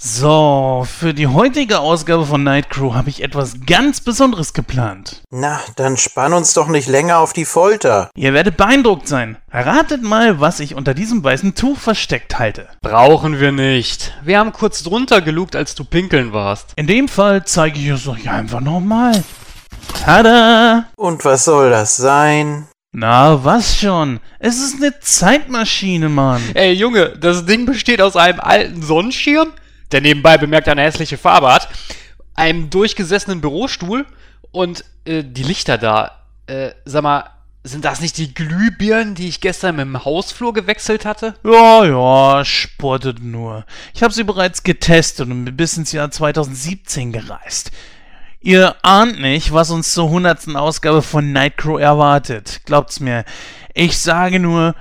So, für die heutige Ausgabe von Nightcrew habe ich etwas ganz Besonderes geplant. Na, dann spann uns doch nicht länger auf die Folter. Ihr werdet beeindruckt sein. Ratet mal, was ich unter diesem weißen Tuch versteckt halte. Brauchen wir nicht. Wir haben kurz drunter gelugt, als du pinkeln warst. In dem Fall zeige ich es euch einfach nochmal. Tada! Und was soll das sein? Na, was schon? Es ist eine Zeitmaschine, Mann. Ey, Junge, das Ding besteht aus einem alten Sonnenschirm, der nebenbei bemerkt eine hässliche Farbe hat, einem durchgesessenen Bürostuhl und äh, die Lichter da. Äh, sag mal, sind das nicht die Glühbirnen, die ich gestern im Hausflur gewechselt hatte? Ja, ja, spottet nur. Ich habe sie bereits getestet und bin bis ins Jahr 2017 gereist. Ihr ahnt nicht, was uns zur hundertsten Ausgabe von Nightcrow erwartet. Glaubt's mir. Ich sage nur,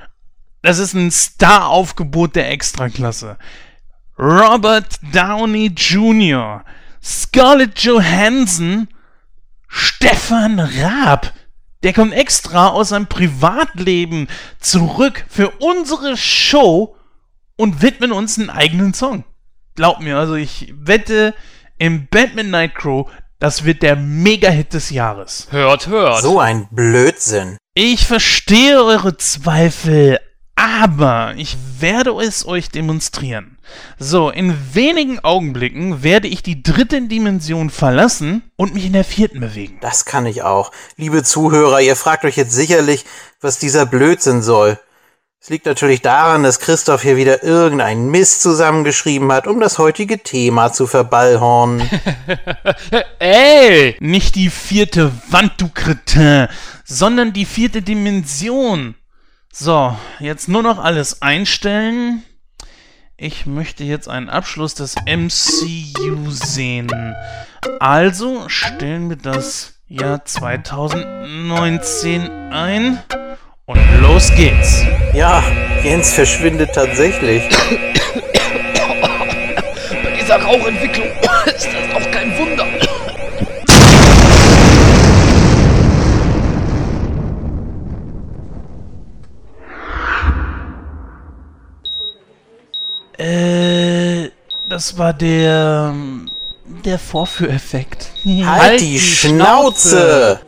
das ist ein Star-Aufgebot der Extraklasse. Robert Downey Jr., Scarlett Johansson, Stefan Raab. Der kommt extra aus seinem Privatleben zurück für unsere Show und widmen uns einen eigenen Song. Glaubt mir, also ich wette, im Batman Nightcrow das wird der Mega-Hit des Jahres. Hört, hört. So ein Blödsinn. Ich verstehe eure Zweifel, aber ich werde es euch demonstrieren. So, in wenigen Augenblicken werde ich die dritte Dimension verlassen und mich in der vierten bewegen. Das kann ich auch. Liebe Zuhörer, ihr fragt euch jetzt sicherlich, was dieser Blödsinn soll. Es liegt natürlich daran, dass Christoph hier wieder irgendeinen Mist zusammengeschrieben hat, um das heutige Thema zu verballhornen. Ey! Nicht die vierte Wand, du Kretin, sondern die vierte Dimension. So, jetzt nur noch alles einstellen. Ich möchte jetzt einen Abschluss des MCU sehen. Also stellen wir das Jahr 2019 ein. Und los geht's. Ja, Jens verschwindet tatsächlich. Bei dieser Rauchentwicklung ist das auch kein Wunder. Äh, das war der der Vorführeffekt. Halt, halt die, die Schnauze. Schnauze.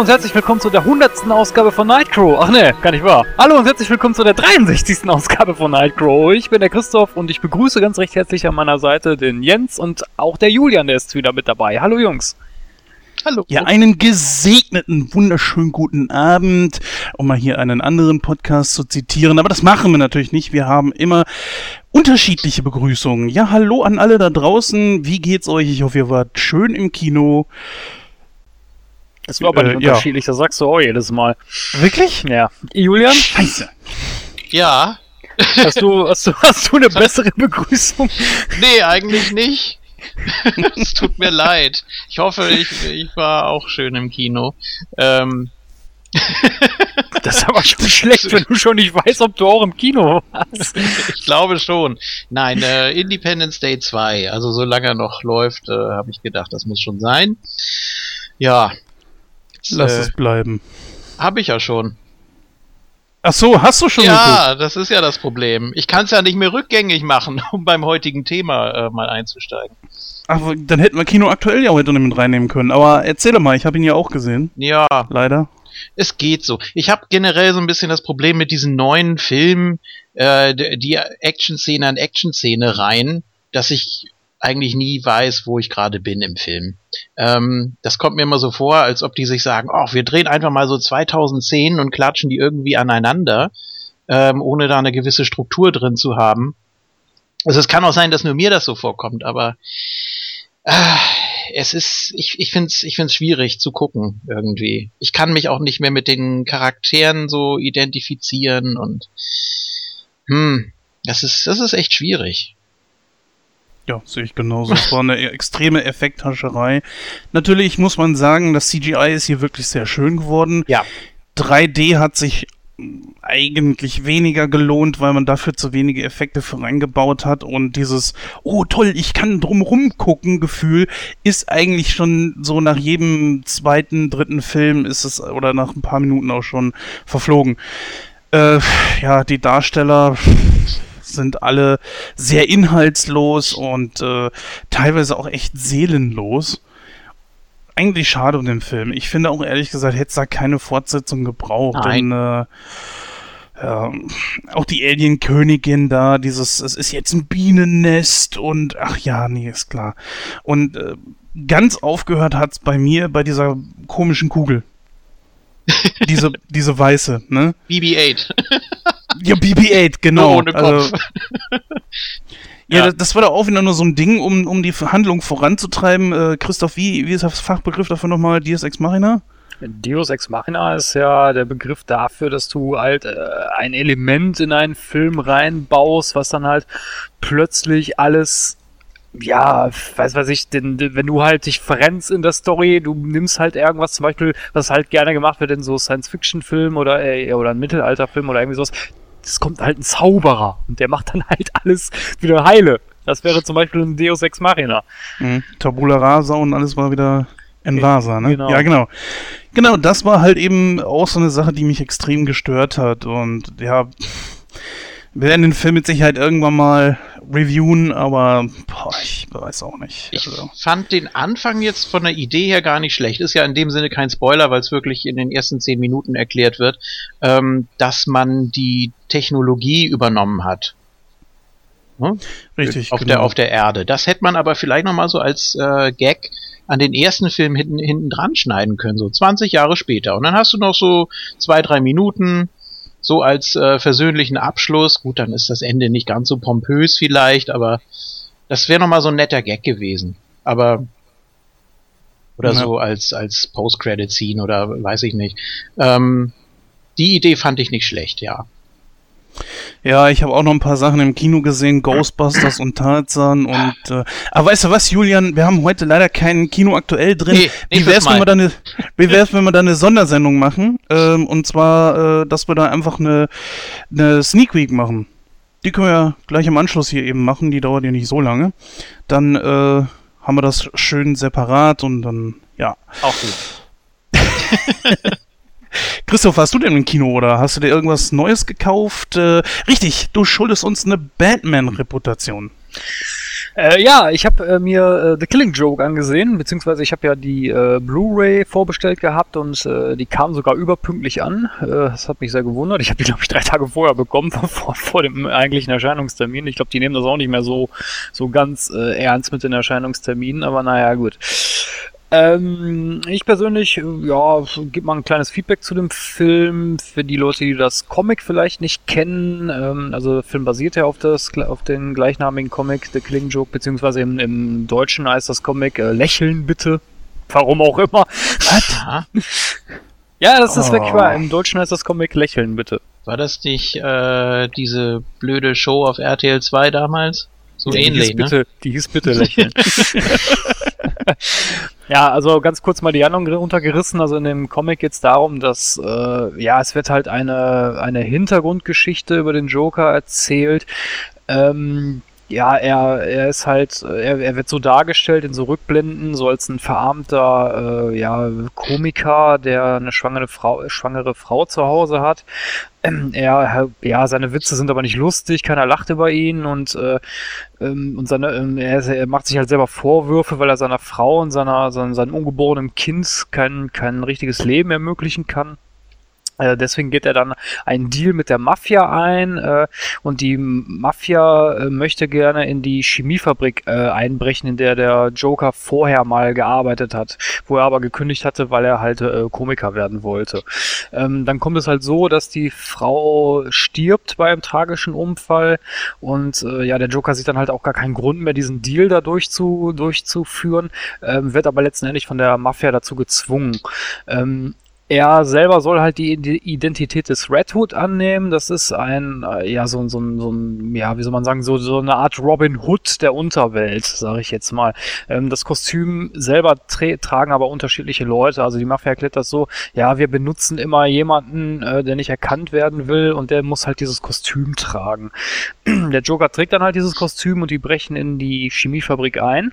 Hallo und herzlich willkommen zu der 100. Ausgabe von Nightcrow. Ach ne, gar nicht wahr. Hallo und herzlich willkommen zu der 63. Ausgabe von Nightcrow. Ich bin der Christoph und ich begrüße ganz recht herzlich an meiner Seite den Jens und auch der Julian, der ist wieder mit dabei. Hallo Jungs. Hallo. Ja, einen gesegneten, wunderschönen guten Abend, um mal hier einen anderen Podcast zu zitieren. Aber das machen wir natürlich nicht. Wir haben immer unterschiedliche Begrüßungen. Ja, hallo an alle da draußen. Wie geht's euch? Ich hoffe, ihr wart schön im Kino. Es war aber nicht äh, unterschiedlich, ja. das sagst du auch jedes Mal. Wirklich? Ja. Julian? Scheiße. Ja. Hast du, hast du, hast du eine bessere Begrüßung? Nee, eigentlich nicht. es tut mir leid. Ich hoffe, ich, ich war auch schön im Kino. Ähm. das ist aber schon schlecht, wenn du schon nicht weißt, ob du auch im Kino warst. ich glaube schon. Nein, äh, Independence Day 2. Also solange er noch läuft, äh, habe ich gedacht, das muss schon sein. Ja, Lass äh, es bleiben. Habe ich ja schon. Ach so, hast du schon Ja, geguckt? das ist ja das Problem. Ich kann es ja nicht mehr rückgängig machen, um beim heutigen Thema äh, mal einzusteigen. Ach, dann hätten wir Kino aktuell ja heute mit reinnehmen können. Aber erzähle mal, ich habe ihn ja auch gesehen. Ja. Leider. Es geht so. Ich habe generell so ein bisschen das Problem mit diesen neuen Filmen, äh, die Action-Szene an Action-Szene rein, dass ich eigentlich nie weiß, wo ich gerade bin im Film. Ähm, das kommt mir immer so vor, als ob die sich sagen, oh, wir drehen einfach mal so 2010 und klatschen die irgendwie aneinander, ähm, ohne da eine gewisse Struktur drin zu haben. Also es kann auch sein, dass nur mir das so vorkommt, aber äh, es ist, ich, ich finde es ich find's schwierig zu gucken irgendwie. Ich kann mich auch nicht mehr mit den Charakteren so identifizieren und hm, das ist, das ist echt schwierig. Ja, sehe ich genauso. Es war eine extreme Effekthascherei. Natürlich muss man sagen, das CGI ist hier wirklich sehr schön geworden. Ja. 3D hat sich eigentlich weniger gelohnt, weil man dafür zu wenige Effekte für reingebaut hat und dieses, oh toll, ich kann drumrum gucken Gefühl ist eigentlich schon so nach jedem zweiten, dritten Film ist es oder nach ein paar Minuten auch schon verflogen. Äh, ja, die Darsteller sind alle sehr inhaltslos und äh, teilweise auch echt seelenlos. Eigentlich schade um den Film. Ich finde auch ehrlich gesagt, hätte es da keine Fortsetzung gebraucht. Nein. Denn, äh, ja, auch die Alien-Königin da, dieses, es ist jetzt ein Bienennest und ach ja, nee, ist klar. Und äh, ganz aufgehört hat's bei mir bei dieser komischen Kugel. diese, diese weiße, ne? BB-8. Ja, BB-8, genau. Nur ohne Also, Kopf. ja, Ja. Das, das war doch auch wieder nur so ein Ding, um, um die Handlung voranzutreiben. Äh, Christoph, wie, wie ist das Fachbegriff dafür nochmal? Deus Ex Machina? Deus Ex Machina ist ja der Begriff dafür, dass du halt äh, ein Element in einen Film reinbaust, was dann halt plötzlich alles, ja, weiß was ich, denn, denn wenn du halt dich verrennst in der Story, du nimmst halt irgendwas zum Beispiel, was halt gerne gemacht wird in so Science-Fiction-Filmen oder, äh, oder ein Mittelalter-Film oder irgendwie sowas, es kommt halt ein Zauberer und der macht dann halt alles wieder heile. Das wäre zum Beispiel ein Deus Ex Machina. Mhm. Tabula Rasa und alles war wieder in Vasa, ne? Genau. Ja, genau. Genau, das war halt eben auch so eine Sache, die mich extrem gestört hat. Und ja, wir werden den Film mit Sicherheit irgendwann mal reviewen, aber boah, ich weiß auch nicht. Ich Also, fand den Anfang jetzt von der Idee her gar nicht schlecht. Ist ja in dem Sinne kein Spoiler, weil es wirklich in den ersten zehn Minuten erklärt wird, ähm, dass man die Technologie übernommen hat. Hm? richtig, auf, genau. der, auf der Erde. Das hätte man aber vielleicht noch mal so als äh, Gag an den ersten Film hinten, hinten dran schneiden können, so 20 Jahre später. Und dann hast du noch so zwei, drei Minuten, so als äh, versöhnlichen Abschluss. Gut, dann ist das Ende nicht ganz so pompös vielleicht, aber das wäre noch mal so ein netter Gag gewesen. Aber oder Ja. so als als Post-Credit-Scene oder weiß ich nicht. Ähm, die Idee fand ich nicht schlecht, ja. Ja, ich habe auch noch ein paar Sachen im Kino gesehen, Ghostbusters und Tarzan und äh, aber weißt du was, Julian, wir haben heute leider kein Kino aktuell drin. Nee, wie wär's, wenn wir da eine wie wär's, wenn wir da eine Sondersendung machen? Ähm, und zwar, äh, dass wir da einfach eine, eine Sneak Week machen. Die können wir ja gleich im Anschluss hier eben machen, die dauert ja nicht so lange. Dann äh, haben wir das schön separat und dann, ja. Auch gut. Christoph, warst du denn im Kino oder hast du dir irgendwas Neues gekauft? Äh, richtig, du schuldest uns eine Batman-Reputation. Äh, ja, ich habe äh, mir äh, The Killing Joke angesehen, beziehungsweise ich habe ja die äh, Blu-ray vorbestellt gehabt und äh, die kam sogar überpünktlich an. Äh, das hat mich sehr gewundert. Ich habe die, glaube ich, drei Tage vorher bekommen, vor, vor dem eigentlichen Erscheinungstermin. Ich glaube, die nehmen das auch nicht mehr so, so ganz ernst mit den Erscheinungsterminen, aber naja, gut. Ähm, ich persönlich, ja, gebe mal ein kleines Feedback zu dem Film. Für die Leute, die das Comic vielleicht nicht kennen, ähm, also der Film basiert ja auf, das, auf den gleichnamigen Comic, The Killing Joke, beziehungsweise im, im Deutschen heißt das Comic äh, Lächeln bitte. Warum auch immer. Ja. Ja, das ist Oh. wirklich wahr. Im Deutschen heißt das Comic Lächeln bitte. War das nicht äh, diese blöde Show auf RTL 2 damals? So die ähnlich, hieß ne? bitte, Die hieß bitte Lächeln. ja, also ganz kurz mal die Handlung runtergerissen. Also in dem Comic geht es darum, dass äh, ja, es wird halt eine, eine Hintergrundgeschichte über den Joker erzählt. Ähm, ja, er, er ist halt, er, er wird so dargestellt in so Rückblenden, so als ein verarmter äh, ja, Komiker, der eine schwangere Frau, schwangere Frau zu Hause hat. Ähm, er, ja, seine Witze sind aber nicht lustig, keiner lacht über ihn und äh, ähm, und seine, ähm, er, er macht sich halt selber Vorwürfe, weil er seiner Frau und seiner, seinem, seinem ungeborenen Kind kein, kein richtiges Leben ermöglichen kann. Äh, Deswegen geht er dann einen Deal mit der Mafia ein äh, und die Mafia äh, möchte gerne in die Chemiefabrik äh, einbrechen, in der der Joker vorher mal gearbeitet hat, wo er aber gekündigt hatte, weil er halt äh, Komiker werden wollte. Ähm, dann kommt es halt so, dass die Frau stirbt bei einem tragischen Unfall und äh, ja, der Joker sieht dann halt auch gar keinen Grund mehr, diesen Deal da durchzu, durchzuführen, ähm, wird aber letztendlich von der Mafia dazu gezwungen. Ähm, er selber soll halt die Ide- Identität des Red Hood annehmen. Das ist ein, äh, ja, so, so, so ein, ja, wie soll man sagen, so, so eine Art Robin Hood der Unterwelt, sage ich jetzt mal. Ähm, das Kostüm selber tra tragen aber unterschiedliche Leute. Also die Mafia erklärt das so, ja, wir benutzen immer jemanden, äh, der nicht erkannt werden will und der muss halt dieses Kostüm tragen. der Joker trägt dann halt dieses Kostüm und die brechen in die Chemiefabrik ein.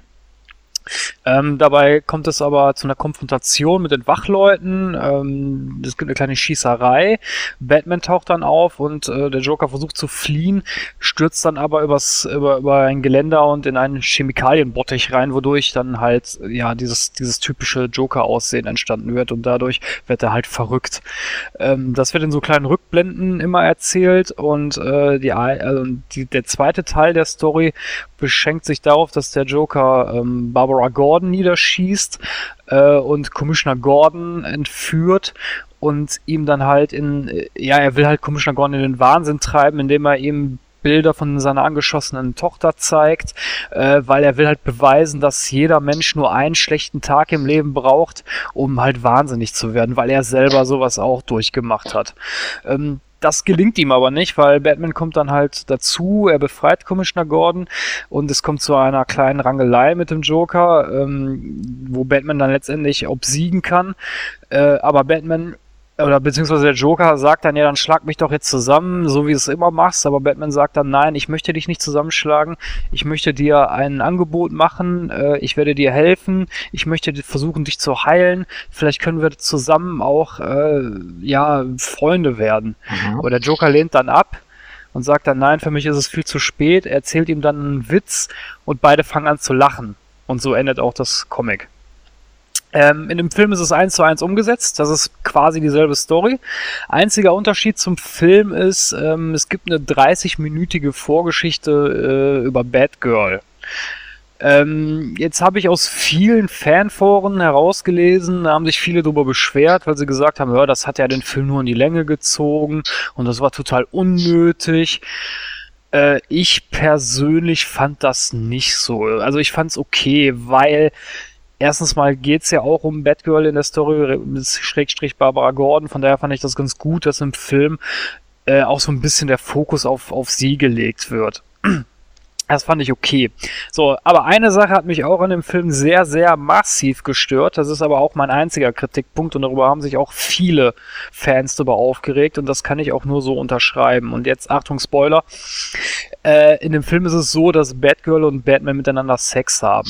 Ähm, dabei kommt es aber zu einer Konfrontation mit den Wachleuten. Ähm, es gibt eine kleine Schießerei. Batman taucht dann auf und äh, der Joker versucht zu fliehen, stürzt dann aber übers, über, über ein Geländer und in einen Chemikalienbottich rein, wodurch dann halt ja dieses, dieses typische Joker-Aussehen entstanden wird und dadurch wird er halt verrückt. Ähm, das wird in so kleinen Rückblenden immer erzählt und äh, die, also die, der zweite Teil der Story beschränkt sich darauf, dass der Joker ähm, Barbara Gordon niederschießt äh, und Commissioner Gordon entführt und ihm dann halt in, ja, er will halt Commissioner Gordon in den Wahnsinn treiben, indem er ihm Bilder von seiner angeschossenen Tochter zeigt, äh, weil er will halt beweisen, dass jeder Mensch nur einen schlechten Tag im Leben braucht, um halt wahnsinnig zu werden, weil er selber sowas auch durchgemacht hat. Ähm, das gelingt ihm aber nicht, weil Batman kommt dann halt dazu, er befreit Commissioner Gordon und es kommt zu einer kleinen Rangelei mit dem Joker, ähm, wo Batman dann letztendlich obsiegen kann. Äh, aber Batman oder beziehungsweise der Joker sagt dann, ja, dann schlag mich doch jetzt zusammen, so wie du es immer machst, aber Batman sagt dann, nein, ich möchte dich nicht zusammenschlagen, ich möchte dir ein Angebot machen, äh, ich werde dir helfen, ich möchte versuchen, dich zu heilen, vielleicht können wir zusammen auch, äh, ja, Freunde werden. Mhm. Aber der Joker lehnt dann ab und sagt dann, nein, für mich ist es viel zu spät, er erzählt ihm dann einen Witz und beide fangen an zu lachen. Und so endet auch das Comic. Ähm, in dem Film ist es eins zu eins umgesetzt. Das ist quasi dieselbe Story. Einziger Unterschied zum Film ist, ähm, es gibt eine 30-minütige Vorgeschichte äh, über Batgirl. Ähm, jetzt habe ich aus vielen Fanforen herausgelesen, da haben sich viele darüber beschwert, weil sie gesagt haben, ja, das hat ja den Film nur in die Länge gezogen und das war total unnötig. Äh, ich persönlich fand das nicht so. Also ich fand es okay, weil erstens mal geht's ja auch um Batgirl in der Story, Schrägstrich Barbara Gordon, von daher fand ich das ganz gut, dass im Film äh, auch so ein bisschen der Fokus auf, auf sie gelegt wird. Das fand ich okay. So, aber eine Sache hat mich auch an dem Film sehr, sehr massiv gestört. Das ist aber auch mein einziger Kritikpunkt und darüber haben sich auch viele Fans darüber aufgeregt und das kann ich auch nur so unterschreiben. Und jetzt, Achtung, Spoiler. Äh, in dem Film ist es so, dass Batgirl und Batman miteinander Sex haben.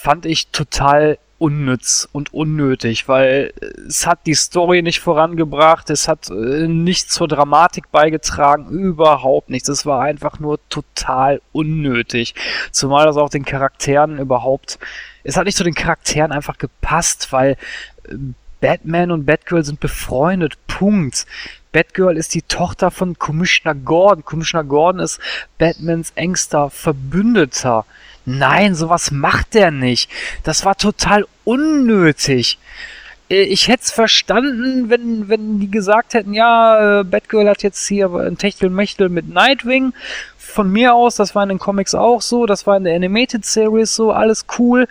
Fand ich total unnütz und unnötig, weil es hat die Story nicht vorangebracht, es hat äh, nichts zur Dramatik beigetragen, überhaupt nichts. Es war einfach nur total unnötig. Zumal das auch den Charakteren überhaupt, es hat nicht zu den Charakteren einfach gepasst, weil äh, Batman und Batgirl sind befreundet, Punkt. Batgirl ist die Tochter von Commissioner Gordon. Commissioner Gordon ist Batmans engster Verbündeter. Nein, sowas macht der nicht. Das war total unnötig. Äh, Ich hätte es verstanden, wenn, wenn die gesagt hätten, ja, äh, Batgirl hat jetzt hier ein Techtelmechtel mit Nightwing. Von mir aus, das war in den Comics auch so, das war in der Animated Series so, alles cool.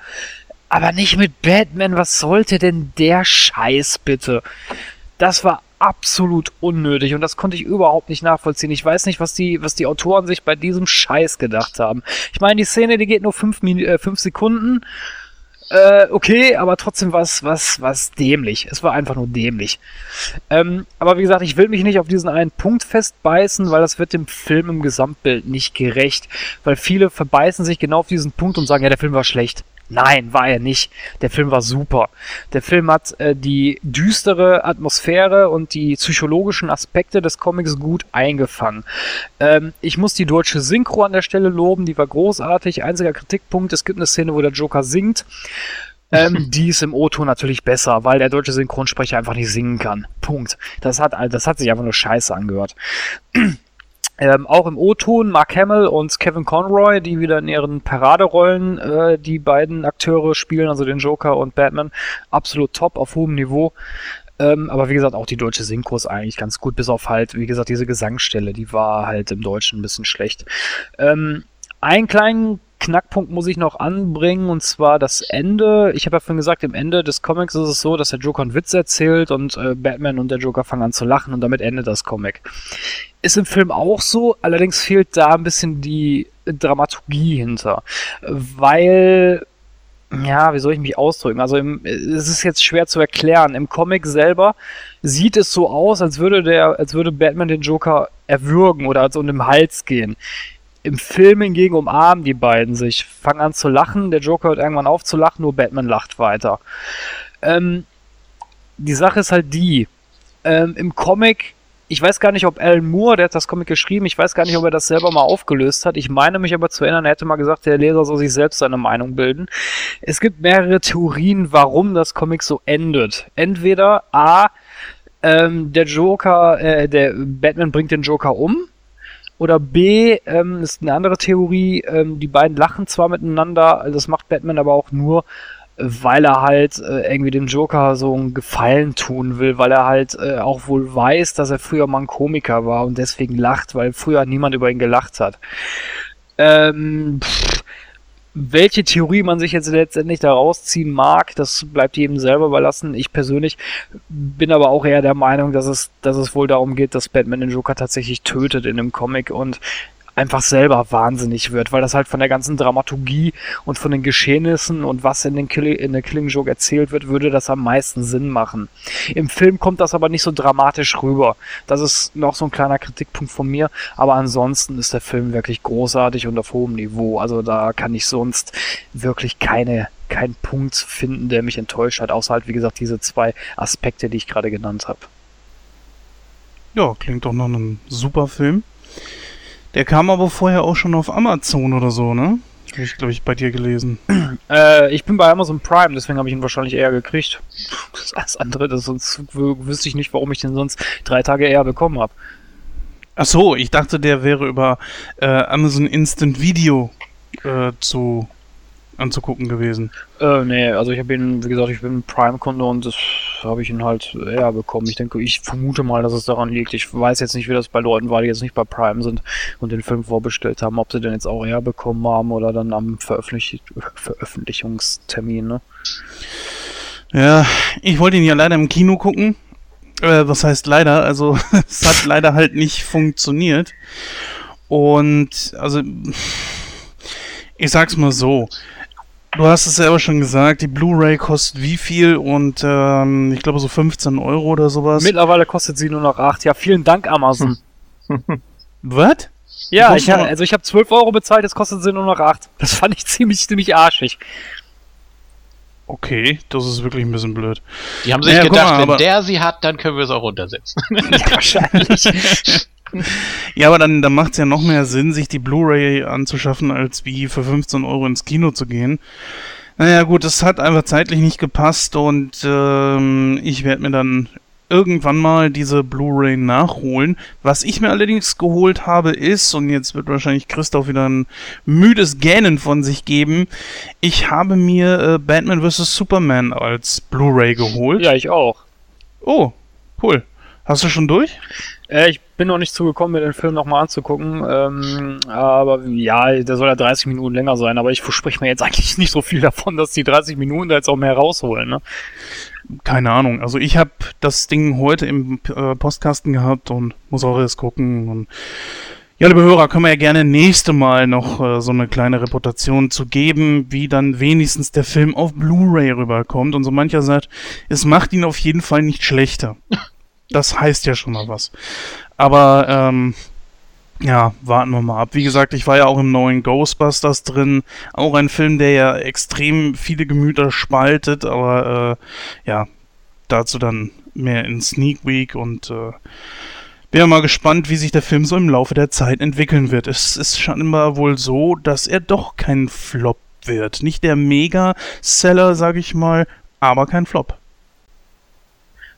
Aber nicht mit Batman, was sollte denn der Scheiß bitte? Das war absolut unnötig und das konnte ich überhaupt nicht nachvollziehen. Ich weiß nicht, was die, was die Autoren sich bei diesem Scheiß gedacht haben. Ich meine, die Szene, die geht nur fünf, Min äh, fünf Sekunden. Äh, okay, aber trotzdem war es was, was dämlich. Es war einfach nur dämlich. Ähm, aber wie gesagt, ich will mich nicht auf diesen einen Punkt festbeißen, weil das wird dem Film im Gesamtbild nicht gerecht. Weil viele verbeißen sich genau auf diesen Punkt und sagen, ja, der Film war schlecht. Nein, war er nicht. Der Film war super. Der Film hat äh, die düstere Atmosphäre und die psychologischen Aspekte des Comics gut eingefangen. Ähm, ich muss die deutsche Synchro an der Stelle loben, die war großartig. Einziger Kritikpunkt, es gibt eine Szene, wo der Joker singt. ähm, die ist im O-Ton natürlich besser, weil der deutsche Synchronsprecher einfach nicht singen kann. Punkt. Das hat, das hat sich einfach nur scheiße angehört. Ähm, auch im O-Ton Mark Hamill und Kevin Conroy, die wieder in ihren Paraderollen äh, die beiden Akteure spielen, also den Joker und Batman, absolut top auf hohem Niveau. Ähm, aber wie gesagt, auch die deutsche Synchro ist eigentlich ganz gut, bis auf halt, wie gesagt, diese Gesangsstelle, die war halt im Deutschen ein bisschen schlecht. Ähm, einen kleinen Knackpunkt muss ich noch anbringen, und zwar das Ende. Ich habe ja vorhin gesagt, im Ende des Comics ist es so, dass der Joker einen Witz erzählt und äh, Batman und der Joker fangen an zu lachen und damit endet das Comic. Ist im Film auch so, allerdings fehlt da ein bisschen die Dramaturgie hinter. Weil ja, wie soll ich mich ausdrücken? Also im, es ist jetzt schwer zu erklären. Im Comic selber sieht es so aus, als würde der, als würde Batman den Joker erwürgen oder als um den Hals gehen. Im Film hingegen umarmen die beiden sich, fangen an zu lachen, der Joker hört irgendwann auf zu lachen, nur Batman lacht weiter. Ähm, die Sache ist halt die, ähm, im Comic ich weiß gar nicht, ob Alan Moore, der hat das Comic geschrieben, ich weiß gar nicht, ob er das selber mal aufgelöst hat. Ich meine mich aber zu erinnern, er hätte mal gesagt, der Leser soll sich selbst seine Meinung bilden. Es gibt mehrere Theorien, warum das Comic so endet. Entweder A, ähm, der Joker, äh, der Batman bringt den Joker um. Oder B, ähm, ist eine andere Theorie, ähm, die beiden lachen zwar miteinander, das macht Batman aber auch nur, weil er halt äh, irgendwie dem Joker so einen Gefallen tun will, weil er halt äh, auch wohl weiß, dass er früher mal ein Komiker war und deswegen lacht, weil früher niemand über ihn gelacht hat. Ähm, pff, welche Theorie man sich jetzt letztendlich da rausziehen mag, das bleibt jedem selber überlassen. Ich persönlich bin aber auch eher der Meinung, dass es, dass es wohl darum geht, dass Batman den Joker tatsächlich tötet in dem Comic und einfach selber wahnsinnig wird, weil das halt von der ganzen Dramaturgie und von den Geschehnissen und was in, den Kill in der Killing Joke erzählt wird, würde das am meisten Sinn machen. Im Film kommt das aber nicht so dramatisch rüber. Das ist noch so ein kleiner Kritikpunkt von mir, aber ansonsten ist der Film wirklich großartig und auf hohem Niveau. Also da kann ich sonst wirklich keine keinen Punkt finden, der mich enttäuscht hat, außer halt, wie gesagt, diese zwei Aspekte, die ich gerade genannt habe. Ja, klingt doch noch ein super Film. Der kam aber vorher auch schon auf Amazon oder so, ne? Habe ich, glaube ich, bei dir gelesen. Äh, ich bin bei Amazon Prime, deswegen habe ich ihn wahrscheinlich eher gekriegt. Das andere, das sonst wüsste ich nicht, warum ich den sonst drei Tage eher bekommen habe. Ach so, ich dachte, der wäre über äh, Amazon Instant Video äh, zu anzugucken gewesen. Äh, nee, also ich habe ihn, wie gesagt, ich bin Prime-Kunde und das habe ich ihn halt eher bekommen. Ich denke, ich vermute mal, dass es daran liegt. Ich weiß jetzt nicht, wie das bei Leuten war, die jetzt nicht bei Prime sind und den Film vorbestellt haben, ob sie den jetzt auch eher bekommen haben oder dann am Veröffentlich Veröffentlichungstermin, ne? Ja, ich wollte ihn ja leider im Kino gucken. Äh, was heißt leider? Also, es hat leider halt nicht funktioniert. Und, also, ich sag's mal so. Du hast es selber schon gesagt, die Blu-ray kostet wie viel und ähm, ich glaube so 15 Euro oder sowas. Mittlerweile kostet sie nur noch 8. Ja, vielen Dank, Amazon. Was? Ja, ich hab, also ich habe 12 Euro bezahlt, jetzt kostet sie nur noch 8. Das fand ich ziemlich, ziemlich arschig. Okay, das ist wirklich ein bisschen blöd. Die haben sich Naja, gedacht, mal, wenn der sie hat, dann können wir es auch runtersetzen. Ja, wahrscheinlich. Ja, aber dann, dann macht es ja noch mehr Sinn, sich die Blu-ray anzuschaffen, als wie für 15 Euro ins Kino zu gehen. Naja, gut, es hat einfach zeitlich nicht gepasst und ähm, ich werde mir dann irgendwann mal diese Blu-ray nachholen. Was ich mir allerdings geholt habe ist, und jetzt wird wahrscheinlich Christoph wieder ein müdes Gähnen von sich geben, ich habe mir äh, Batman vs. Superman als Blu-ray geholt. ja, ich auch. Oh, cool. Hast du schon durch? Äh, ich bin noch nicht zugekommen, mir den Film nochmal anzugucken. Ähm, aber ja, der soll ja 30 Minuten länger sein. Aber ich verspreche mir jetzt eigentlich nicht so viel davon, dass die 30 Minuten da jetzt auch mehr rausholen. Ne? Keine Ahnung. Also ich habe das Ding heute im äh, Postkasten gehabt und muss auch erst gucken. Und ja, liebe Hörer, können wir ja gerne nächste Mal noch äh, so eine kleine Reputation zu geben, wie dann wenigstens der Film auf Blu-ray rüberkommt. Und so mancher sagt, es macht ihn auf jeden Fall nicht schlechter. Das heißt ja schon mal was. Aber ähm, ja, warten wir mal ab. Wie gesagt, ich war ja auch im neuen Ghostbusters drin. Auch ein Film, der ja extrem viele Gemüter spaltet, aber äh, ja, dazu dann mehr in Sneak Week und äh, bin ja mal gespannt, wie sich der Film so im Laufe der Zeit entwickeln wird. Es ist scheinbar wohl so, dass er doch kein Flop wird. Nicht der Mega-Seller, sag ich mal, aber kein Flop.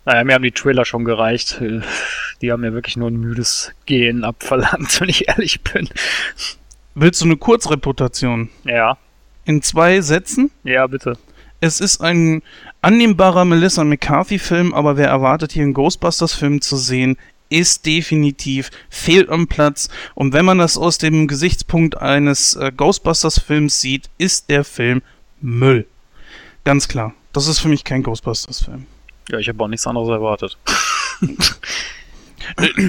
Naja, mir haben die Trailer schon gereicht. Die haben mir wirklich nur ein müdes Gehen abverlangt, wenn ich ehrlich bin. Willst du eine Kurzreputation? Ja, In zwei Sätzen? ja, bitte. Es ist ein annehmbarer Melissa McCarthy-Film, aber wer erwartet hier einen Ghostbusters-Film zu sehen, ist definitiv fehl am Platz. Und wenn man das aus dem Gesichtspunkt eines äh, Ghostbusters-Films sieht, ist der Film Müll. Ganz klar. Das ist für mich kein Ghostbusters-Film. Ja, ich habe auch nichts anderes erwartet.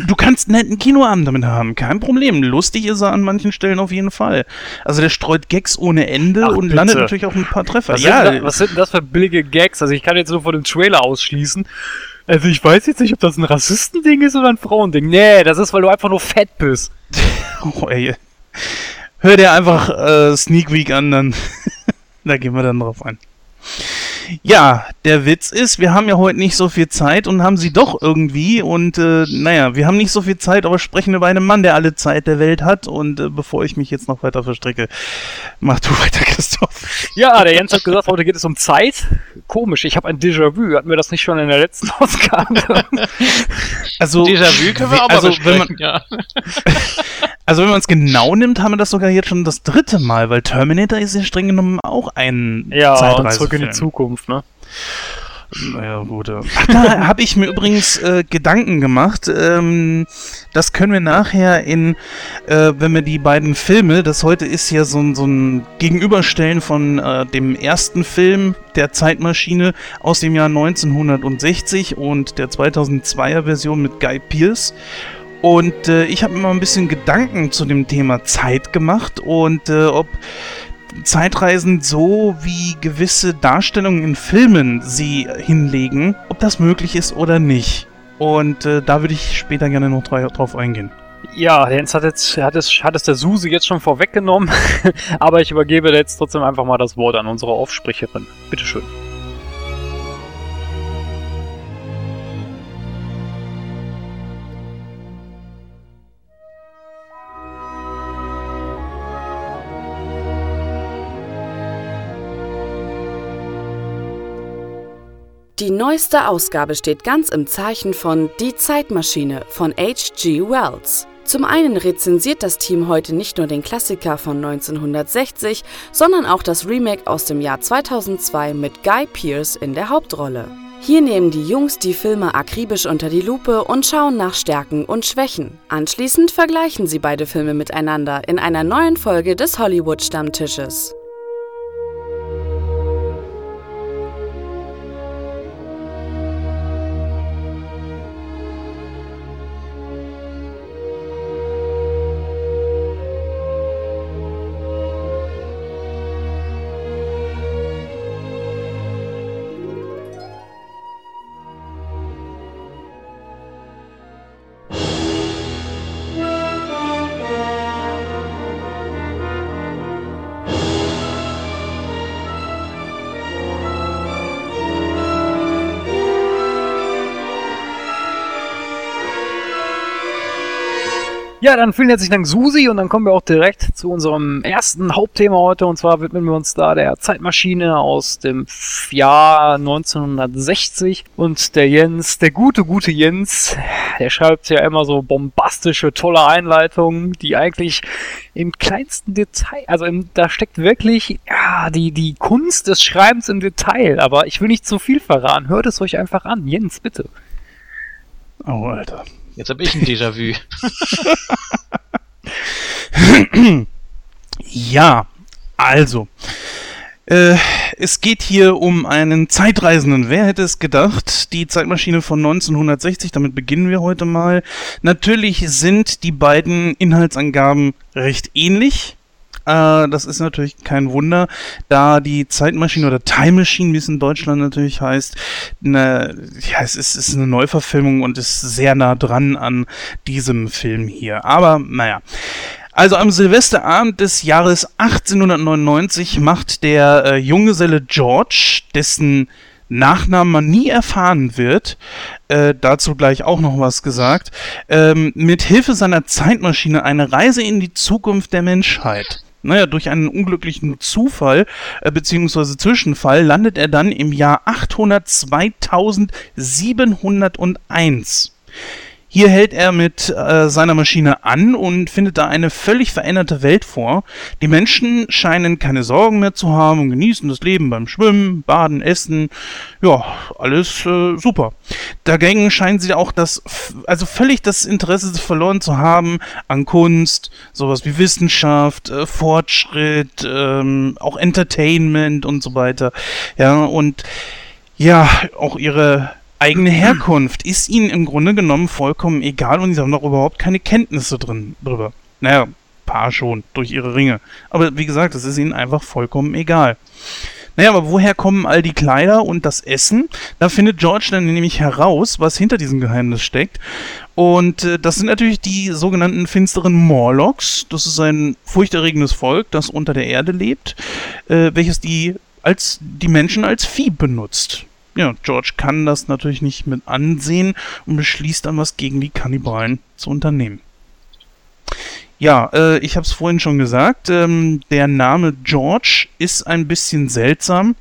Du kannst einen netten Kinoabend damit haben, kein Problem. Lustig ist er an manchen Stellen auf jeden Fall. Also der streut Gags ohne Ende Ach, und bitte. landet natürlich auch ein paar Treffer. Was, ja, sind da, was sind denn das für billige Gags? Also ich kann jetzt nur von dem Trailer ausschließen. Also ich weiß jetzt nicht, ob das ein Rassistending ist oder ein Frauending. Nee, das ist, weil du einfach nur fett bist. Oh, ey. Hör dir einfach äh, Sneak Week an, dann da gehen wir dann drauf ein. Ja, der Witz ist, wir haben ja heute nicht so viel Zeit und haben sie doch irgendwie und äh, naja, wir haben nicht so viel Zeit, aber sprechen über einen Mann, der alle Zeit der Welt hat und äh, bevor ich mich jetzt noch weiter verstricke, mach du weiter, Christoph. Ja, der Jens hat gesagt, heute geht es um Zeit. Komisch, ich habe ein Déjà-vu. Hatten wir das nicht schon in der letzten Ausgabe? Also, Déjà-vu können wir auch also, mal wenn man, besprechen, ja. also wenn man es genau nimmt, haben wir das sogar jetzt schon das dritte Mal, weil Terminator ist ja streng genommen auch ein ja, Zeitreisefilm. zurück in die Zukunft, ne? Naja, gut. ja. Ach, da habe ich mir übrigens äh, Gedanken gemacht. Ähm, das können wir nachher in, äh, wenn wir die beiden Filme, das heute ist ja so, ein- so ein Gegenüberstellen von äh, dem ersten Film der Zeitmaschine aus dem Jahr 1960 und der 2002er Version mit Guy Pearce. Und äh, ich habe mir mal ein bisschen Gedanken zu dem Thema Zeit gemacht und äh, ob Zeitreisen so wie gewisse Darstellungen in Filmen sie hinlegen, ob das möglich ist oder nicht. Und äh, da würde ich später gerne noch drauf eingehen. Ja, Jens hat jetzt, hat es, hat es der Susi jetzt schon vorweggenommen, aber ich übergebe jetzt trotzdem einfach mal das Wort an unsere Aufsprecherin. Bitteschön. Die neueste Ausgabe steht ganz im Zeichen von Die Zeitmaschine von H.G. Wells. Zum einen rezensiert das Team heute nicht nur den Klassiker von 1960, sondern auch das Remake aus dem Jahr 2002 mit Guy Pearce in der Hauptrolle. Hier nehmen die Jungs die Filme akribisch unter die Lupe und schauen nach Stärken und Schwächen. Anschließend vergleichen sie beide Filme miteinander in einer neuen Folge des Hollywood-Stammtisches. Ja, dann vielen herzlichen Dank, Susi, und dann kommen wir auch direkt zu unserem ersten Hauptthema heute, und zwar widmen wir uns da der Zeitmaschine aus dem Jahr 1960. Und der Jens, der gute, gute Jens, der schreibt ja immer so bombastische, tolle Einleitungen, die eigentlich im kleinsten Detail, also im, da steckt wirklich ja, die, die Kunst des Schreibens im Detail, aber ich will nicht zu viel verraten. Hört es euch einfach an. Jens, bitte. Oh, Alter. Jetzt habe ich ein Déjà-vu. Ja, also. Äh, es geht hier um einen Zeitreisenden. Wer hätte es gedacht? Die Zeitmaschine von 1960, damit beginnen wir heute mal. Natürlich sind die beiden Inhaltsangaben recht ähnlich. Äh, das ist natürlich kein Wunder, da die Zeitmaschine oder Time Machine, wie es in Deutschland natürlich heißt, eine, ja, es ist, ist eine Neuverfilmung und ist sehr nah dran an diesem Film hier. Aber naja. Also am Silvesterabend des Jahres 1899 macht der äh, Junggeselle George, dessen Nachnamen man nie erfahren wird, äh, dazu gleich auch noch was gesagt, ähm, mit Hilfe seiner Zeitmaschine eine Reise in die Zukunft der Menschheit. Naja, durch einen unglücklichen Zufall äh, bzw. Zwischenfall landet er dann im Jahr 802.701. Hier hält er mit äh, seiner Maschine an und findet da eine völlig veränderte Welt vor. Die Menschen scheinen keine Sorgen mehr zu haben und genießen das Leben beim Schwimmen, Baden, Essen. Ja, alles äh, super. Dagegen scheinen sie auch das, also völlig das Interesse verloren zu haben an Kunst, sowas wie Wissenschaft, äh, Fortschritt, ähm, auch Entertainment und so weiter. Ja, und ja, auch ihre eigene Herkunft ist ihnen im Grunde genommen vollkommen egal und sie haben doch überhaupt keine Kenntnisse drin drüber. Naja, paar schon, durch ihre Ringe. Aber wie gesagt, das ist ihnen einfach vollkommen egal. Naja, aber woher kommen all die Kleider und das Essen? Da findet George dann nämlich heraus, was hinter diesem Geheimnis steckt. Und äh, das sind natürlich die sogenannten finsteren Morlocks. Das ist ein furchterregendes Volk, das unter der Erde lebt, äh, welches die als die Menschen als Vieh benutzt ja, George kann das natürlich nicht mit ansehen und beschließt dann was gegen die Kannibalen zu unternehmen. Ja, äh, ich habe es vorhin schon gesagt, ähm, der Name George ist ein bisschen seltsam,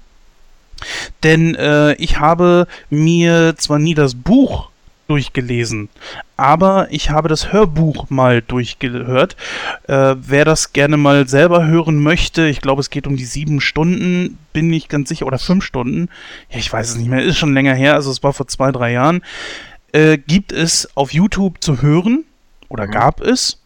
denn äh, ich habe mir zwar nie das Buch durchgelesen. Aber ich habe das Hörbuch mal durchgehört. Äh, wer das gerne mal selber hören möchte, ich glaube, es geht um die sieben Stunden, bin ich ganz sicher, oder fünf Stunden. Ja, ich weiß es nicht mehr, ist schon länger her, also es war vor zwei, drei Jahren. Äh, gibt es auf YouTube zu hören, oder mhm. gab es.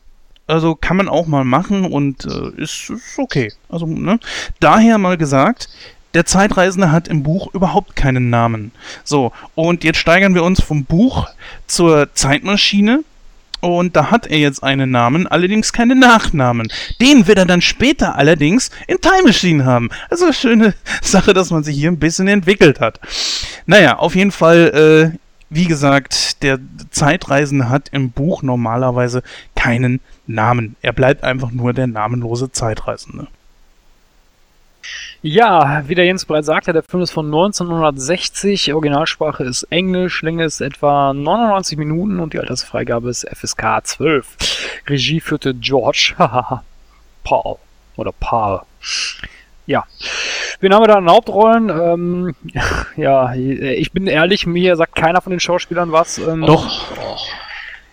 Also kann man auch mal machen und äh, ist, ist okay. Also, ne? Daher mal gesagt, der Zeitreisende hat im Buch überhaupt keinen Namen. So, und jetzt steigern wir uns vom Buch zur Zeitmaschine. Und da hat er jetzt einen Namen, allerdings keine Nachnamen. Den wird er dann später allerdings in Time Machine haben. Also schöne Sache, dass man sich hier ein bisschen entwickelt hat. Naja, auf jeden Fall, äh, wie gesagt, der Zeitreisende hat im Buch normalerweise keinen Namen. Er bleibt einfach nur der namenlose Zeitreisende. Ja, wie der Jens bereits sagte, der Film ist von 1960, Originalsprache ist Englisch, Länge ist etwa 99 Minuten und die Altersfreigabe ist FSK 12. Regie führte George, Paul oder Paul. Ja. Wen haben wir da in Hauptrollen? Ähm, ja, ich bin ehrlich, mir sagt keiner von den Schauspielern was. Ähm, Doch.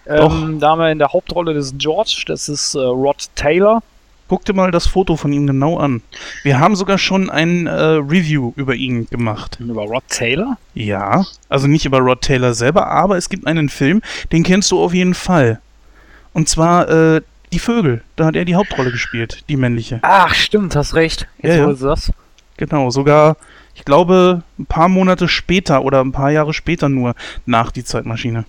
Ähm. Da haben wir in der Hauptrolle des George, das ist äh, Rod Taylor. Guck dir mal das Foto von ihm genau an. Wir haben sogar schon ein äh, Review über ihn gemacht. Über Rod Taylor? Ja, also nicht über Rod Taylor selber, aber es gibt einen Film, den kennst du auf jeden Fall. Und zwar äh, Die Vögel. Da hat er die Hauptrolle gespielt, die männliche. Ach, stimmt, hast recht. Jetzt ja, ja. das. Genau, sogar, ich glaube, ein paar Monate später oder ein paar Jahre später nur nach die Zeitmaschine.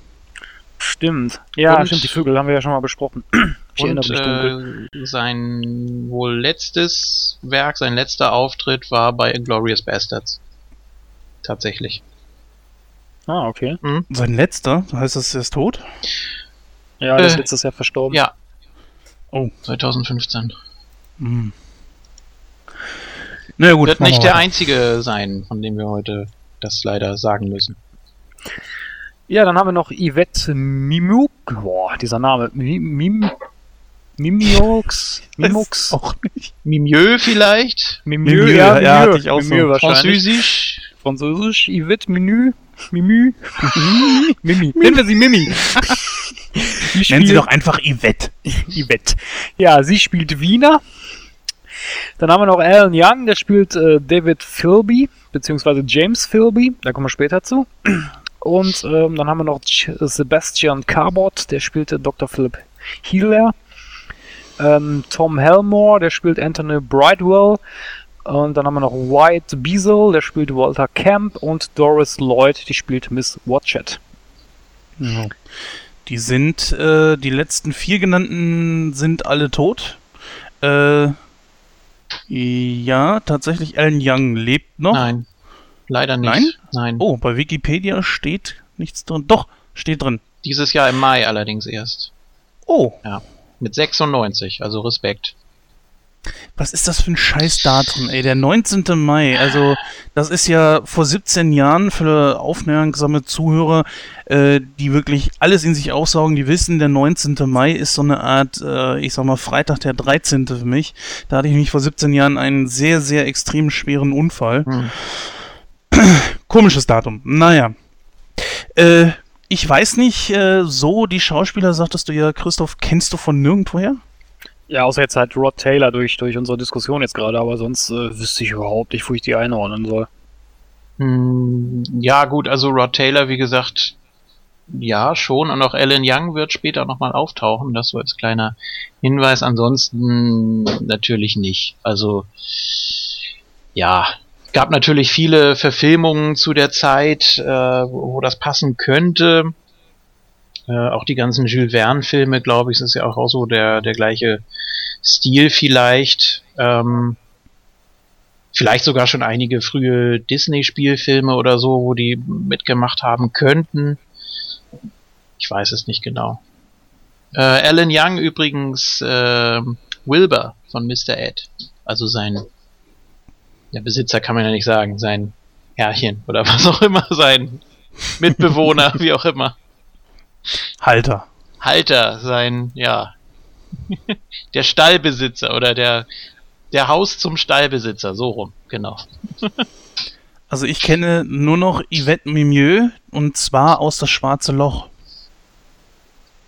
Stimmt. Ja, und, stimmt, die Vögel haben wir ja schon mal besprochen. Ich und äh, sein wohl letztes Werk, sein letzter Auftritt war bei Inglorious Bastards. Tatsächlich. Ah, okay. Mhm. Sein letzter? Heißt das, er ist tot? Ja, er ist äh, letztes Jahr verstorben. Ja. Oh. 2015. Mhm. Na gut. Wird nicht der einzige sein, von dem wir heute das leider sagen müssen. Ja, dann haben wir noch Yvette Mimuk. Boah, dieser Name. Mim, Mimiox? Mimux? Auch nicht. Mimieux vielleicht? Mimieux, Mimieux ja, ja, hatte ich auch Mimieux so. Französisch? Französisch, Yvette Menü, Mimü, Mimi. Nennen wir sie Mimi. Nennen sie doch einfach Yvette. Yvette. Ja, sie spielt Wiener. Dann haben wir noch Alan Young, der spielt äh, David Philby, beziehungsweise James Philby, da kommen wir später zu. Und ähm, dann haben wir noch Sebastian Carbot, der spielte Dr. Philip Healer. Ähm, Tom Helmore, der spielt Anthony Brightwell. Und dann haben wir noch White Beazle, der spielt Walter Camp. Und Doris Lloyd, die spielt Miss Watchet. Ja. Die sind, äh, die letzten vier genannten sind alle tot. Äh, ja, tatsächlich Alan Young lebt noch. Nein. Leider nicht. Nein? Nein. Oh, bei Wikipedia steht nichts drin. Doch, steht drin. Dieses Jahr im Mai allerdings erst. Oh. Ja. Mit 96, also Respekt. Was ist das für ein Scheißdatum, ey? Der 19. Mai. Also, das ist ja vor 17 Jahren für aufmerksame Zuhörer, äh, die wirklich alles in sich aufsaugen, die wissen, der 19. Mai ist so eine Art, äh, ich sag mal, Freitag der 13. für mich. Da hatte ich mich vor 17 Jahren einen sehr, sehr extrem schweren Unfall. Hm. Komisches Datum. Naja. Äh, ich weiß nicht, äh, so die Schauspieler, sagtest du ja, Christoph, kennst du von nirgendwoher? Ja, außer jetzt halt Rod Taylor durch, durch unsere Diskussion jetzt gerade, aber sonst äh, wüsste ich überhaupt nicht, wo ich die einordnen soll. Hm, ja, gut, also Rod Taylor, wie gesagt, ja, schon. Und auch Alan Young wird später nochmal auftauchen. Das so als kleiner Hinweis. Ansonsten natürlich nicht. Also, ja, gab natürlich viele Verfilmungen zu der Zeit, äh, wo, das passen könnte. Äh, auch die ganzen Jules Verne-Filme, glaube ich, ist ja auch so der, der gleiche Stil vielleicht. Ähm, vielleicht sogar schon einige frühe Disney-Spielfilme oder so, wo die mitgemacht haben könnten. Ich weiß es nicht genau. Äh, Alan Young übrigens äh, Wilbur von Mr. Ed. Also sein der Besitzer kann man ja nicht sagen, sein Herrchen oder was auch immer, sein Mitbewohner, wie auch immer. Halter. Halter, sein, ja, der Stallbesitzer oder der, der Haus zum Stallbesitzer, so rum, genau. Also ich kenne nur noch Yvette Mimieux und zwar aus das Schwarze Loch.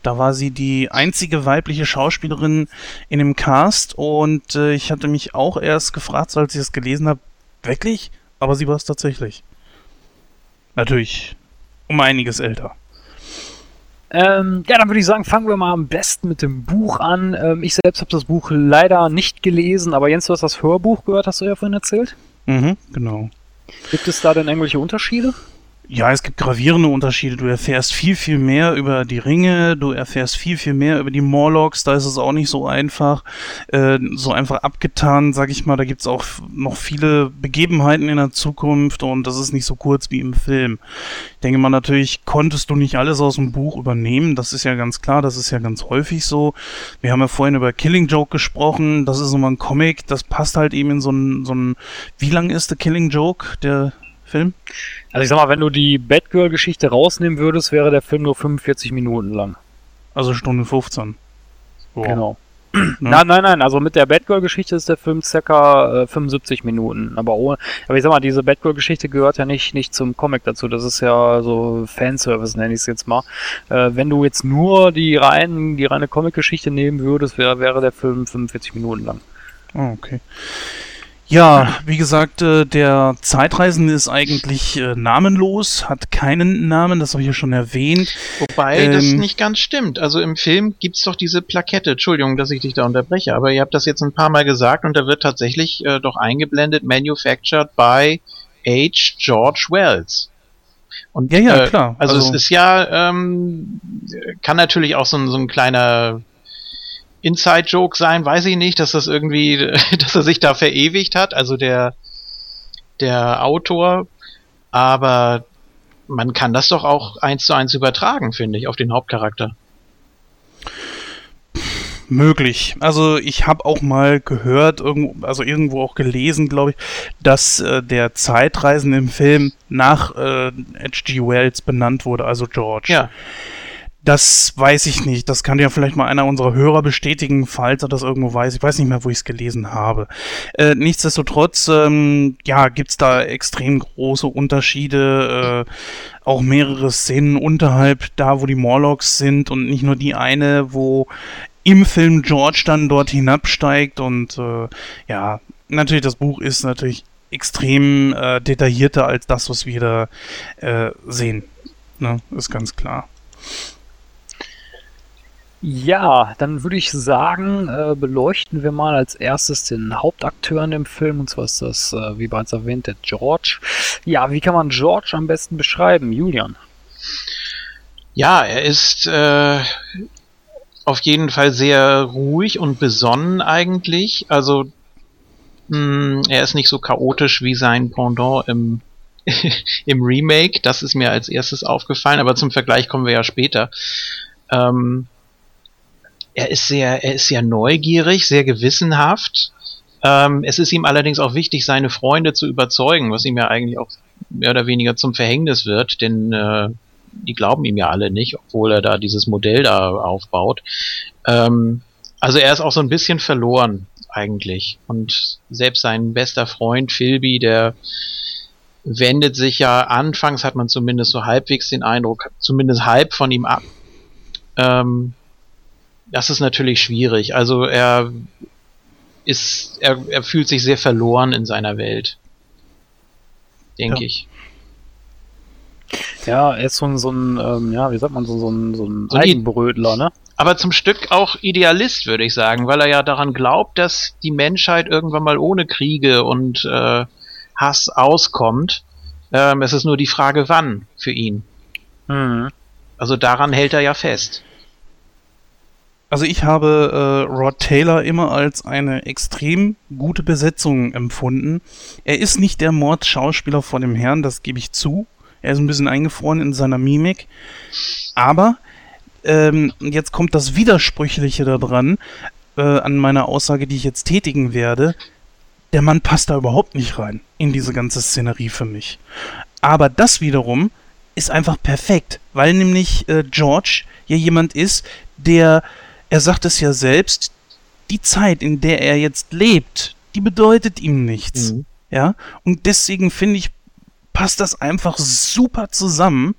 Da war sie die einzige weibliche Schauspielerin in dem Cast und äh, ich hatte mich auch erst gefragt, als ich es gelesen habe, wirklich? Aber sie war es tatsächlich. Natürlich um einiges älter. Ähm, ja, dann würde ich sagen, fangen wir mal am besten mit dem Buch an. Ähm, ich selbst habe das Buch leider nicht gelesen, aber Jens, du hast das Hörbuch gehört, hast du ja vorhin erzählt. Mhm, genau. Gibt es da denn irgendwelche Unterschiede? Ja, es gibt gravierende Unterschiede. Du erfährst viel, viel mehr über die Ringe, du erfährst viel, viel mehr über die Morlocks, da ist es auch nicht so einfach, äh, so einfach abgetan, sag ich mal. Da gibt's auch noch viele Begebenheiten in der Zukunft und das ist nicht so kurz wie im Film. Ich denke mal, natürlich konntest du nicht alles aus dem Buch übernehmen, das ist ja ganz klar, das ist ja ganz häufig so. Wir haben ja vorhin über Killing Joke gesprochen, das ist nochmal ein Comic, das passt halt eben in so ein, so ein, wie lang ist der Killing Joke, der Film? Also ich sag mal, wenn du die Batgirl-Geschichte rausnehmen würdest, wäre der Film nur 45 Minuten lang. Also Stunde 15. Wow. Genau. Nein, nein, nein, also mit der Batgirl-Geschichte ist der Film circa äh, 75 Minuten. Aber ohne, aber ich sag mal, diese Batgirl-Geschichte gehört ja nicht, nicht zum Comic dazu. Das ist ja so Fanservice, nenne ich es jetzt mal. Äh, wenn du jetzt nur die rein, die reine Comic-Geschichte nehmen würdest, wäre, wäre der Film 45 Minuten lang. Oh, okay. Ja, wie gesagt, äh, der Zeitreisende ist eigentlich äh, namenlos, hat keinen Namen, das habe ich ja schon erwähnt. Wobei das Ähm, nicht ganz stimmt. Also im Film gibt's doch diese Plakette. Entschuldigung, dass ich dich da unterbreche, aber ihr habt das jetzt ein paar Mal gesagt und da wird tatsächlich äh, doch eingeblendet, manufactured by H. George Wells. Und, Ja, ja, äh, klar. Also, Also- es ist ja, ähm, kann natürlich auch so ein, so ein kleiner Inside-Joke sein, weiß ich nicht, dass das irgendwie, dass er sich da verewigt hat, also der, der Autor, aber man kann das doch auch eins zu eins übertragen, finde ich, auf den Hauptcharakter. Möglich. Also ich habe auch mal gehört, irgendwo, also irgendwo auch gelesen, glaube ich, dass äh, der Zeitreisende im Film nach äh, H.G. Wells benannt wurde, also George. Ja, Das weiß ich nicht. Das kann ja vielleicht mal einer unserer Hörer bestätigen, falls er das irgendwo weiß. Ich weiß nicht mehr, wo ich es gelesen habe. Äh, nichtsdestotrotz, ähm, ja, gibt's da extrem große Unterschiede. Äh, auch mehrere Szenen unterhalb da, wo die Morlocks sind und nicht nur die eine, wo im Film George dann dort hinabsteigt und äh, ja, natürlich das Buch ist natürlich extrem äh, detaillierter als das, was wir da äh, sehen. Ne, ist ganz klar. Ja, dann würde ich sagen, äh, beleuchten wir mal als erstes den Hauptakteur in dem Film, und zwar ist das, äh, wie bereits erwähnt, der George. Ja, wie kann man George am besten beschreiben, Julian? ja, er ist äh, auf jeden Fall sehr ruhig und besonnen eigentlich. Also mh, er ist nicht so chaotisch wie sein Pendant im im Remake. Das ist mir als erstes aufgefallen, aber zum Vergleich kommen wir ja später. Ähm, er ist sehr, er ist sehr neugierig, sehr gewissenhaft. Ähm, es ist ihm allerdings auch wichtig, seine Freunde zu überzeugen, was ihm ja eigentlich auch mehr oder weniger zum Verhängnis wird, denn äh, die glauben ihm ja alle nicht, obwohl er da dieses Modell da aufbaut. Ähm, also er ist auch so ein bisschen verloren eigentlich. Und selbst sein bester Freund Philby, der wendet sich ja anfangs, hat man zumindest so halbwegs den Eindruck, zumindest halb von ihm ab. Ähm, das ist natürlich schwierig. Also er ist, er, er fühlt sich sehr verloren in seiner Welt. Denke Ja. ich. Ja, er ist so ein, so ein ähm, ja, wie sagt man, so, so ein, so ein So Eigenbrötler, ne? aber zum Stück auch Idealist, würde ich sagen, weil er ja daran glaubt, dass die Menschheit irgendwann mal ohne Kriege und äh, Hass auskommt. Ähm, es ist nur die Frage, wann für ihn. Mhm. Also daran hält er ja fest. Also ich habe äh, Rod Taylor immer als eine extrem gute Besetzung empfunden. Er ist nicht der Mordschauspieler vor dem Herrn, das gebe ich zu. Er ist ein bisschen eingefroren in seiner Mimik. Aber ähm, jetzt kommt das Widersprüchliche daran, äh, an meiner Aussage, die ich jetzt tätigen werde. Der Mann passt da überhaupt nicht rein in diese ganze Szenerie für mich. Aber das wiederum ist einfach perfekt, weil nämlich äh, George ja jemand ist, der, er sagt es ja selbst, die Zeit, in der er jetzt lebt, die bedeutet ihm nichts. Mhm. Ja, und deswegen finde ich, passt das einfach super zusammen,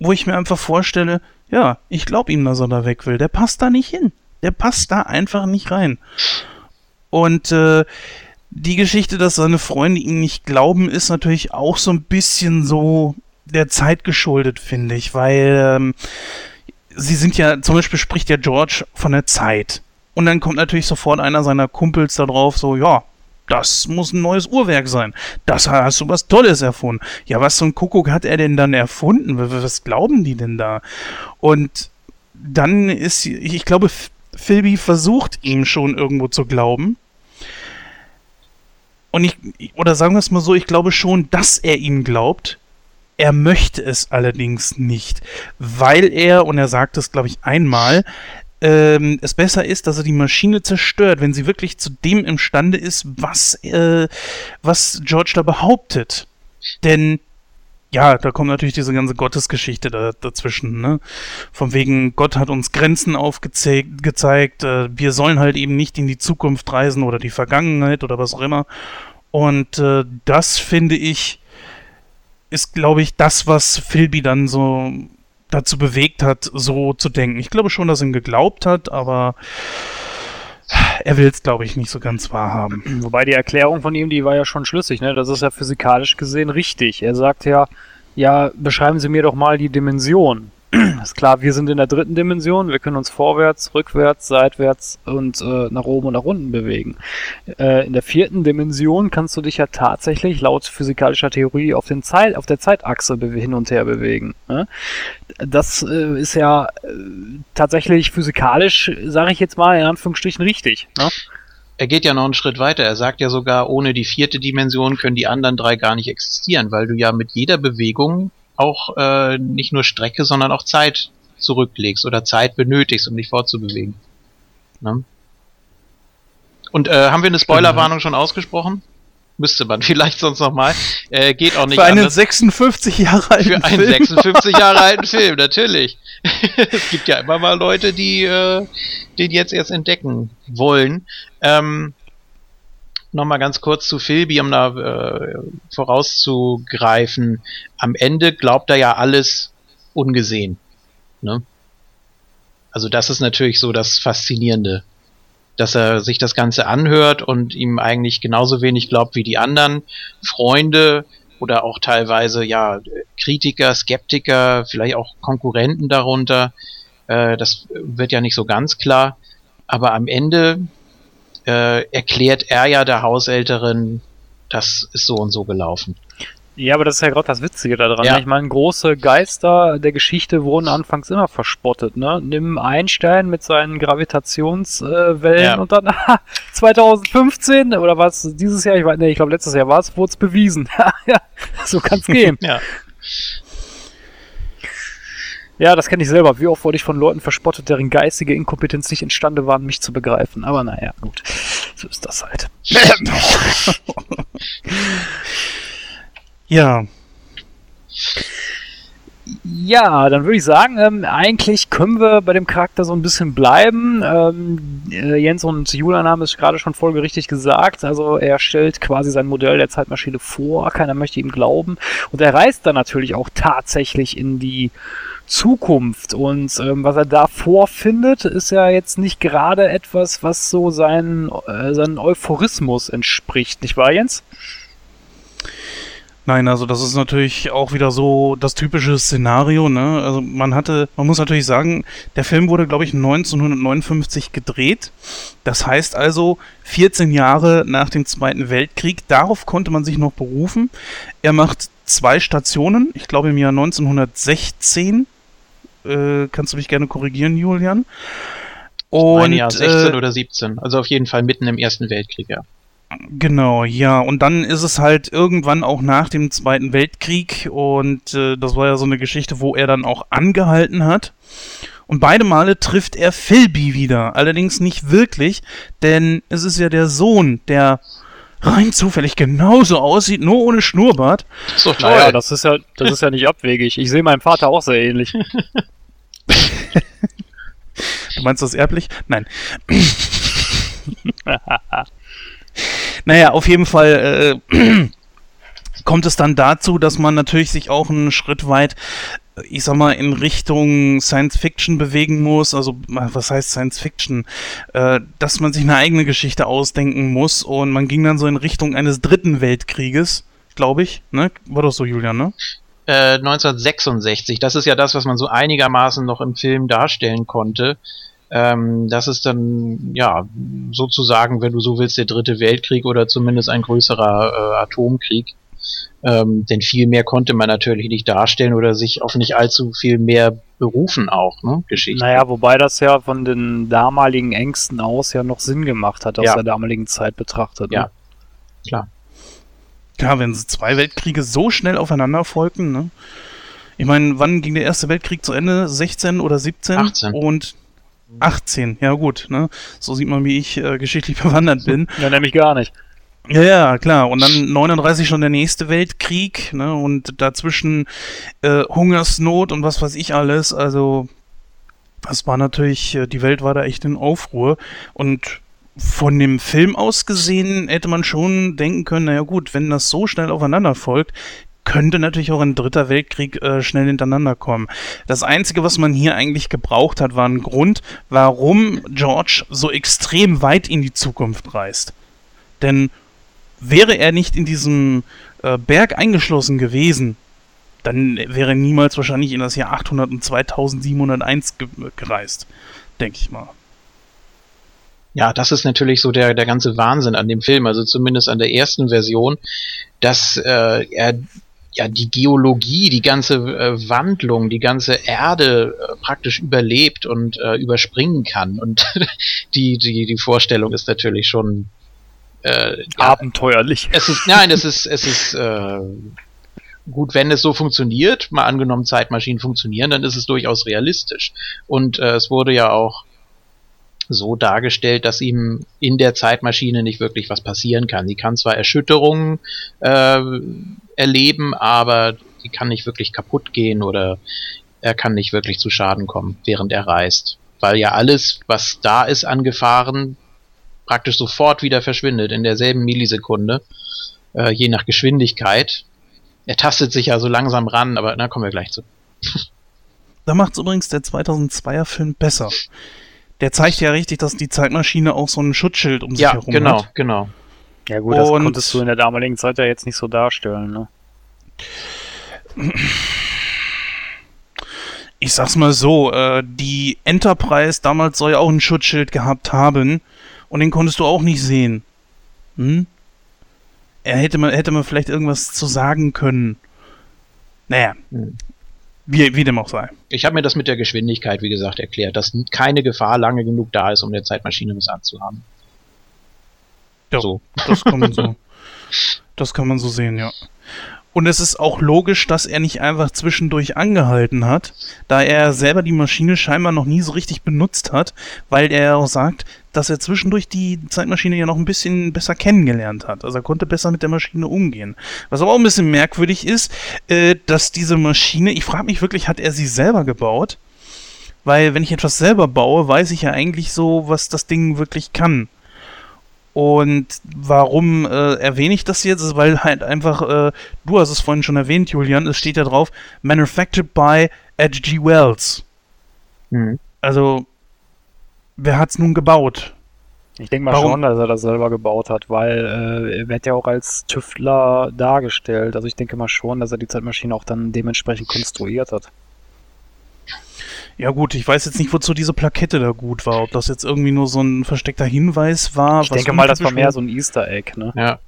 wo ich mir einfach vorstelle, ja, ich glaube ihm, dass er da weg will. Der passt da nicht hin. Der passt da einfach nicht rein. Und äh, die Geschichte, dass seine Freunde ihm nicht glauben, ist natürlich auch so ein bisschen so der Zeit geschuldet, finde ich, weil ähm, sie sind ja, zum Beispiel spricht ja George von der Zeit. Und dann kommt natürlich sofort einer seiner Kumpels da drauf, so, ja, das muss ein neues Uhrwerk sein. Das hast du was Tolles erfunden. Ja, was so ein Kuckuck hat er denn dann erfunden? Was glauben die denn da? Und dann ist, ich glaube, Philby versucht ihm schon irgendwo zu glauben. Und ich, oder sagen wir es mal so, ich glaube schon, dass er ihm glaubt. Er möchte es allerdings nicht, weil er, und er sagt es, glaube ich, einmal, ähm, es besser ist, dass er die Maschine zerstört, wenn sie wirklich zu dem imstande ist, was, äh, was George da behauptet. Denn, ja, da kommt natürlich diese ganze Gottesgeschichte da, dazwischen, ne? Von wegen, Gott hat uns Grenzen aufgezeigt, gezeigt, äh, wir sollen halt eben nicht in die Zukunft reisen oder die Vergangenheit oder was auch immer. Und äh, das finde ich, ist, glaube ich, das, was Philby dann so dazu bewegt hat, so zu denken. Ich glaube schon, dass er ihm geglaubt hat, aber er will es, glaube ich, nicht so ganz wahrhaben. Wobei die Erklärung von ihm, die war ja schon schlüssig, ne? Das ist ja physikalisch gesehen richtig. Er sagt ja, ja, beschreiben Sie mir doch mal die Dimension. ist klar, wir sind in der dritten Dimension, wir können uns vorwärts, rückwärts, seitwärts und äh, nach oben und nach unten bewegen. Äh, in der vierten Dimension kannst du dich ja tatsächlich laut physikalischer Theorie auf, den Zeit, auf der Zeitachse hin und her bewegen. Ne? Das äh, ist ja äh, tatsächlich physikalisch, sage ich jetzt mal, in Anführungsstrichen richtig. Ne? Er geht ja noch einen Schritt weiter. Er sagt ja sogar, ohne die vierte Dimension können die anderen drei gar nicht existieren, weil du ja mit jeder Bewegung auch äh, nicht nur Strecke, sondern auch Zeit zurücklegst oder Zeit benötigst, um dich fortzubewegen. Ne? Und äh, haben wir eine Spoilerwarnung schon ausgesprochen? Müsste man vielleicht sonst nochmal. Äh, geht auch nicht Für einen anders. 56 Jahre alten Für einen Film. 56 Jahre alten Film, natürlich. es gibt ja immer mal Leute, die äh, den jetzt erst entdecken wollen. Ähm, Nochmal ganz kurz zu Philby, um da äh, vorauszugreifen. Am Ende glaubt er ja alles ungesehen. Ne? Also das ist natürlich so das Faszinierende, dass er sich das Ganze anhört und ihm eigentlich genauso wenig glaubt wie die anderen Freunde oder auch teilweise ja Kritiker, Skeptiker, vielleicht auch Konkurrenten darunter. Äh, das wird ja nicht so ganz klar. Aber am Ende äh, erklärt er ja der Haushälterin, das ist so und so gelaufen. Ja, aber das ist ja gerade das Witzige daran. Ja. Ne? Ich meine, große Geister der Geschichte wurden anfangs immer verspottet. Ne? Nimm Einstein mit seinen Gravitationswellen äh, Ja. und dann 2015 oder was dieses Jahr, ich weiß nee, ich glaube letztes Jahr war es, wurde es bewiesen. ja, so kann's gehen. Ja. Ja, das kenne ich selber. Wie oft wurde ich von Leuten verspottet, deren geistige Inkompetenz nicht imstande waren, mich zu begreifen. Aber naja, gut. So ist das halt. Ja, Ja, dann würde ich sagen, ähm, eigentlich können wir bei dem Charakter so ein bisschen bleiben. Ähm, äh, Jens und Julian haben es gerade schon folgerichtig gesagt. Also er stellt quasi sein Modell der Zeitmaschine vor, keiner möchte ihm glauben. Und er reist dann natürlich auch tatsächlich in die Zukunft. Und ähm, was er da vorfindet, ist ja jetzt nicht gerade etwas, was so seinen, äh, seinen Euphorismus entspricht, nicht wahr, Jens? Nein, also das ist natürlich auch wieder so das typische Szenario, ne? Also man hatte, man muss natürlich sagen, der Film wurde, glaube ich, 1959 gedreht. Das heißt also 14 Jahre nach dem Zweiten Weltkrieg. Darauf konnte man sich noch berufen. Er macht zwei Stationen, ich glaube im Jahr 1916. Äh, kannst du mich gerne korrigieren, Julian? Und, Ein Jahr 16 äh, oder 17. Also auf jeden Fall mitten im Ersten Weltkrieg, ja. Genau, ja. Und dann ist es halt irgendwann auch nach dem Zweiten Weltkrieg und äh, das war ja so eine Geschichte, wo er dann auch angehalten hat. Und beide Male trifft er Philby wieder. Allerdings nicht wirklich, denn es ist ja der Sohn, der rein zufällig genauso aussieht, nur ohne Schnurrbart. Ist doch toll. Naja, das ist ja, das ist ja nicht abwegig. Ich sehe meinem Vater auch sehr ähnlich. Du meinst das erblich? Nein. naja, auf jeden Fall äh, kommt es dann dazu, dass man natürlich sich auch einen Schritt weit, äh, ich sag mal, in Richtung Science Fiction bewegen muss. Also, was heißt Science Fiction? Äh, dass man sich eine eigene Geschichte ausdenken muss und man ging dann so in Richtung eines dritten Weltkrieges, glaube ich. Ne? War doch so, Julian, ne? Äh, 1966, das ist ja das, was man so einigermaßen noch im Film darstellen konnte. Ähm, das ist dann, ja, sozusagen, wenn du so willst, der dritte Weltkrieg oder zumindest ein größerer äh, Atomkrieg. Ähm, denn viel mehr konnte man natürlich nicht darstellen oder sich auf nicht allzu viel mehr berufen auch, ne? Geschichte. Naja, wobei das ja von den damaligen Ängsten aus ja noch Sinn gemacht hat, aus Ja. der damaligen Zeit betrachtet. ne? Ja. Klar. Ja, wenn zwei Weltkriege so schnell aufeinander folgten, ne? Ich meine, wann ging der Erste Weltkrieg zu Ende? 16 oder 17? 18. Und 18, ja gut, ne? So sieht man, wie ich äh, geschichtlich bewandert bin. Ja, nämlich gar nicht. Ja, ja, klar. Und dann 39 schon der nächste Weltkrieg, ne? Und dazwischen äh, Hungersnot und was weiß ich alles. Also, das war natürlich, äh, die Welt war da echt in Aufruhr. Und von dem Film aus gesehen hätte man schon denken können, naja gut, wenn das so schnell aufeinander folgt, könnte natürlich auch ein dritter Weltkrieg äh, schnell hintereinander kommen. Das Einzige, was man hier eigentlich gebraucht hat, war ein Grund, warum George so extrem weit in die Zukunft reist. Denn wäre er nicht in diesem äh, Berg eingeschlossen gewesen, dann wäre niemals wahrscheinlich in das Jahr 800 und 2701 ge gereist. Denke ich mal. Ja, das ist natürlich so der, der ganze Wahnsinn an dem Film, also zumindest an der ersten Version, dass äh, er ja die Geologie, die ganze äh, Wandlung, die ganze Erde äh, praktisch überlebt und äh, überspringen kann. Und die, die, die Vorstellung ist natürlich schon äh, ja, Abenteuerlich. es ist, nein, es ist, es ist äh, gut, wenn es so funktioniert, mal angenommen Zeitmaschinen funktionieren, dann ist es durchaus realistisch. Und äh, es wurde ja auch so dargestellt, dass ihm in der Zeitmaschine nicht wirklich was passieren kann. Sie kann zwar Erschütterungen äh, erleben, aber sie kann nicht wirklich kaputt gehen oder er kann nicht wirklich zu Schaden kommen, während er reist. Weil ja alles, was da ist an Gefahren, praktisch sofort wieder verschwindet, in derselben Millisekunde, äh, je nach Geschwindigkeit. Er tastet sich ja so langsam ran, aber da kommen wir gleich zu. Da macht es übrigens der 2002er Film besser. Der zeigt ja richtig, dass die Zeitmaschine auch so ein Schutzschild um sich Ja, herum genau, hat. genau. Ja gut, das Und- konntest du in der damaligen Zeit ja jetzt nicht so darstellen. Ne? Ich sag's mal so, äh, die Enterprise damals soll ja auch ein Schutzschild gehabt haben und den konntest du auch nicht sehen. Hm? Er hätte man, hätte man vielleicht irgendwas zu sagen können. Naja, Hm. Wie, wie dem auch sei. Ich habe mir das mit der Geschwindigkeit, wie gesagt, erklärt, dass keine Gefahr lange genug da ist, um der Zeitmaschine was anzuhaben. Ja, So. das kann man so. Das kann man so sehen, ja. Und es ist auch logisch, dass er nicht einfach zwischendurch angehalten hat, da er selber die Maschine scheinbar noch nie so richtig benutzt hat, weil er auch sagt, dass er zwischendurch die Zeitmaschine ja noch ein bisschen besser kennengelernt hat. Also er konnte besser mit der Maschine umgehen. Was aber auch ein bisschen merkwürdig ist, äh, dass diese Maschine, ich frage mich wirklich, hat er sie selber gebaut? Weil wenn ich etwas selber baue, weiß ich ja eigentlich so, was das Ding wirklich kann. Und warum äh, erwähne ich das jetzt? Weil halt einfach, äh, du hast es vorhin schon erwähnt, Julian, es steht ja drauf, Manufactured by H.G. Wells. Mhm. Also, wer hat's nun gebaut? Ich denke mal Warum? schon, dass er das selber gebaut hat, weil äh, er wird ja auch als Tüftler dargestellt. Also ich denke mal schon, dass er die Zeitmaschine auch dann dementsprechend konstruiert hat. Ja gut, ich weiß jetzt nicht, wozu diese Plakette da gut war. Ob das jetzt irgendwie nur so ein versteckter Hinweis war. Ich was denke mal, das war mehr so ein Easter Egg, ne? Ja,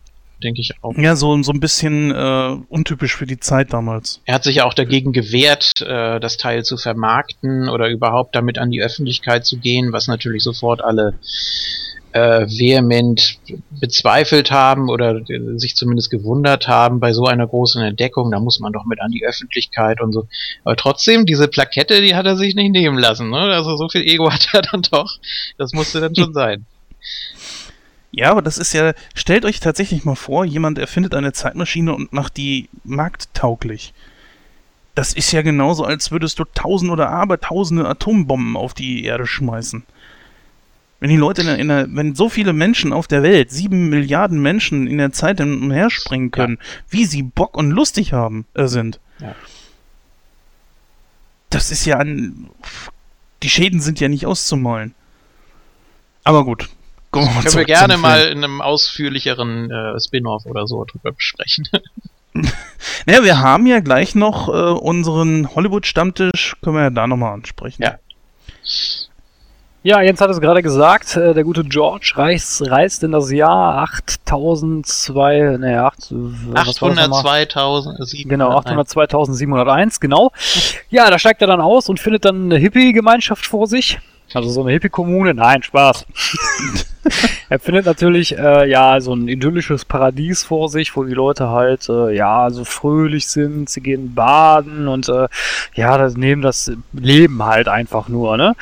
denke ich auch. Ja, so, so ein bisschen äh, untypisch für die Zeit damals. Er hat sich ja auch dagegen gewehrt, äh, das Teil zu vermarkten oder überhaupt damit an die Öffentlichkeit zu gehen, was natürlich sofort alle äh, vehement bezweifelt haben oder äh, sich zumindest gewundert haben bei so einer großen Entdeckung. Da muss man doch mit an die Öffentlichkeit und so. Aber trotzdem, diese Plakette, die hat er sich nicht nehmen lassen. Ne? Also so viel Ego hat er dann doch. Das musste dann schon sein. Ja, aber das ist ja, stellt euch tatsächlich mal vor, jemand erfindet eine Zeitmaschine und macht die markttauglich. Das ist ja genauso, als würdest du tausend oder abertausende Atombomben auf die Erde schmeißen. Wenn die Leute in der, in der, wenn so viele Menschen auf der Welt, sieben Milliarden Menschen in der Zeit hin und her springen können, wie sie Bock und lustig haben, äh, sind. Ja. Das ist ja an, die Schäden sind ja nicht auszumalen. Aber gut. Kommen wir Können wir gerne mal in einem ausführlicheren äh, Spin-off oder so drüber besprechen. Naja, wir haben ja gleich noch äh, unseren Hollywood-Stammtisch, können wir ja da nochmal ansprechen. Ja. Ja, Jens hat es gerade gesagt, äh, der gute George reist, reist in das Jahr 8002, ne, 8, was war das nochmal? 802.000. Genau, 802.701, genau. Ja, da steigt er dann aus und findet dann eine Hippie-Gemeinschaft vor sich. Also so eine Hippie-Kommune. Nein, Spaß. er findet natürlich, äh, ja, so ein idyllisches Paradies vor sich, wo die Leute halt, äh, ja, so fröhlich sind, sie gehen baden und, äh, ja, das nehmen das Leben halt einfach nur, ne?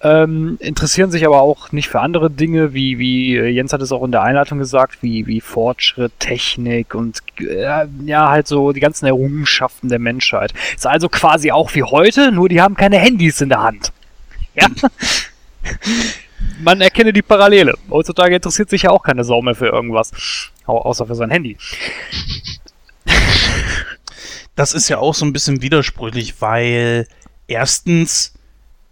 Ähm, interessieren sich aber auch nicht für andere Dinge, wie, wie äh, Jens hat es auch in der Einleitung gesagt, wie, wie Fortschritt, Technik und äh, ja, halt so die ganzen Errungenschaften der Menschheit. Ist also quasi auch wie heute, nur die haben keine Handys in der Hand. Ja. Man erkenne die Parallele. Heutzutage interessiert sich ja auch keine Sau mehr für irgendwas. Au- Außer für sein Handy. Das ist ja auch so ein bisschen widersprüchlich, weil erstens,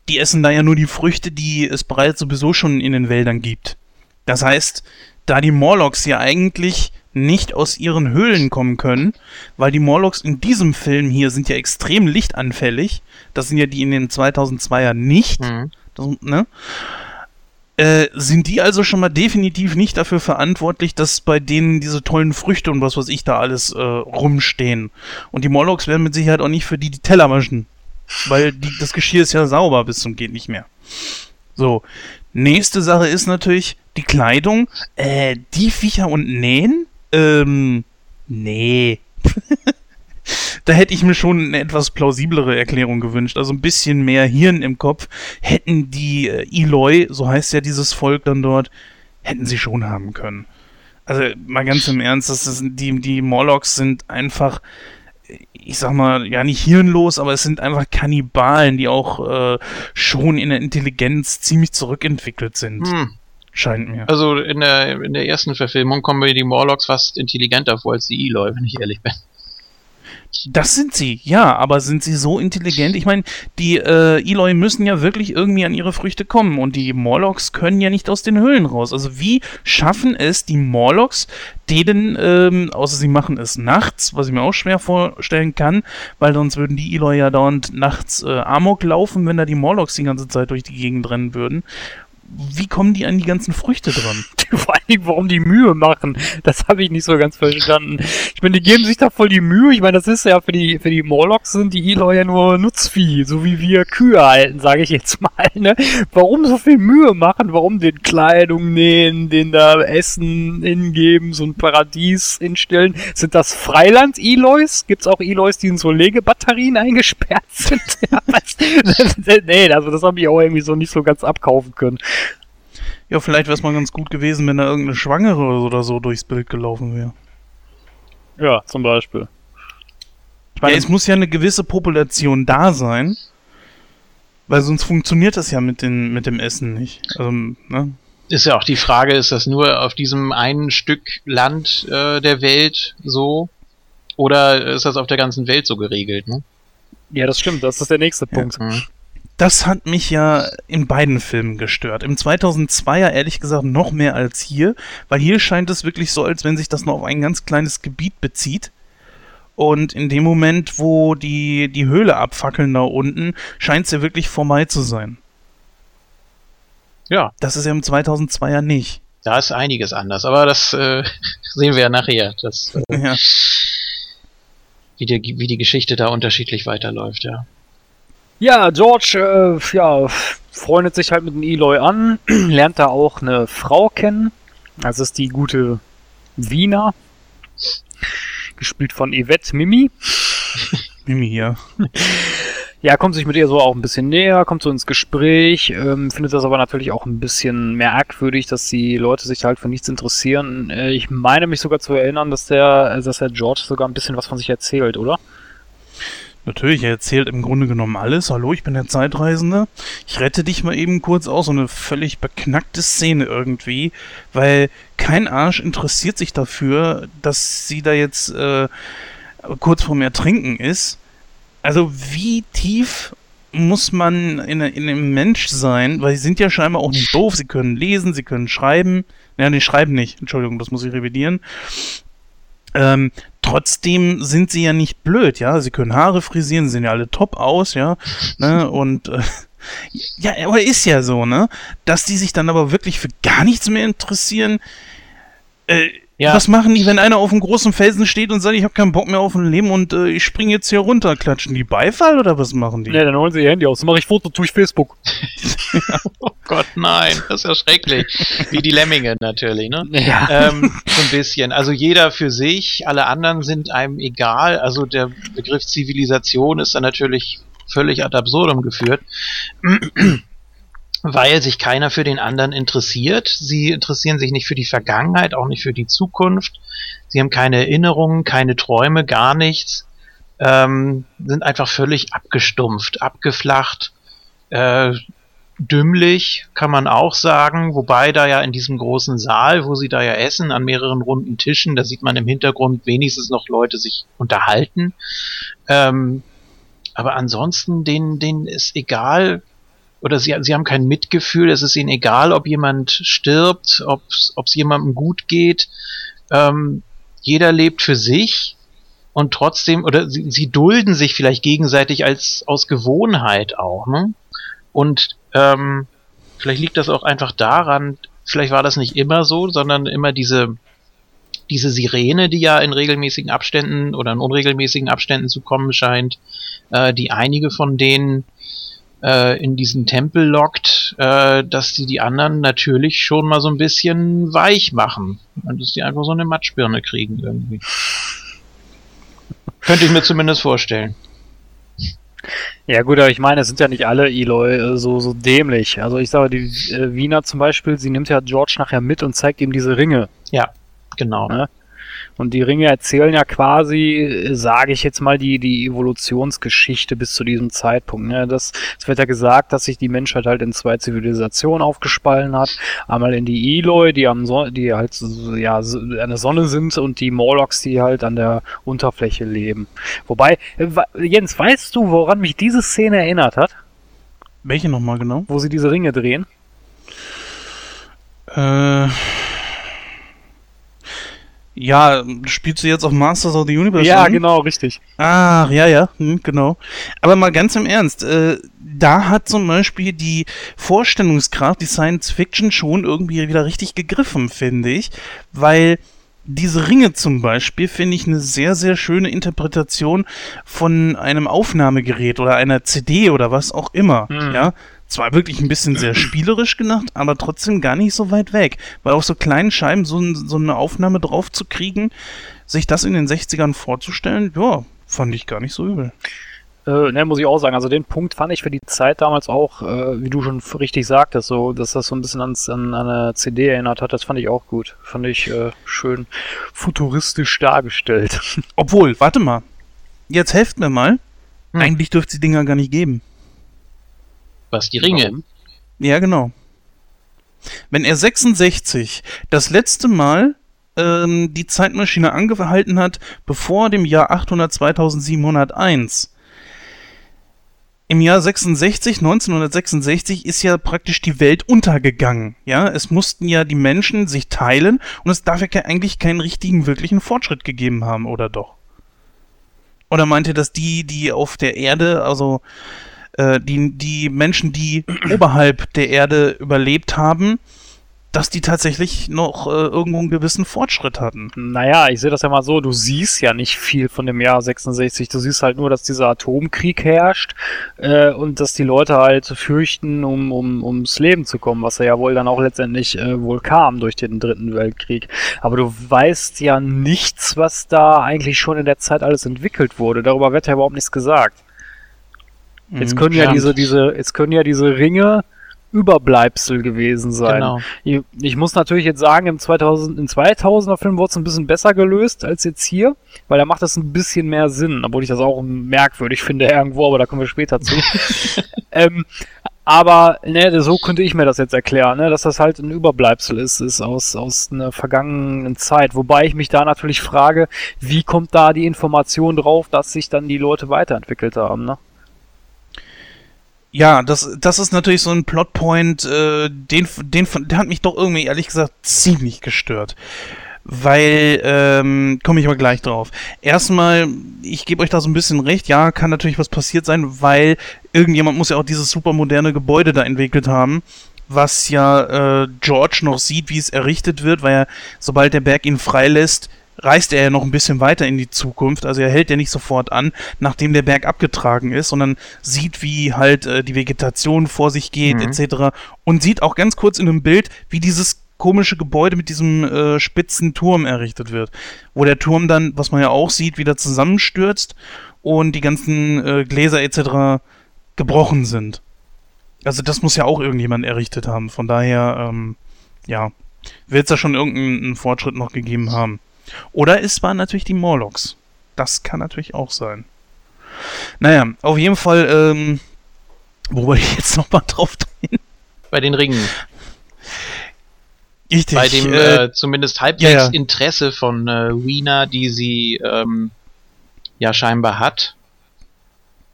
die essen da ja nur die Früchte, die es bereits sowieso schon in den Wäldern gibt. Das heißt, da die Morlocks ja eigentlich nicht aus ihren Höhlen kommen können, weil die Morlocks in diesem Film hier sind ja extrem lichtanfällig. Das sind ja die in den 2002er nicht. Mhm. Das, ne? Äh, sind die also schon mal definitiv nicht dafür verantwortlich, dass bei denen diese tollen Früchte und was weiß ich da alles äh, rumstehen. Und die Morlocks werden mit Sicherheit auch nicht für die die Teller waschen. Weil die, das Geschirr ist ja sauber bis zum geht nicht mehr. So. Nächste Sache ist natürlich die Kleidung. Äh, die Viecher und Nähen? Ähm, nee. da hätte ich mir schon eine etwas plausiblere Erklärung gewünscht. Also ein bisschen mehr Hirn im Kopf hätten die äh, Eloi, so heißt ja dieses Volk dann dort, hätten sie schon haben können. Also mal ganz im Ernst, das ist, die, die Morlocks sind einfach, ich sag mal, ja nicht hirnlos, aber es sind einfach Kannibalen, die auch äh, schon in der Intelligenz ziemlich zurückentwickelt sind. Hm. Scheint mir. Also in der, in der ersten Verfilmung kommen mir die Morlocks fast intelligenter vor als die Eloy, wenn ich ehrlich bin. Das sind sie, ja, aber sind sie so intelligent? Ich meine, die äh, Eloi müssen ja wirklich irgendwie an ihre Früchte kommen und die Morlocks können ja nicht aus den Höhlen raus. Also wie schaffen es die Morlocks, denen, ähm, außer sie machen es nachts, was ich mir auch schwer vorstellen kann, weil sonst würden die Eloi ja dauernd nachts äh, Amok laufen, wenn da die Morlocks die ganze Zeit durch die Gegend rennen würden. Wie kommen die an die ganzen Früchte dran? Vor allen Dingen, warum die Mühe machen, das habe ich nicht so ganz verstanden. Ich meine, die geben sich da voll die Mühe. Ich meine, das ist ja für die für die Morlocks sind die Eloy ja nur Nutzvieh, so wie wir Kühe halten, sage ich jetzt mal. Ne? Warum so viel Mühe machen? Warum den Kleidung nähen, den da Essen hingeben, so ein Paradies hinstellen? Sind das Freiland-Eloys? Gibt es auch Eloys, die in so Legebatterien eingesperrt sind? Nee, also das habe ich auch irgendwie so nicht so ganz abkaufen können. Ja, vielleicht wäre es mal ganz gut gewesen, wenn da irgendeine Schwangere oder so durchs Bild gelaufen wäre. Ja, zum Beispiel. Ich meine, ja, es muss ja eine gewisse Population da sein, weil sonst funktioniert das ja mit, den, mit dem Essen nicht. Also, ne? Ist ja auch die Frage, ist das nur auf diesem einen Stück Land äh, der Welt so? Oder ist das auf der ganzen Welt so geregelt, ne? Ja, das stimmt, das ist der nächste Punkt. Ja. Das hat mich ja in beiden Filmen gestört. Im 2002er ehrlich gesagt noch mehr als hier, weil hier scheint es wirklich so, als wenn sich das nur auf ein ganz kleines Gebiet bezieht. Und in dem Moment, wo die, die Höhle abfackeln da unten, scheint es ja wirklich vorbei zu sein. Ja. Das ist ja im 2002er nicht. Da ist einiges anders, aber das äh, sehen wir ja nachher. Das, äh, ja. Wie, die, wie die Geschichte da unterschiedlich weiterläuft, ja. Ja, George, äh, ja, freundet sich halt mit dem Eloy an, lernt da auch eine Frau kennen. Das ist die gute Wiener. Gespielt von Yvette Mimi. Mimi, ja. Ja, kommt sich mit ihr so auch ein bisschen näher, kommt so ins Gespräch, ähm, findet das aber natürlich auch ein bisschen merkwürdig, dass die Leute sich halt für nichts interessieren. Äh, ich meine mich sogar zu erinnern, dass der, dass der George sogar ein bisschen was von sich erzählt, oder? Natürlich, er erzählt im Grunde genommen alles. Hallo, ich bin der Zeitreisende. Ich rette dich mal eben kurz aus. So eine völlig beknackte Szene irgendwie, weil kein Arsch interessiert sich dafür, dass sie da jetzt äh, kurz vorm Ertrinken ist. Also wie tief muss man in, in einem Mensch sein, weil sie sind ja scheinbar auch nicht doof. Sie können lesen, sie können schreiben. Ja, nee, schreiben nicht. Entschuldigung, das muss ich revidieren. Ähm, trotzdem sind sie ja nicht blöd, ja. Sie können Haare frisieren, sehen ja alle top aus, ja. ne? Und äh, ja, aber ist ja so, ne? Dass die sich dann aber wirklich für gar nichts mehr interessieren. Äh, ja. Was machen die, wenn einer auf einem großen Felsen steht und sagt, ich habe keinen Bock mehr auf ein Leben und äh, ich springe jetzt hier runter? Klatschen die Beifall oder was machen die? Ne, dann holen sie ihr Handy aus. Dann mache ich Foto durch Facebook. oh Gott, nein, das ist ja schrecklich. Wie die Lemminge natürlich, ne? Ja. Ähm, so ein bisschen. Also jeder für sich, alle anderen sind einem egal. Also der Begriff Zivilisation ist dann natürlich völlig ad absurdum geführt weil sich keiner für den anderen interessiert. Sie interessieren sich nicht für die Vergangenheit, auch nicht für die Zukunft. Sie haben keine Erinnerungen, keine Träume, gar nichts. Ähm, sind einfach völlig abgestumpft, abgeflacht, äh, dümmlich, kann man auch sagen. Wobei da ja in diesem großen Saal, wo sie da ja essen, an mehreren runden Tischen, da sieht man im Hintergrund wenigstens noch Leute sich unterhalten. Ähm, aber ansonsten, denen, denen ist egal, oder sie, sie haben kein Mitgefühl, es ist ihnen egal, ob jemand stirbt, ob es jemandem gut geht. Ähm, jeder lebt für sich und trotzdem, oder sie, sie dulden sich vielleicht gegenseitig als aus Gewohnheit auch, ne? Und ähm, vielleicht liegt das auch einfach daran, vielleicht war das nicht immer so, sondern immer diese diese Sirene, die ja in regelmäßigen Abständen oder in unregelmäßigen Abständen zu kommen scheint, äh, die einige von denen äh, in diesen Tempel lockt, äh, dass die die anderen natürlich schon mal so ein bisschen weich machen. Und dass die einfach so eine Matschbirne kriegen irgendwie. Könnte ich mir zumindest vorstellen. Ja gut, aber ich meine, es sind ja nicht alle Eloy äh, so, so dämlich. Also ich sage, die äh, Wiener zum Beispiel, sie nimmt ja George nachher mit und zeigt ihm diese Ringe. Ja, genau. Ne? Und die Ringe erzählen ja quasi, sage ich jetzt mal, die, die Evolutionsgeschichte bis zu diesem Zeitpunkt. Ne? Das, es wird ja gesagt, dass sich die Menschheit halt in zwei Zivilisationen aufgespalten hat. Einmal in die Eloy, die, am Son die halt ja, an der Sonne sind und die Morlocks, die halt an der Unterfläche leben. Wobei, äh, Jens, weißt du, woran mich diese Szene erinnert hat? Welche nochmal genau? Wo sie diese Ringe drehen? Äh Ja, spielst du jetzt auf Masters of the Universe? Ja, an? genau, richtig. Ach, ja, ja, hm, genau. Aber mal ganz im Ernst, äh, da hat zum Beispiel die Vorstellungskraft, die Science Fiction schon irgendwie wieder richtig gegriffen, finde ich, weil diese Ringe zum Beispiel finde ich eine sehr, sehr schöne Interpretation von einem Aufnahmegerät oder einer CD oder was auch immer, Mhm. ja. Zwar wirklich ein bisschen sehr spielerisch gemacht, aber trotzdem gar nicht so weit weg. Weil auf so kleinen Scheiben so, so eine Aufnahme drauf zu kriegen, sich das in den 60ern vorzustellen, ja, fand ich gar nicht so übel. Äh, ne, muss ich auch sagen. Also den Punkt fand ich für die Zeit damals auch, äh, wie du schon richtig sagtest, so, dass das so ein bisschen ans, an, an eine CD erinnert hat. Das fand ich auch gut. Fand ich äh, schön futuristisch dargestellt. Obwohl, warte mal. Jetzt helft mir mal. Hm. Eigentlich dürfte es die Dinger gar nicht geben. Was die Ringe. Warum? Ja, genau. Wenn er 66 das letzte Mal ähm, die Zeitmaschine angehalten hat, bevor dem Jahr 800 2701, im Jahr 66, 1966 ist ja praktisch die Welt untergegangen. Ja, es mussten ja die Menschen sich teilen und es darf ja eigentlich keinen richtigen, wirklichen Fortschritt gegeben haben, oder doch? Oder meint ihr, dass die, die auf der Erde, also äh, die, die Menschen, die oberhalb der Erde überlebt haben, dass die tatsächlich noch äh, irgendwo einen gewissen Fortschritt hatten? Naja, ich sehe das ja mal so, du siehst ja nicht viel von dem Jahr 66. Du siehst halt nur, dass dieser Atomkrieg herrscht äh, und dass die Leute halt fürchten, um, um ums Leben zu kommen, was ja wohl dann auch letztendlich äh, wohl kam durch den Dritten Weltkrieg. Aber du weißt ja nichts, was da eigentlich schon in der Zeit alles entwickelt wurde. Darüber wird ja überhaupt nichts gesagt. Jetzt können ja diese, diese, jetzt können ja diese Ringe Überbleibsel gewesen sein. Genau. Ich, ich muss natürlich jetzt sagen, im 2000, im 2000er Film wurde es ein bisschen besser gelöst als jetzt hier, weil da macht es ein bisschen mehr Sinn, obwohl ich das auch merkwürdig finde irgendwo, aber da kommen wir später zu. ähm, aber ne, so könnte ich mir das jetzt erklären, ne, dass das halt ein Überbleibsel ist, ist aus, aus einer vergangenen Zeit. Wobei ich mich da natürlich frage, wie kommt da die Information drauf, dass sich dann die Leute weiterentwickelt haben, ne? Ja, das, das ist natürlich so ein Plotpoint, äh, den, den, der hat mich doch irgendwie, ehrlich gesagt, ziemlich gestört. Weil, ähm, komme ich aber gleich drauf. Erstmal, ich gebe euch da so ein bisschen recht, ja, kann natürlich was passiert sein, weil irgendjemand muss ja auch dieses supermoderne Gebäude da entwickelt haben, was ja äh, George noch sieht, wie es errichtet wird, weil er, sobald der Berg ihn freilässt, reist er ja noch ein bisschen weiter in die Zukunft. Also er hält ja nicht sofort an, nachdem der Berg abgetragen ist, sondern sieht, wie halt äh, die Vegetation vor sich geht, Mhm. etc. Und sieht auch ganz kurz in einem Bild, wie dieses komische Gebäude mit diesem äh, spitzen Turm errichtet wird. Wo der Turm dann, was man ja auch sieht, wieder zusammenstürzt und die ganzen äh, Gläser etc. gebrochen sind. Also das muss ja auch irgendjemand errichtet haben. Von daher, ähm, ja, wird es da schon irgendeinen Fortschritt noch gegeben haben. Oder es waren natürlich die Morlocks. Das kann natürlich auch sein. Naja, auf jeden Fall, ähm, wo wollte ich jetzt nochmal drauf drehen? Bei den Ringen. Richtig, Bei dem äh, äh, zumindest halbwegs ja, ja. Interesse von äh, Wiener, die sie ähm, ja scheinbar hat.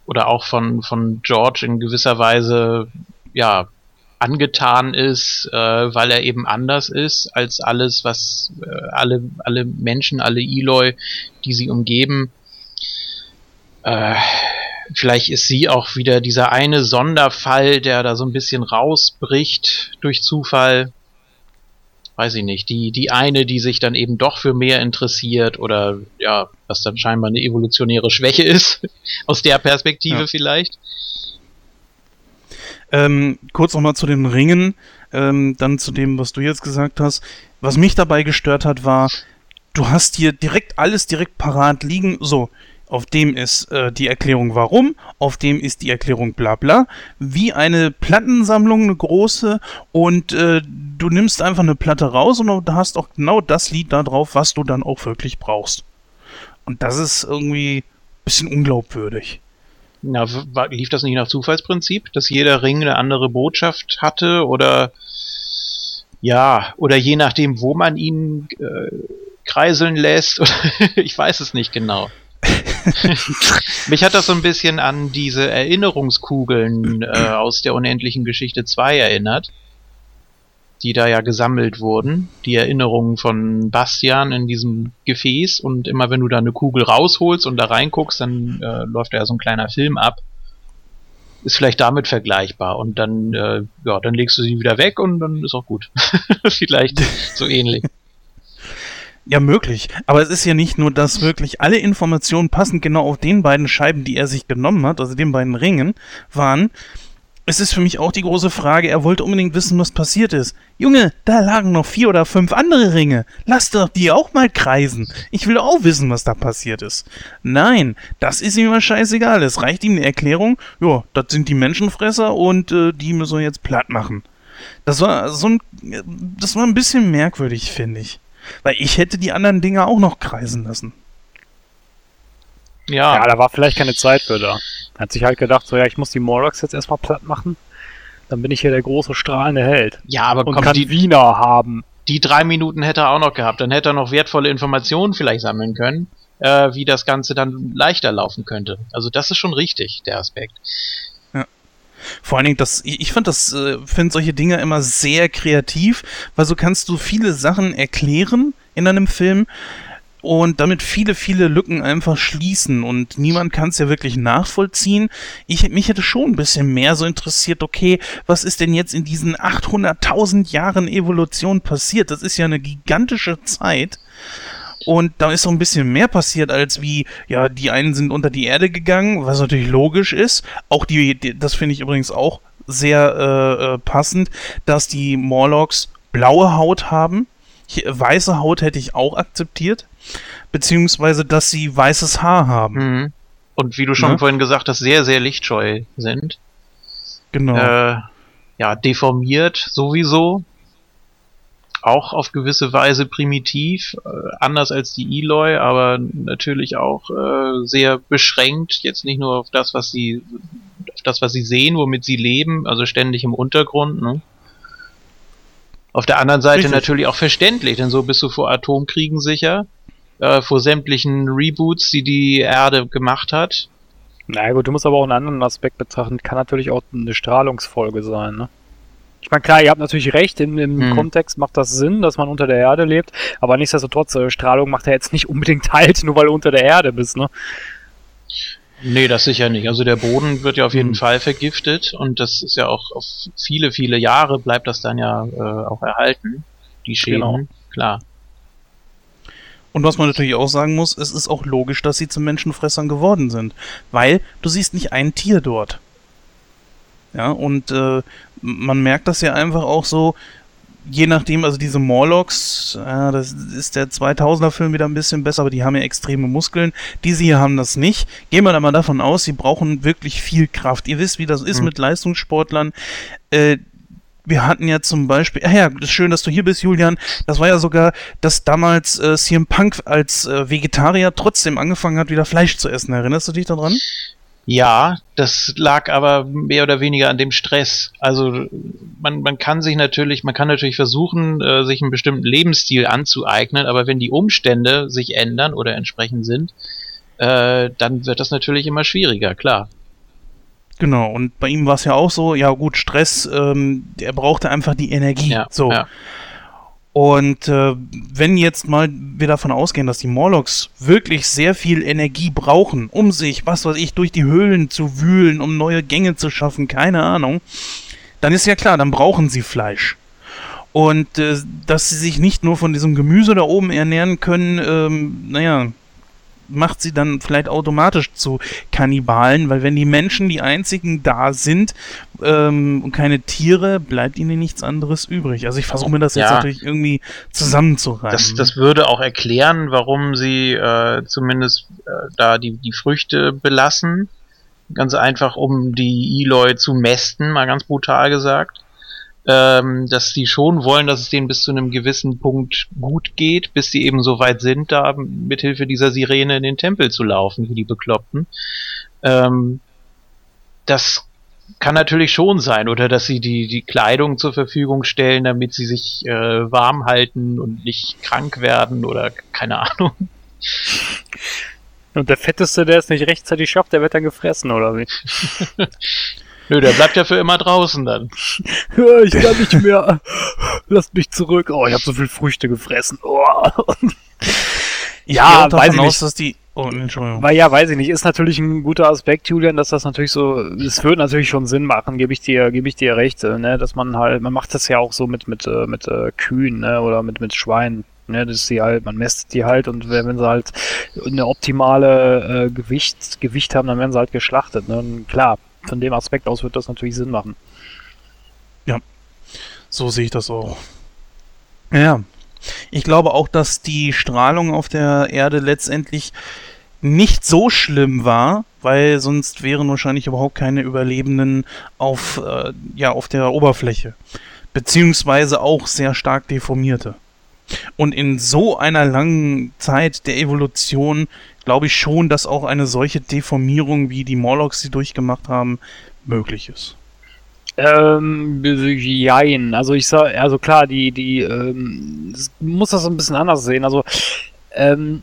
Oder auch von, von George in gewisser Weise ja angetan ist, äh, weil er eben anders ist als alles, was äh, alle, alle Menschen, alle Eloi, die sie umgeben. Äh, vielleicht ist sie auch wieder dieser eine Sonderfall, der da so ein bisschen rausbricht durch Zufall weiß ich nicht, die, die eine, die sich dann eben doch für mehr interessiert oder ja, was dann scheinbar eine evolutionäre Schwäche ist, aus der Perspektive Ja. vielleicht. Ähm, kurz nochmal zu den Ringen, ähm, dann zu dem, was du jetzt gesagt hast. Was mich dabei gestört hat, war, du hast hier direkt alles direkt parat liegen. So, auf dem ist äh, die Erklärung warum, auf dem ist die Erklärung bla bla. Wie eine Plattensammlung, eine große, und äh, du nimmst einfach eine Platte raus und du hast auch genau das Lied da drauf, was du dann auch wirklich brauchst. Und das ist irgendwie ein bisschen unglaubwürdig. Na, lief das nicht nach Zufallsprinzip, dass jeder Ring eine andere Botschaft hatte oder ja, oder je nachdem, wo man ihn äh, kreiseln lässt, oder ich weiß es nicht genau. Mich hat das so ein bisschen an diese Erinnerungskugeln äh, aus der unendlichen Geschichte 2 erinnert. Die da ja gesammelt wurden. Die Erinnerungen von Bastian in diesem Gefäß und immer wenn du da eine Kugel rausholst und da reinguckst, dann äh, läuft da ja so ein kleiner Film ab. Ist vielleicht damit vergleichbar und dann, äh, ja, dann legst du sie wieder weg und dann ist auch gut. vielleicht so ähnlich. Ja, möglich. Aber es ist ja nicht nur, dass wirklich alle Informationen passend genau auf den beiden Scheiben, die er sich genommen hat, also den beiden Ringen, waren. Es ist für mich auch die große Frage, er wollte unbedingt wissen, was passiert ist. Junge, da lagen noch vier oder fünf andere Ringe. Lass doch die auch mal kreisen. Ich will auch wissen, was da passiert ist. Nein, das ist ihm immer scheißegal. Es reicht ihm eine Erklärung, ja, das sind die Menschenfresser und äh, die müssen wir jetzt platt machen. Das war so ein, das war ein bisschen merkwürdig, finde ich. Weil ich hätte die anderen Dinger auch noch kreisen lassen. Ja, Ja, da war vielleicht keine Zeit für da. Hat sich halt gedacht, so ja, ich muss die Morlocks jetzt erstmal platt machen. Dann bin ich hier der große strahlende Held. ja aber Und komm, kann die, Wiener haben. die drei Minuten hätte er auch noch gehabt. Dann hätte er noch wertvolle Informationen vielleicht sammeln können, äh, wie das Ganze dann leichter laufen könnte. Also das ist schon richtig, der Aspekt. Vor allen Dingen, das, ich, fand das, äh, finde solche Dinge immer sehr kreativ, weil so kannst du viele Sachen erklären in einem Film und damit viele, viele Lücken einfach schließen und niemand kann es ja wirklich nachvollziehen. Ich, mich hätte schon ein bisschen mehr so interessiert, okay, was ist denn jetzt in diesen 800.000 Jahren Evolution passiert? Das ist ja eine gigantische Zeit. Und da ist so ein bisschen mehr passiert, als wie, ja, die einen sind unter die Erde gegangen, was natürlich logisch ist. Auch die, die das finde ich übrigens auch sehr äh, äh, passend, dass die Morlocks blaue Haut haben. Weiße Haut hätte ich auch akzeptiert. Beziehungsweise, dass sie weißes Haar haben. Mhm. Und wie du schon Ne? vorhin gesagt hast, sehr, sehr lichtscheu sind. Genau. Äh, ja, deformiert sowieso. Auch auf gewisse Weise primitiv, äh, anders als die Eloy, aber natürlich auch äh, sehr beschränkt. Jetzt nicht nur auf das, was sie, auf das, was sie sehen, womit sie leben, also ständig im Untergrund. Ne? Auf der anderen Seite Richtig. natürlich auch verständlich, denn so bist du vor Atomkriegen sicher, äh, vor sämtlichen Reboots, die die Erde gemacht hat. Na gut, du musst aber auch einen anderen Aspekt betrachten. Kann natürlich auch eine Strahlungsfolge sein, ne? Ich meine, klar, ihr habt natürlich recht, im, im Hm. Kontext macht das Sinn, dass man unter der Erde lebt, aber nichtsdestotrotz, äh, Strahlung macht ja jetzt nicht unbedingt halt, nur weil du unter der Erde bist, ne? Nee, das sicher nicht. Also der Boden wird ja auf jeden Hm. Fall vergiftet und das ist ja auch auf viele, viele Jahre bleibt das dann ja äh, auch erhalten, die Schäden. Genau. Klar. Und was man natürlich auch sagen muss, es ist auch logisch, dass sie zu Menschenfressern geworden sind. Weil du siehst nicht ein Tier dort. Ja, und äh, man merkt das ja einfach auch so, je nachdem, also diese Morlocks, äh, das ist der 2000er Film wieder ein bisschen besser, aber die haben ja extreme Muskeln. Diese hier haben das nicht. Gehen wir da mal davon aus, sie brauchen wirklich viel Kraft. Ihr wisst, wie das ist Mhm. mit Leistungssportlern. Äh, wir hatten ja zum Beispiel, ja, das ist schön, dass du hier bist, Julian. Das war ja sogar, dass damals äh, CM Punk als äh, Vegetarier trotzdem angefangen hat, wieder Fleisch zu essen. Erinnerst du dich daran? Ja, das lag aber mehr oder weniger an dem Stress. Also man, man kann sich natürlich, man kann natürlich versuchen, äh, sich einen bestimmten Lebensstil anzueignen, aber wenn die Umstände sich ändern oder entsprechend sind, äh, dann wird das natürlich immer schwieriger, klar. Genau, und bei ihm war es ja auch so, ja gut, Stress, ähm, er brauchte einfach die Energie. Ja, so. ja. Und äh, wenn jetzt mal wir davon ausgehen, dass die Morlocks wirklich sehr viel Energie brauchen, um sich, was weiß ich, durch die Höhlen zu wühlen, um neue Gänge zu schaffen, keine Ahnung, dann ist ja klar, dann brauchen sie Fleisch. Und äh, dass sie sich nicht nur von diesem Gemüse da oben ernähren können, ähm, naja, macht sie dann vielleicht automatisch zu Kannibalen, weil wenn die Menschen die einzigen da sind ähm, und keine Tiere, bleibt ihnen nichts anderes übrig. Also ich versuche mir das jetzt Ja. natürlich irgendwie zusammenzureimen. Das, das würde auch erklären, warum sie äh, zumindest äh, da die, die Früchte belassen. Ganz einfach, um die Eloy zu mästen, mal ganz brutal gesagt. Ähm, dass sie schon wollen, dass es denen bis zu einem gewissen Punkt gut geht, bis sie eben so weit sind, da mithilfe dieser Sirene in den Tempel zu laufen, wie die Bekloppten. Ähm, das kann natürlich schon sein, oder dass sie die, die Kleidung zur Verfügung stellen, damit sie sich äh, warm halten und nicht krank werden oder keine Ahnung. Und der Fetteste, der es nicht rechtzeitig schafft, der wird dann gefressen, oder wie? Nö, der bleibt ja für immer draußen dann. ich kann nicht mehr. Lasst mich zurück. Oh, ich habe so viel Früchte gefressen. Oh. Ja, weiß ich aus, dass die. Oh, Entschuldigung. Weil ja, weiß ich nicht, ist natürlich ein guter Aspekt, Julian, dass das natürlich so, es würde natürlich schon Sinn machen, gebe ich dir, gebe ich dir recht, äh, ne, dass man halt, man macht das ja auch so mit mit äh, mit äh, Kühen, ne, oder mit mit Schweinen, ne, das ist die halt, man mästet die halt und wenn wenn sie halt eine optimale äh, Gewicht Gewicht haben, dann werden sie halt geschlachtet, ne, und klar, von dem Aspekt aus wird das natürlich Sinn machen. So sehe ich das auch. Ja. Ich glaube auch, dass die Strahlung auf der Erde letztendlich nicht so schlimm war, weil sonst wären wahrscheinlich überhaupt keine Überlebenden auf, äh, ja, auf der Oberfläche. Beziehungsweise auch sehr stark deformierte. Und in so einer langen Zeit der Evolution glaube ich schon, dass auch eine solche Deformierung, wie die Morlocks sie durchgemacht haben, möglich ist. Ähm, jein. Also ich sag, also klar, die, die, ähm, muss das ein bisschen anders sehen. Also, ähm,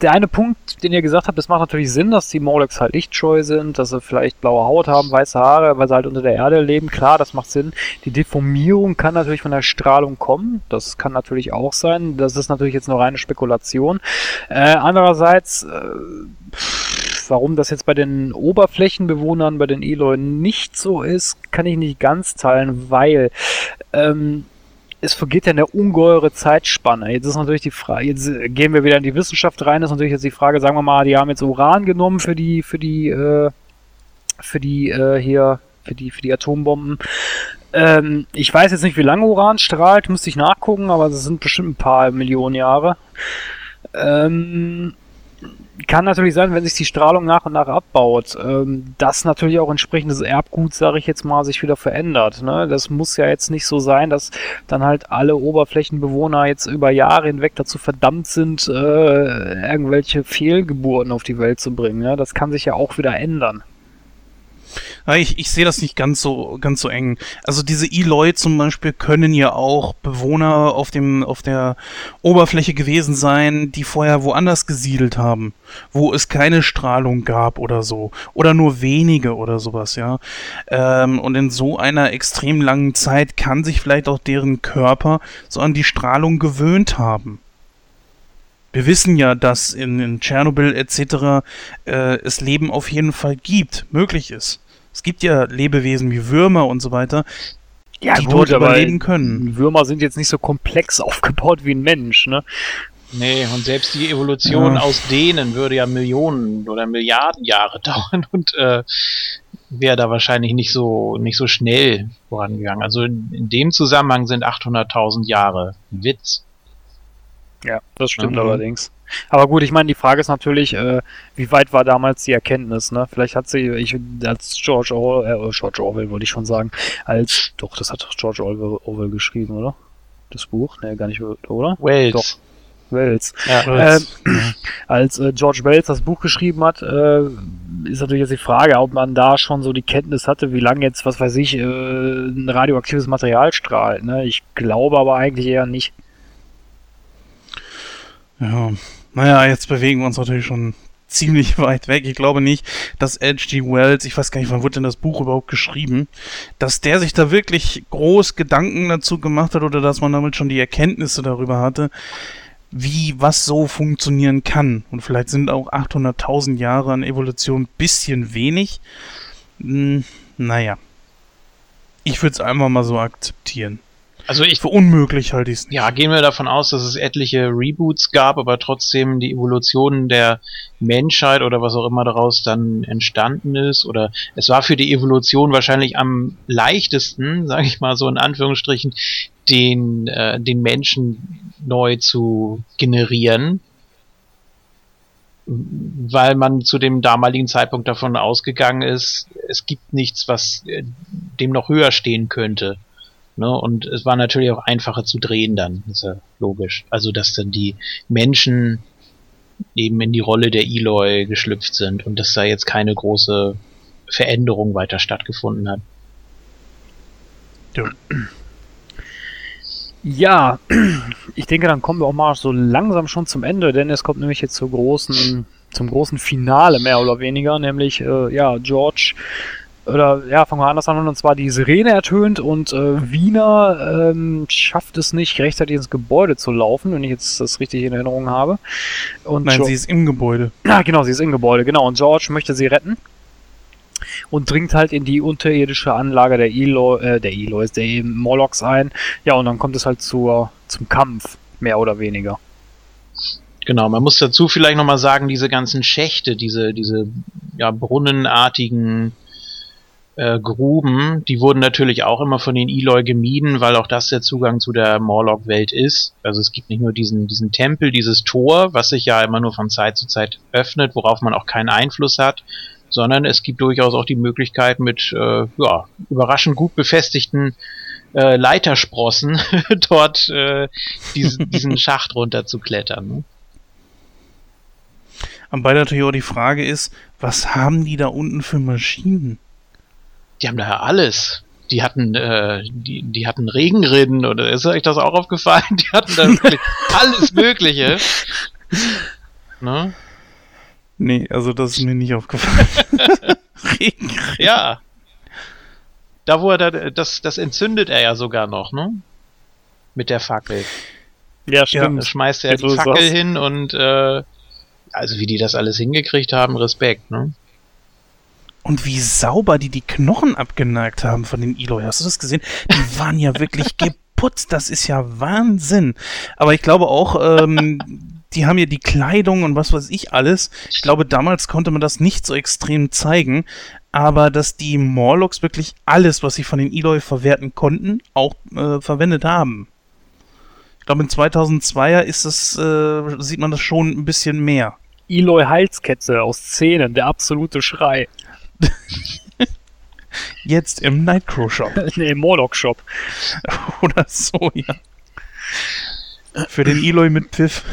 der eine Punkt, den ihr gesagt habt, es macht natürlich Sinn, dass die Morlocks halt lichtscheu sind, dass sie vielleicht blaue Haut haben, weiße Haare, weil sie halt unter der Erde leben. Klar, das macht Sinn. Die Deformierung kann natürlich von der Strahlung kommen. Das kann natürlich auch sein. Das ist natürlich jetzt nur reine Spekulation. Äh, andererseits, äh, Warum das jetzt bei den Oberflächenbewohnern, bei den Eloy nicht so ist, kann ich nicht ganz teilen, weil ähm, es vergeht ja eine ungeheure Zeitspanne. Jetzt ist natürlich die Frage, jetzt gehen wir wieder in die Wissenschaft rein, ist natürlich jetzt die Frage, sagen wir mal, die haben jetzt Uran genommen für die, für die, äh, für die, äh, hier, für die, für die Atombomben. Ähm, ich weiß jetzt nicht, wie lange Uran strahlt, müsste ich nachgucken, aber es sind bestimmt ein paar Millionen Jahre. Ähm, kann natürlich sein, wenn sich die Strahlung nach und nach abbaut, ähm, dass natürlich auch entsprechendes Erbgut, sage ich jetzt mal, sich wieder verändert. Ne? Das muss ja jetzt nicht so sein, dass dann halt alle Oberflächenbewohner jetzt über Jahre hinweg dazu verdammt sind, äh, irgendwelche Fehlgeburten auf die Welt zu bringen. Ne? Das kann sich ja auch wieder ändern. Ja, ich, ich sehe das nicht ganz so, ganz so eng. Also diese Eloy zum Beispiel können ja auch Bewohner auf dem, auf der Oberfläche gewesen sein, die vorher woanders gesiedelt haben, wo es keine Strahlung gab oder so. Oder nur wenige oder sowas, ja. Ähm, und in so einer extrem langen Zeit kann sich vielleicht auch deren Körper so an die Strahlung gewöhnt haben. Wir wissen ja, dass in, in Tschernobyl etc. Äh, es Leben auf jeden Fall gibt, möglich ist. Es gibt ja Lebewesen wie Würmer und so weiter, Ja, die dort überleben können. Würmer sind jetzt nicht so komplex aufgebaut wie ein Mensch, ne? Nee, und selbst die Evolution Ja. aus denen würde ja Millionen oder Milliarden Jahre dauern und äh, wäre da wahrscheinlich nicht so nicht so schnell vorangegangen. Also in, in dem Zusammenhang sind 800.000 Jahre Witz. Ja, das stimmt Mhm. allerdings. Aber gut, ich meine, die Frage ist natürlich, äh, wie weit war damals die Erkenntnis, ne? Vielleicht hat sie, ich, als George Orwell, äh, George Orwell wollte ich schon sagen, als, doch, das hat doch George Orwell, Orwell geschrieben, oder? Das Buch? Ne, gar nicht, oder? Wells. Doch. Wells. Ja. Ähm, als äh, George Wells das Buch geschrieben hat, äh, ist natürlich jetzt die Frage, ob man da schon so die Kenntnis hatte, wie lange jetzt, was weiß ich, äh, ein radioaktives Material strahlt. Ne? Ich glaube aber eigentlich eher nicht. Ja, naja, jetzt bewegen wir uns natürlich schon ziemlich weit weg. Ich glaube nicht, dass H.G. Wells, ich weiß gar nicht, wann wurde denn das Buch überhaupt geschrieben, dass der sich da wirklich groß Gedanken dazu gemacht hat oder dass man damit schon die Erkenntnisse darüber hatte, wie was so funktionieren kann. Und vielleicht sind auch 800.000 Jahre an Evolution ein bisschen wenig. Hm, naja. Ich würde es einfach mal so akzeptieren. Also ich Für unmöglich halte ich es ja, gehen wir davon aus, dass es etliche Reboots gab, aber trotzdem die Evolution der Menschheit oder was auch immer daraus dann entstanden ist. Oder es war für die Evolution wahrscheinlich am leichtesten, sage ich mal so in Anführungsstrichen, den, äh, den Menschen neu zu generieren. Weil man zu dem damaligen Zeitpunkt davon ausgegangen ist, es gibt nichts, was äh, dem noch höher stehen könnte. Ne? Und es war natürlich auch einfacher zu drehen dann, ist ja logisch. Also, dass dann die Menschen eben in die Rolle der Eloy geschlüpft sind und dass da jetzt keine große Veränderung weiter stattgefunden hat. Ja, ich denke, dann kommen wir auch mal so langsam schon zum Ende, denn es kommt nämlich jetzt zur großen, zum großen Finale mehr oder weniger, nämlich äh, ja George, oder ja, fangen wir anders an, und zwar die Sirene ertönt und äh, Wiener ähm, schafft es nicht, rechtzeitig ins Gebäude zu laufen, wenn ich jetzt das richtig in Erinnerung habe. Und Nein, Jo- sie ist im Gebäude. Ah, genau, sie ist im Gebäude, genau. Und George möchte sie retten und dringt halt in die unterirdische Anlage der Eloy, äh, der Eloys, der Morlocks ein. Ja, und dann kommt es halt zur, zum Kampf, mehr oder weniger. Genau, man muss dazu vielleicht nochmal sagen, diese ganzen Schächte, diese, diese ja, brunnenartigen äh, Gruben, die wurden natürlich auch immer von den Eloy gemieden, weil auch das der Zugang zu der Morlock-Welt ist. Also es gibt nicht nur diesen, diesen Tempel, dieses Tor, was sich ja immer nur von Zeit zu Zeit öffnet, worauf man auch keinen Einfluss hat, sondern es gibt durchaus auch die Möglichkeit mit äh, ja, überraschend gut befestigten äh, Leitersprossen dort äh, diesen, diesen Schacht runterzuklettern. Ne? Aber natürlich auch die Frage ist, was haben die da unten für Maschinen? Die haben daher alles. Die hatten, äh, die, die hatten Regenrinnen oder ist euch das auch aufgefallen? Die hatten da wirklich alles Mögliche. Ne? Nee, also das ist mir nicht aufgefallen. Regen. Ja. Da wo er da, das, das entzündet er ja sogar noch, ne? Mit der Fackel. Ja, Da schmeißt er Ja, die Fackel hin und äh, also wie die das alles hingekriegt haben, Respekt, ne? Und wie sauber die die Knochen abgenagt haben von den Eloy. Hast du das gesehen? Die waren ja wirklich geputzt. Das ist ja Wahnsinn. Aber ich glaube auch, ähm, die haben ja die Kleidung und was weiß ich alles. Ich glaube, damals konnte man das nicht so extrem zeigen. Aber dass die Morlocks wirklich alles, was sie von den Eloy verwerten konnten, auch äh, verwendet haben. Ich glaube, in 2002er ist es, äh, sieht man das schon ein bisschen mehr. Eloy Halskette aus Szenen, der absolute Schrei. Jetzt im Nightcrow Shop. nee, im Morlock Shop. Oder so, ja. Für den Eloy mit Pfiff.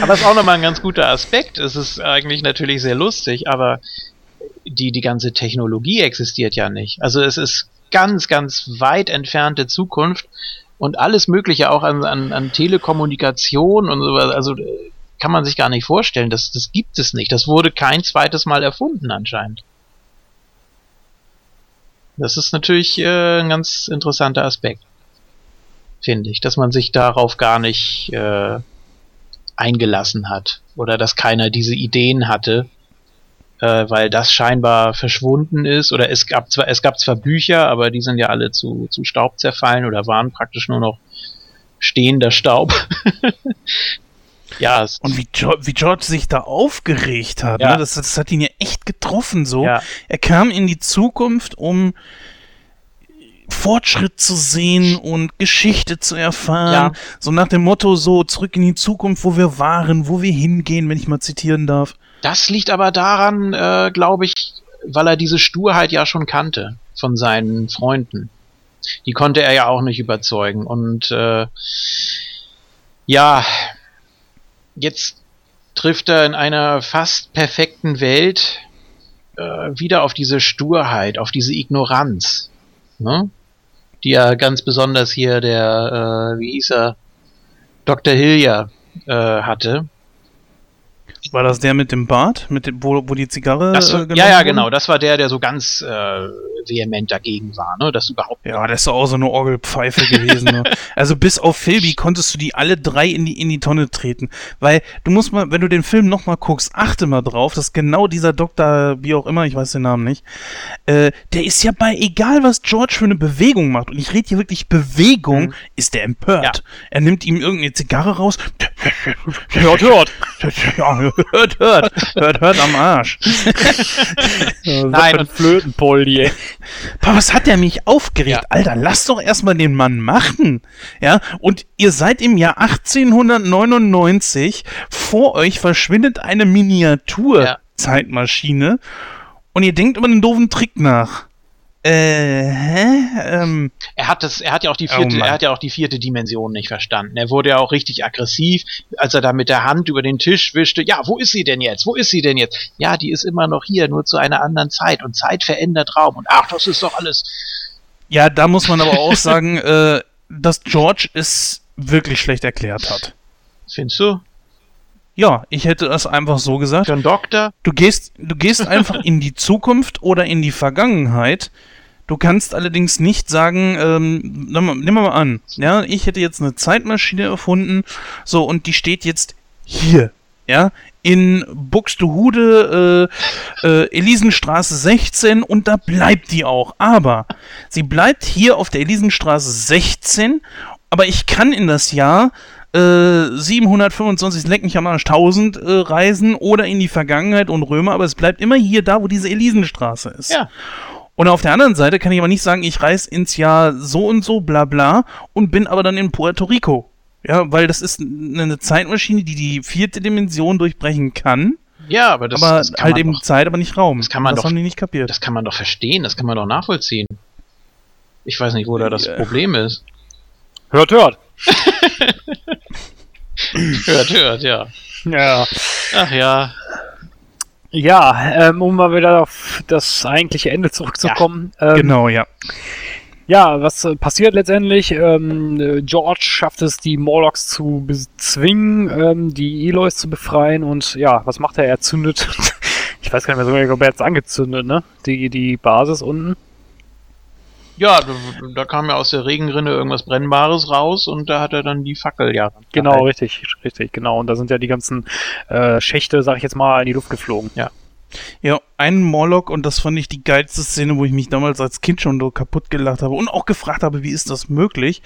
Aber es ist auch nochmal ein ganz guter Aspekt. Es ist eigentlich natürlich sehr lustig, aber die, die ganze Technologie existiert ja nicht. Also es ist ganz, ganz weit entfernte Zukunft und alles Mögliche auch an, an, an Telekommunikation und sowas. Also äh, kann man sich gar nicht vorstellen. Das, das gibt es nicht. Das wurde kein zweites Mal erfunden anscheinend. Das ist natürlich äh, ein ganz interessanter Aspekt, finde ich, dass man sich darauf gar nicht äh, eingelassen hat oder dass keiner diese Ideen hatte, äh, weil das scheinbar verschwunden ist oder es gab zwar es gab zwar Bücher, aber die sind ja alle zu, zu Staub zerfallen oder waren praktisch nur noch stehender Staub. ja, Und wie, jo wie George sich da aufgeregt hat, Ja. ne? das, das hat ihn ja echt getroffen so. ja, Er kam in die Zukunft, um Fortschritt zu sehen und Geschichte zu erfahren. Ja. So nach dem Motto, so zurück in die Zukunft, wo wir waren, wo wir hingehen, wenn ich mal zitieren darf. das liegt aber daran, äh, glaube ich, weil er diese Sturheit ja schon kannte von seinen Freunden. Die konnte er ja auch nicht überzeugen. Und äh, ja, jetzt trifft er in einer fast perfekten Welt äh, wieder auf diese Sturheit, auf diese Ignoranz, ne? die ja ganz besonders hier der, äh, wie hieß er, Dr. Hillier äh, hatte. War das der mit dem Bart, mit dem, wo, wo die Zigarre Das, äh, ja, ja, wurde? genau. Das war der, der so ganz äh, vehement dagegen war, ne? Das überhaupt. Ja, das ist doch auch so eine Orgelpfeife gewesen. Ne? Also bis auf Philby konntest du die alle drei in die, in die Tonne treten. Weil du musst mal, wenn du den Film nochmal guckst, achte mal drauf, dass genau dieser Doktor, wie auch immer, ich weiß den Namen nicht, äh, der ist ja bei, egal was George für eine Bewegung macht, und ich rede hier wirklich Bewegung, Mhm. ist der empört. Ja. Er nimmt ihm irgendeine Zigarre raus. Hört, hört. Ja, hört, hört, hört, hört am Arsch. Nein, und. Boah, was hat der mich aufgeregt? Ja. Alter, lass doch erstmal den Mann machen. Ja, und ihr seid im Jahr 1899, vor euch verschwindet eine Ja. Miniatur-Zeitmaschine und ihr denkt über einen doofen Trick nach. Äh, hä? Ähm, er hat das, er hat ja auch die Oh vierte, Mann. er hat ja auch die vierte Dimension nicht verstanden. Er wurde ja auch richtig aggressiv, als er da mit der Hand über den Tisch wischte. Ja, wo ist sie denn jetzt? Wo ist sie denn jetzt? Ja, die ist immer noch hier, nur zu einer anderen Zeit. Und Zeit verändert Raum. Und ach, das ist doch alles. ja, da muss man aber auch sagen, äh, dass George es wirklich schlecht erklärt hat. Findest du? Ja, ich hätte das einfach so gesagt. Für einen Doktor? Du gehst, du gehst einfach in die Zukunft oder in die Vergangenheit. Du kannst allerdings nicht sagen, ähm, nimm mal- mal an, ja, ich hätte jetzt eine Zeitmaschine erfunden, so, und die steht jetzt hier, ja, in Buxtehude, äh, äh, Elisenstraße 16 und da bleibt die auch. Aber sie bleibt hier auf der Elisenstraße 16, aber ich kann in das Jahr äh, 725 leck mich am Arsch 1000 äh, reisen oder in die Vergangenheit und Römer, aber es bleibt immer hier da, wo diese Elisenstraße ist. Ja. Und auf der anderen Seite kann ich aber nicht sagen, ich reise ins Jahr so und so, bla bla, und bin aber dann in Puerto Rico. Ja, weil das ist eine Zeitmaschine, die die vierte Dimension durchbrechen kann, Ja, aber das, aber das kann halt man eben doch, Zeit, aber nicht Raum. das kann man das doch- haben die nicht kapiert. das kann man doch verstehen, das kann man doch nachvollziehen. Ich weiß nicht, wo da das Ja. Problem ist. Hört, hört. Hört, hört, ja. Ja. Ach ja. Ja, ähm, um mal wieder auf das eigentliche Ende zurückzukommen. Ähm, genau, ja. Ja, was äh, passiert letztendlich? Ähm, äh, George schafft es, die Morlocks zu bezwingen, ähm, die Eloys zu befreien und ja, was macht er? Er zündet, ich weiß gar nicht mehr so genau, ob er jetzt angezündet, ne? Die, die Basis unten. Ja, da, da kam ja aus der Regenrinne irgendwas Brennbares raus und da hat er dann die Fackel ja. Genau, gehalten. richtig, richtig, genau. Und da sind ja die ganzen äh, Schächte, sag ich jetzt mal, in die Luft geflogen. Ja, ein Morlock und das fand ich die geilste Szene, wo ich mich damals als Kind schon so kaputt gelacht habe und auch gefragt habe, wie ist das möglich?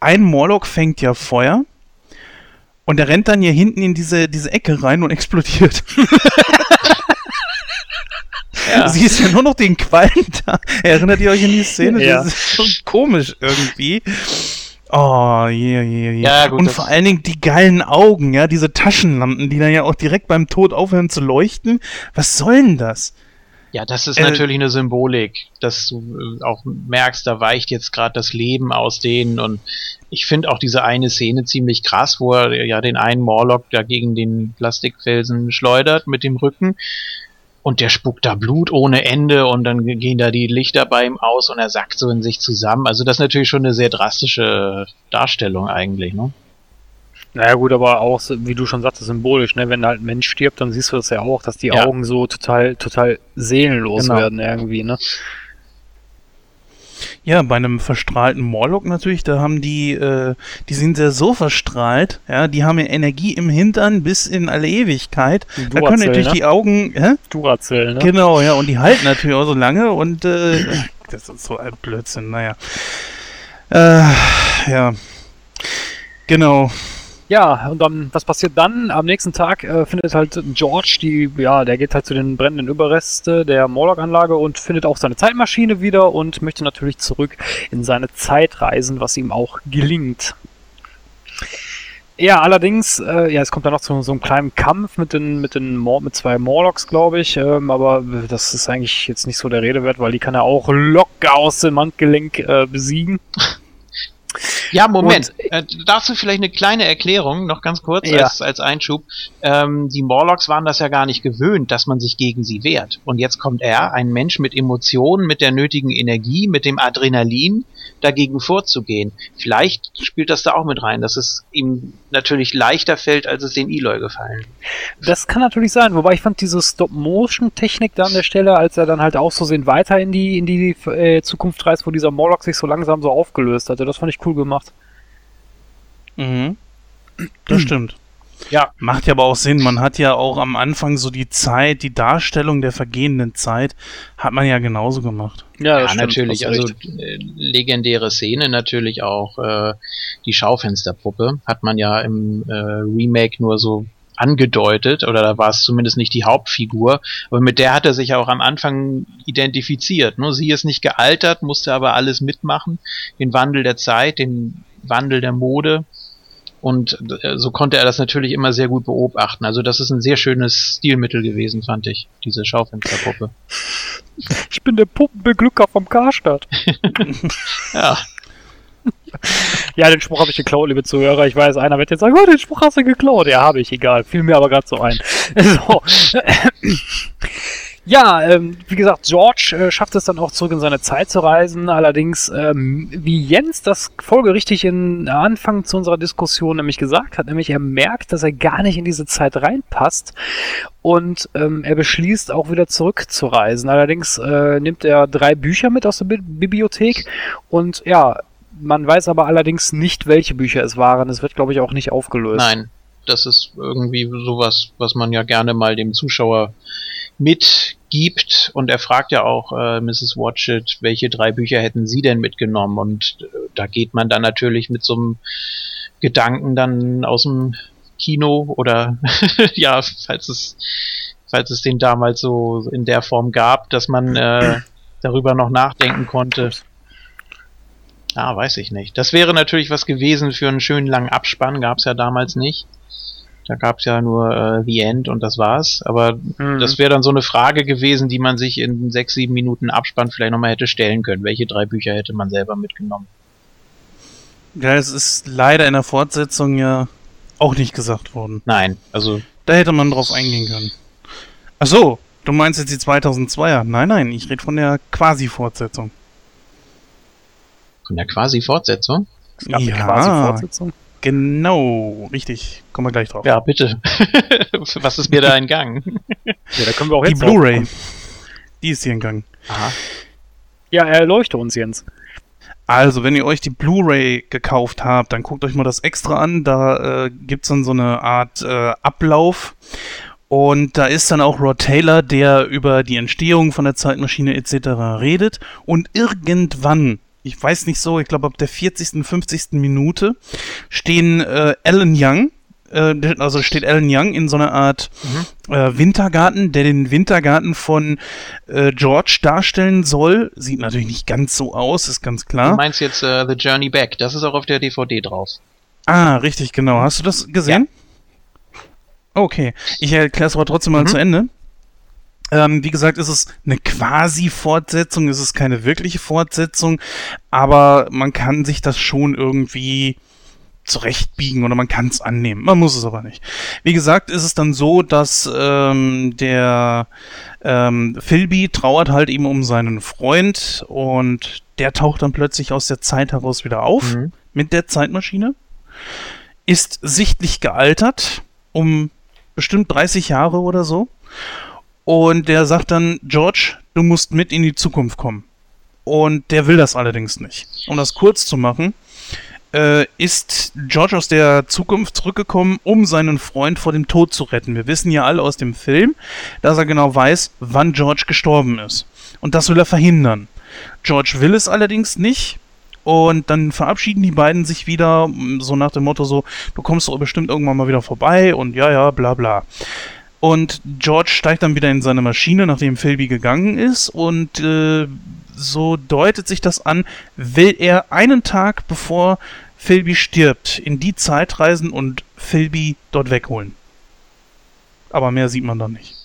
Ein Morlock fängt ja Feuer und der rennt dann hier hinten in diese, diese Ecke rein und explodiert. Ja. Siehst ja nur noch den Qualm da. Erinnert ihr euch an die Szene? Ja. Das ist schon komisch irgendwie. Oh, je, je, je. Ja, gut, Und vor allen Dingen die geilen Augen, ja, diese Taschenlampen, die dann ja auch direkt beim Tod aufhören zu leuchten. Was soll denn das? Ja, das ist Äh, natürlich eine Symbolik, dass du äh, auch merkst, da weicht jetzt gerade das Leben aus denen und ich finde auch diese eine Szene ziemlich krass, wo er ja den einen Morlock da gegen den Plastikfelsen schleudert mit dem Rücken und der spuckt da Blut ohne Ende und dann gehen da die Lichter bei ihm aus und er sackt so in sich zusammen. Also das ist natürlich schon eine sehr drastische Darstellung eigentlich, ne? Naja gut, aber auch, wie du schon sagtest, symbolisch, ne? Wenn halt ein Mensch stirbt, dann siehst du das ja auch, dass die Ja. Augen so total, total seelenlos Genau. werden irgendwie, ne? Ja, bei einem verstrahlten Morlock natürlich, da haben die, äh, die sind ja so verstrahlt, ja, die haben ja Energie im Hintern bis in alle Ewigkeit. Da können natürlich ne? die Augen, hä? Duracell, ne? Genau, ja, und die halten natürlich auch so lange und äh, das ist so ein Blödsinn, naja. Äh, ja. Genau. Ja, und dann, was passiert dann? Am nächsten Tag äh, findet halt George die, ja, der geht halt zu den brennenden Überreste der Morlock-Anlage und findet auch seine Zeitmaschine wieder und möchte natürlich zurück in seine Zeit reisen, was ihm auch gelingt. Ja, allerdings, äh, ja, es kommt dann noch zu so einem kleinen Kampf mit den, mit den Mor mit zwei Morlocks, glaube ich, ähm, aber das ist eigentlich jetzt nicht so der Rede wert, weil die kann er auch locker aus dem Handgelenk äh, besiegen. Ja, Moment. Äh, dazu vielleicht eine kleine Erklärung, noch ganz kurz Ja. als, als Einschub. Ähm, die Morlocks waren das ja gar nicht gewöhnt, dass man sich gegen sie wehrt. Und jetzt kommt er, ein Mensch mit Emotionen, mit der nötigen Energie, mit dem Adrenalin, dagegen vorzugehen. Vielleicht spielt das da auch mit rein, dass es ihm natürlich leichter fällt, als es dem Eloy gefallen. Das kann natürlich sein, wobei ich fand diese Stop-Motion-Technik da an der Stelle, als er dann halt auch so sehen weiter in die, in die äh, Zukunft reist, wo dieser Morlock sich so langsam so aufgelöst hatte. Das fand ich cool gemacht. Mhm. Das stimmt. Ja. Macht ja aber auch Sinn. Man hat ja auch am Anfang so die Zeit, die Darstellung der vergehenden Zeit, hat man ja genauso gemacht. Ja, natürlich. Also äh, legendäre Szene natürlich auch äh, die Schaufensterpuppe hat man ja im äh, Remake nur so angedeutet oder da war es zumindest nicht die Hauptfigur, aber mit der hat er sich ja auch am Anfang identifiziert. Ne? Sie ist nicht gealtert, musste aber alles mitmachen, den Wandel der Zeit, den Wandel der Mode und äh, so konnte er das natürlich immer sehr gut beobachten. Also das ist ein sehr schönes Stilmittel gewesen, fand ich, diese Schaufensterpuppe. Ich bin der Puppenbeglücker vom Karstadt. Ja, Ja, den Spruch habe ich geklaut, liebe Zuhörer. Ich weiß, einer wird jetzt sagen, oh, den Spruch hast du geklaut. Ja, habe ich, egal. Fiel mir aber gerade so ein. So. Ja, ähm, wie gesagt, George äh, schafft es dann auch zurück in seine Zeit zu reisen. Allerdings, ähm, wie Jens das folgerichtig in Anfang zu unserer Diskussion nämlich gesagt hat, nämlich er merkt, dass er gar nicht in diese Zeit reinpasst und ähm, er beschließt auch wieder zurückzureisen. Allerdings äh, nimmt er drei Bücher mit aus der Bi Bibliothek und ja, man weiß aber allerdings nicht, welche Bücher es waren. Es wird, glaube ich, auch nicht aufgelöst. Nein, das ist irgendwie sowas, was man ja gerne mal dem Zuschauer mitgibt. Und er fragt ja auch äh, Mrs. Watchett, welche drei Bücher hätten sie denn mitgenommen? Und äh, da geht man dann natürlich mit so einem Gedanken dann aus dem Kino oder ja, falls es falls es den damals so in der Form gab, dass man äh, darüber noch nachdenken konnte. Ah, weiß ich nicht. Das wäre natürlich was gewesen für einen schönen langen Abspann, gab's ja damals nicht. Da gab's ja nur äh, The End und das war's. Aber Mhm. das wäre dann so eine Frage gewesen, die man sich in sechs, sieben Minuten Abspann vielleicht nochmal hätte stellen können. Welche drei Bücher hätte man selber mitgenommen? Ja, es ist leider in der Fortsetzung ja auch nicht gesagt worden. Nein, also Da hätte man drauf eingehen können. Ach so, du meinst jetzt die 2002er? Nein, nein, ich rede von der Quasi-Fortsetzung. von der quasi Fortsetzung. Es gab eine Ja. quasi Fortsetzung. Genau, richtig. Kommen wir gleich drauf. Ja, bitte. was ist mir da entgangen? Ja, da können wir auch Die jetzt drauf Blu-ray. Die ist hier entgangen. Aha. Ja, erleuchte uns, Jens. Also, wenn ihr euch die Blu-ray gekauft habt, dann guckt euch mal das extra an. Da äh, gibt's dann so eine Art äh, Ablauf. Und da ist dann auch Rod Taylor, der über die Entstehung von der Zeitmaschine etc. redet. Und irgendwann, ich weiß nicht so, ich glaube ab der 40., 50. Minute, stehen äh, Alan Young, äh, also steht Alan Young in so einer Art äh, Wintergarten, der den Wintergarten von äh, George darstellen soll. Sieht natürlich nicht ganz so aus, ist ganz Du klar. meinst jetzt äh, The Journey Back. Das ist auch auf der DVD drauf. Ah, richtig, genau. Hast du das gesehen? Okay. Ich erkläre es aber trotzdem mal Mhm. zu Ende. Ähm, wie gesagt, ist es eine Quasi-Fortsetzung, ist es keine wirkliche Fortsetzung, aber man kann sich das schon irgendwie zurechtbiegen oder man kann es annehmen. Man muss es aber nicht. Wie gesagt, ist es dann so, dass ähm, der ähm, Philby trauert halt eben um seinen Freund und der taucht dann plötzlich aus der Zeit heraus wieder auf Mhm. mit der Zeitmaschine, ist sichtlich gealtert, um bestimmt 30 Jahre oder so. Und der sagt dann, George, du musst mit in die Zukunft kommen. Und der will das allerdings nicht. Um das kurz zu machen, äh, ist George aus der Zukunft zurückgekommen, um seinen Freund vor dem Tod zu retten. Wir wissen ja alle aus dem Film, dass er genau weiß, wann George gestorben ist. Und das will er verhindern. George will es allerdings nicht. Und dann verabschieden die beiden sich wieder, so nach dem Motto so, du kommst doch bestimmt irgendwann mal wieder vorbei und ja, ja, bla bla. Und George steigt dann wieder in seine Maschine, nachdem Philby gegangen ist und äh, so deutet sich das an, will er einen Tag bevor Philby stirbt, in die Zeit reisen und Philby dort wegholen. Aber mehr sieht man dann nicht.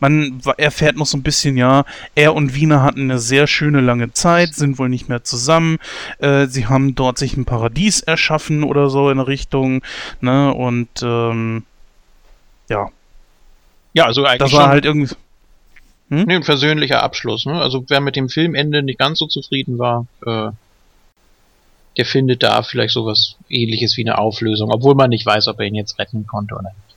Man erfährt noch so ein bisschen, ja, er und Wiener hatten eine sehr schöne lange Zeit, sind wohl nicht mehr zusammen. Äh, sie haben dort sich ein Paradies erschaffen oder so in Richtung, ne, und ähm, ja, Ja, also eigentlich das war schon halt irgendwie. nee, ein versöhnlicher Abschluss. Ne? Also wer mit dem Filmende nicht ganz so zufrieden war, äh, der findet da vielleicht sowas ähnliches wie eine Auflösung, obwohl man nicht weiß, ob er ihn jetzt retten konnte oder nicht.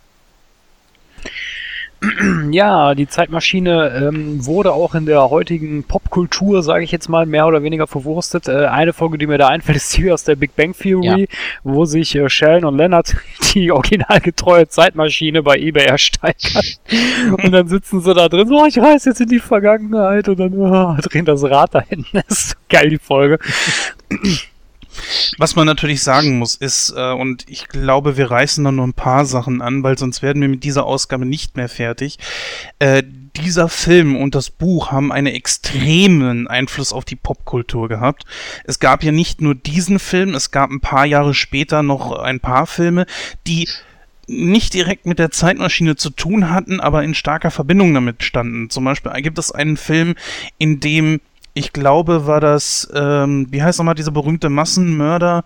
Ja, die Zeitmaschine ähm, wurde auch in der heutigen Popkultur, sage ich jetzt mal, mehr oder weniger verwurstet. Äh, eine Folge, die mir da einfällt, ist die aus der Big Bang Theory, wo sich äh, Sheldon und Leonard die originalgetreue Zeitmaschine bei eBay ersteigern. und dann sitzen sie da drin, so, oh, ich reise jetzt in die Vergangenheit und dann oh, drehen das Rad da hinten. Das ist so geil, die Folge. Was man natürlich sagen muss, ist, äh, und ich glaube, wir reißen dann nur ein paar Sachen an, weil sonst werden wir mit dieser Ausgabe nicht mehr fertig. Äh, dieser Film und das Buch haben einen extremen Einfluss auf die Popkultur gehabt. Es gab ja nicht nur diesen Film, es gab ein paar Jahre später noch ein paar Filme, die nicht direkt mit der Zeitmaschine zu tun hatten, aber in starker Verbindung damit standen. Zum Beispiel gibt es einen Film, in dem ich glaube, war das, ähm, wie heißt nochmal dieser berühmte Massenmörder?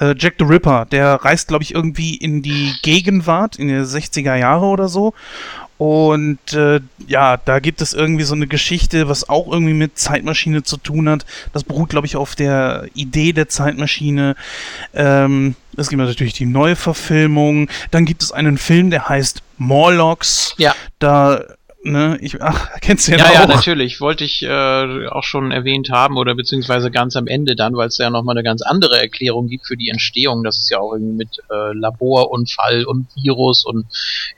Äh, Jack the Ripper, der reist, glaube ich, irgendwie in die Gegenwart, in die 60er Jahre oder so. Und äh, ja, da gibt es irgendwie so eine Geschichte, was auch irgendwie mit Zeitmaschine zu tun hat. Das beruht, glaube ich, auf der Idee der Zeitmaschine. Ähm, es gibt natürlich die Neuverfilmung. Dann gibt es einen Film, der heißt Morlocks. Ja. Da ne, ich, ach, kennst du ja, Ja, auch. ja, natürlich. Wollte ich äh, auch schon erwähnt haben oder beziehungsweise ganz am Ende dann, weil es ja nochmal eine ganz andere Erklärung gibt für die Entstehung. Das ist ja auch irgendwie mit äh, Laborunfall und Virus und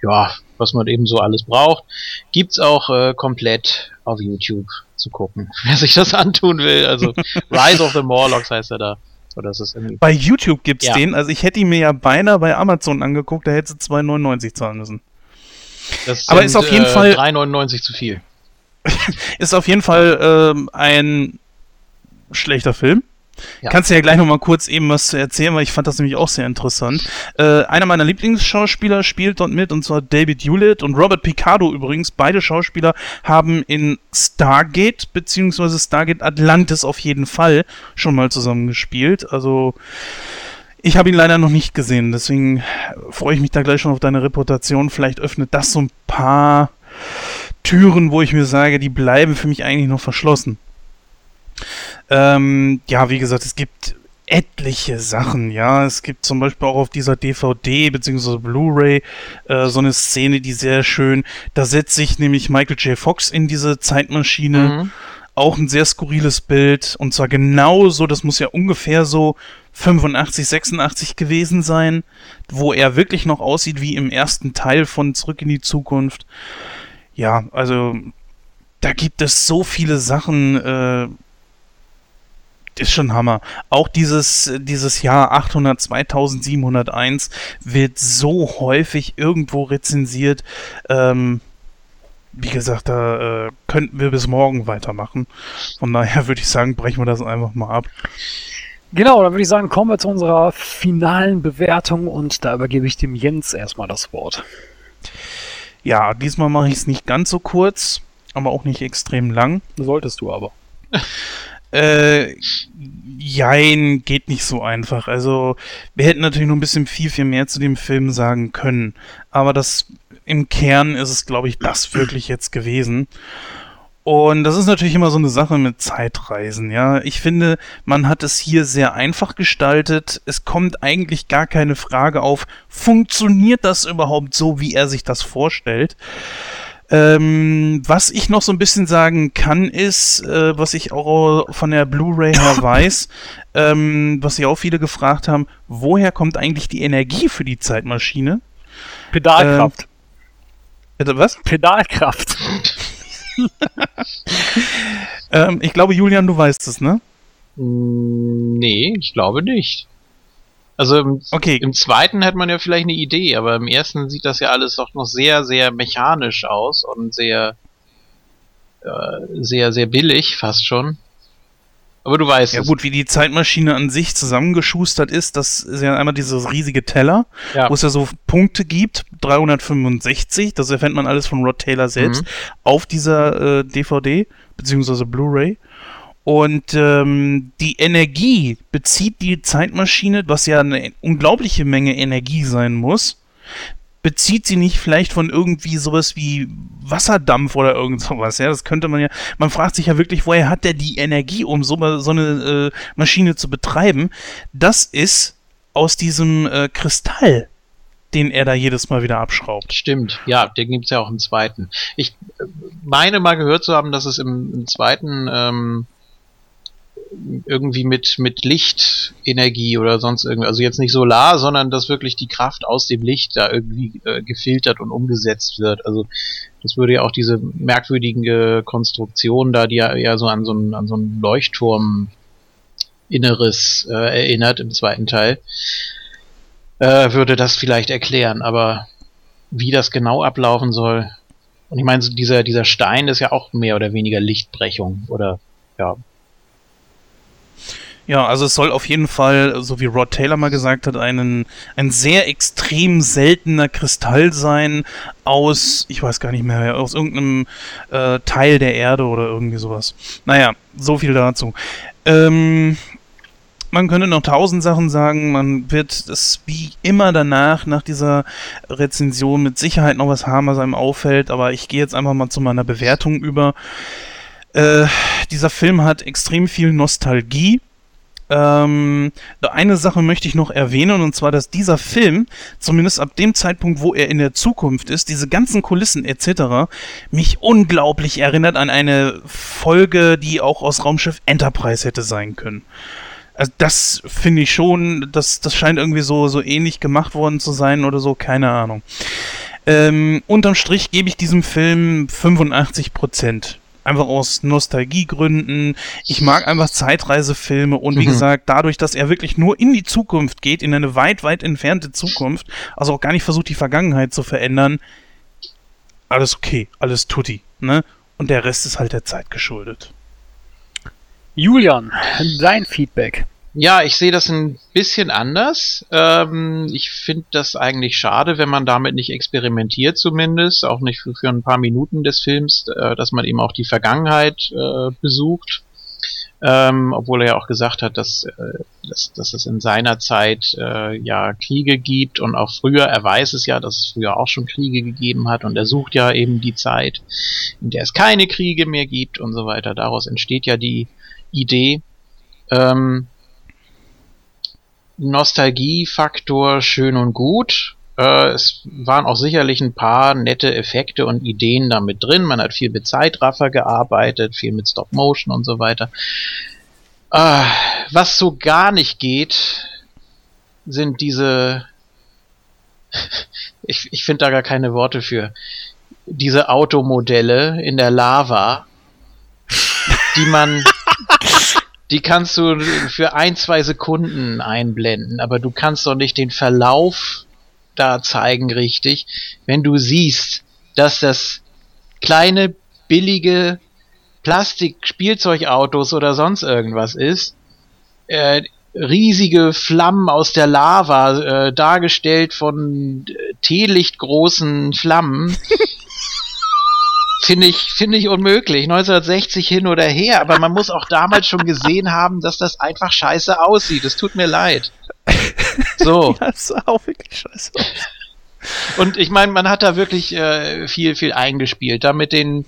ja, was man eben so alles braucht. Gibt's auch äh, komplett auf YouTube zu gucken, wer sich das antun will. Also Rise of the Morlocks heißt er da. Oder das ist irgendwie. Bei YouTube gibt's Ja. den, also ich hätte ihn mir ja beinahe bei Amazon angeguckt, da hätte sie 2,99 zahlen müssen. Das Aber sind, ist auf jeden äh, Fall- 3,99 zu viel. Ist auf jeden Fall ähm, ein schlechter Film. Ja. Kannst du ja gleich noch mal kurz eben was zu erzählen, weil ich fand das nämlich auch sehr interessant. Äh, einer meiner Lieblingsschauspieler spielt dort mit, und zwar David Hewlett und Robert Picardo übrigens. Beide Schauspieler haben in Stargate beziehungsweise Stargate Atlantis auf jeden Fall schon mal zusammen gespielt. Also ich habe ihn leider noch nicht gesehen, deswegen freue ich mich da gleich schon auf deine Reputation. Vielleicht öffnet das so ein paar Türen, wo ich mir sage, die bleiben für mich eigentlich noch verschlossen. Ähm, ja, wie gesagt, es gibt etliche Sachen, ja. Es gibt zum Beispiel auch auf dieser DVD bzw. Blu-ray äh, so eine Szene, die sehr schön, da setzt sich nämlich Michael J. Fox in diese Zeitmaschine. Mhm. Auch ein sehr skurriles Bild. Und zwar genauso, das muss ja ungefähr so 85, 86 gewesen sein, wo er wirklich noch aussieht wie im ersten Teil von Zurück in die Zukunft. Ja, also da gibt es so viele Sachen, äh, ist schon Hammer. Auch dieses, dieses Jahr 800, 2701 wird so häufig irgendwo rezensiert. Ähm, wie gesagt, da äh, könnten wir bis morgen weitermachen. Von daher würde ich sagen, brechen wir das einfach mal ab. Genau, dann würde ich sagen, kommen wir zu unserer finalen Bewertung und da übergebe ich dem Jens erstmal das Wort. Ja, diesmal mache ich es nicht ganz so kurz, aber auch nicht extrem lang. Solltest du aber. Äh, jein, geht nicht so einfach. Also, wir hätten natürlich noch ein bisschen viel, viel mehr zu dem Film sagen können. Aber das, im Kern ist es, glaube ich, das wirklich jetzt gewesen. Und das ist natürlich immer so eine Sache mit Zeitreisen, ja. Ich finde, man hat es hier sehr einfach gestaltet. Es kommt eigentlich gar keine Frage auf, funktioniert das überhaupt so, wie er sich das vorstellt? Ähm, was ich noch so ein bisschen sagen kann, ist, äh, was ich auch von der Blu-ray her weiß, ähm, was sich auch viele gefragt haben, woher kommt eigentlich die Energie für die Zeitmaschine? Pedalkraft. Bitte was? Pedalkraft. Ähm, ich glaube, Julian, du weißt es, ne? Mm, Nee, ich glaube nicht. Also im, Okay. im zweiten hat man ja vielleicht eine Idee, aber im ersten sieht das ja alles doch noch sehr, sehr mechanisch aus und sehr, äh, sehr, sehr billig fast schon. Aber du weißt Ja es. gut, wie die Zeitmaschine an sich zusammengeschustert ist, das ist ja einmal dieses riesige Teller, Ja. wo es ja so Punkte gibt, 365, das erfährt man alles von Rod Taylor selbst, auf dieser äh, DVD beziehungsweise Blu-ray. Und ähm, die Energie bezieht die Zeitmaschine, was ja eine unglaubliche Menge Energie sein muss, bezieht sie nicht vielleicht von irgendwie sowas wie Wasserdampf oder irgend sowas, ja, das könnte man ja, man fragt sich ja wirklich, woher hat der die Energie, um so, so eine äh, Maschine zu betreiben? Das ist aus diesem äh, Kristall, den er da jedes Mal wieder abschraubt. Stimmt, ja, den gibt's ja auch im zweiten. Ich äh, meine mal gehört zu haben, dass es im, im zweiten ähm, irgendwie mit, mit Lichtenergie oder sonst irgendwie, also jetzt nicht Solar, sondern dass wirklich die Kraft aus dem Licht da irgendwie äh, gefiltert und umgesetzt wird. Also das würde ja auch diese merkwürdige Konstruktion da, die ja eher so an so einen, an so einen Leuchtturm Inneres äh, erinnert im zweiten Teil, äh, würde das vielleicht erklären, aber wie das genau ablaufen soll. Und ich meine, dieser, dieser Stein ist ja auch mehr oder weniger Lichtbrechung oder ja. Ja, also es soll auf jeden Fall, so wie Rod Taylor mal gesagt hat, einen, ein sehr extrem seltener Kristall sein aus, ich weiß gar nicht mehr, aus irgendeinem äh, Teil der Erde oder irgendwie sowas. Naja, so viel dazu. Ähm, man könnte noch tausend Sachen sagen. Man wird es wie immer danach, nach dieser Rezension, mit Sicherheit noch was haben, was einem auffällt. Aber ich gehe jetzt einfach mal zu meiner Bewertung über. Äh, dieser Film hat extrem viel Nostalgie. Ähm, eine Sache möchte ich noch erwähnen, und zwar, dass dieser Film, zumindest ab dem Zeitpunkt, wo er in der Zukunft ist, diese ganzen Kulissen etc., mich unglaublich erinnert an eine Folge, die auch aus Raumschiff Enterprise hätte sein können. Also das finde ich schon, das, das scheint irgendwie so, so ähnlich gemacht worden zu sein oder so, keine Ahnung. Ähm, unterm Strich gebe ich diesem Film 85 Prozent einfach aus Nostalgiegründen. Ich mag einfach Zeitreisefilme und wie mhm. gesagt, dadurch, dass er wirklich nur in die Zukunft geht, in eine weit, weit entfernte Zukunft, also auch gar nicht versucht, die Vergangenheit zu verändern, alles okay, alles tutti, ne? Und der Rest ist halt der Zeit geschuldet. Julian, dein Feedback. Ja, ich sehe das ein bisschen anders. Ähm, ich finde das eigentlich schade, wenn man damit nicht experimentiert zumindest, auch nicht für, für ein paar Minuten des Films, äh, dass man eben auch die Vergangenheit äh, besucht. Ähm, obwohl er ja auch gesagt hat, dass, äh, dass, dass es in seiner Zeit äh, ja Kriege gibt und auch früher, er weiß es ja, dass es früher auch schon Kriege gegeben hat und er sucht ja eben die Zeit, in der es keine Kriege mehr gibt und so weiter. Daraus entsteht ja die Idee. Ähm, Nostalgiefaktor schön und gut. Äh, es waren auch sicherlich ein paar nette Effekte und Ideen damit drin. Man hat viel mit Zeitraffer gearbeitet, viel mit Stop Motion und so weiter. Äh, was so gar nicht geht, sind diese. ich ich finde da gar keine Worte für. Diese Automodelle in der Lava, die man die kannst du für ein, zwei Sekunden einblenden, aber du kannst doch nicht den Verlauf da zeigen richtig, wenn du siehst, dass das kleine, billige Plastik-Spielzeugautos oder sonst irgendwas ist, äh, riesige Flammen aus der Lava, äh, dargestellt von äh, teelichtgroßen Flammen, finde ich, finde ich unmöglich. 1960 hin oder her, aber man muss auch damals schon gesehen haben, dass das einfach scheiße aussieht. Es tut mir leid. So. das sah auch wirklich scheiße aus. Und ich meine, man hat da wirklich äh, viel, viel eingespielt. Da mit den,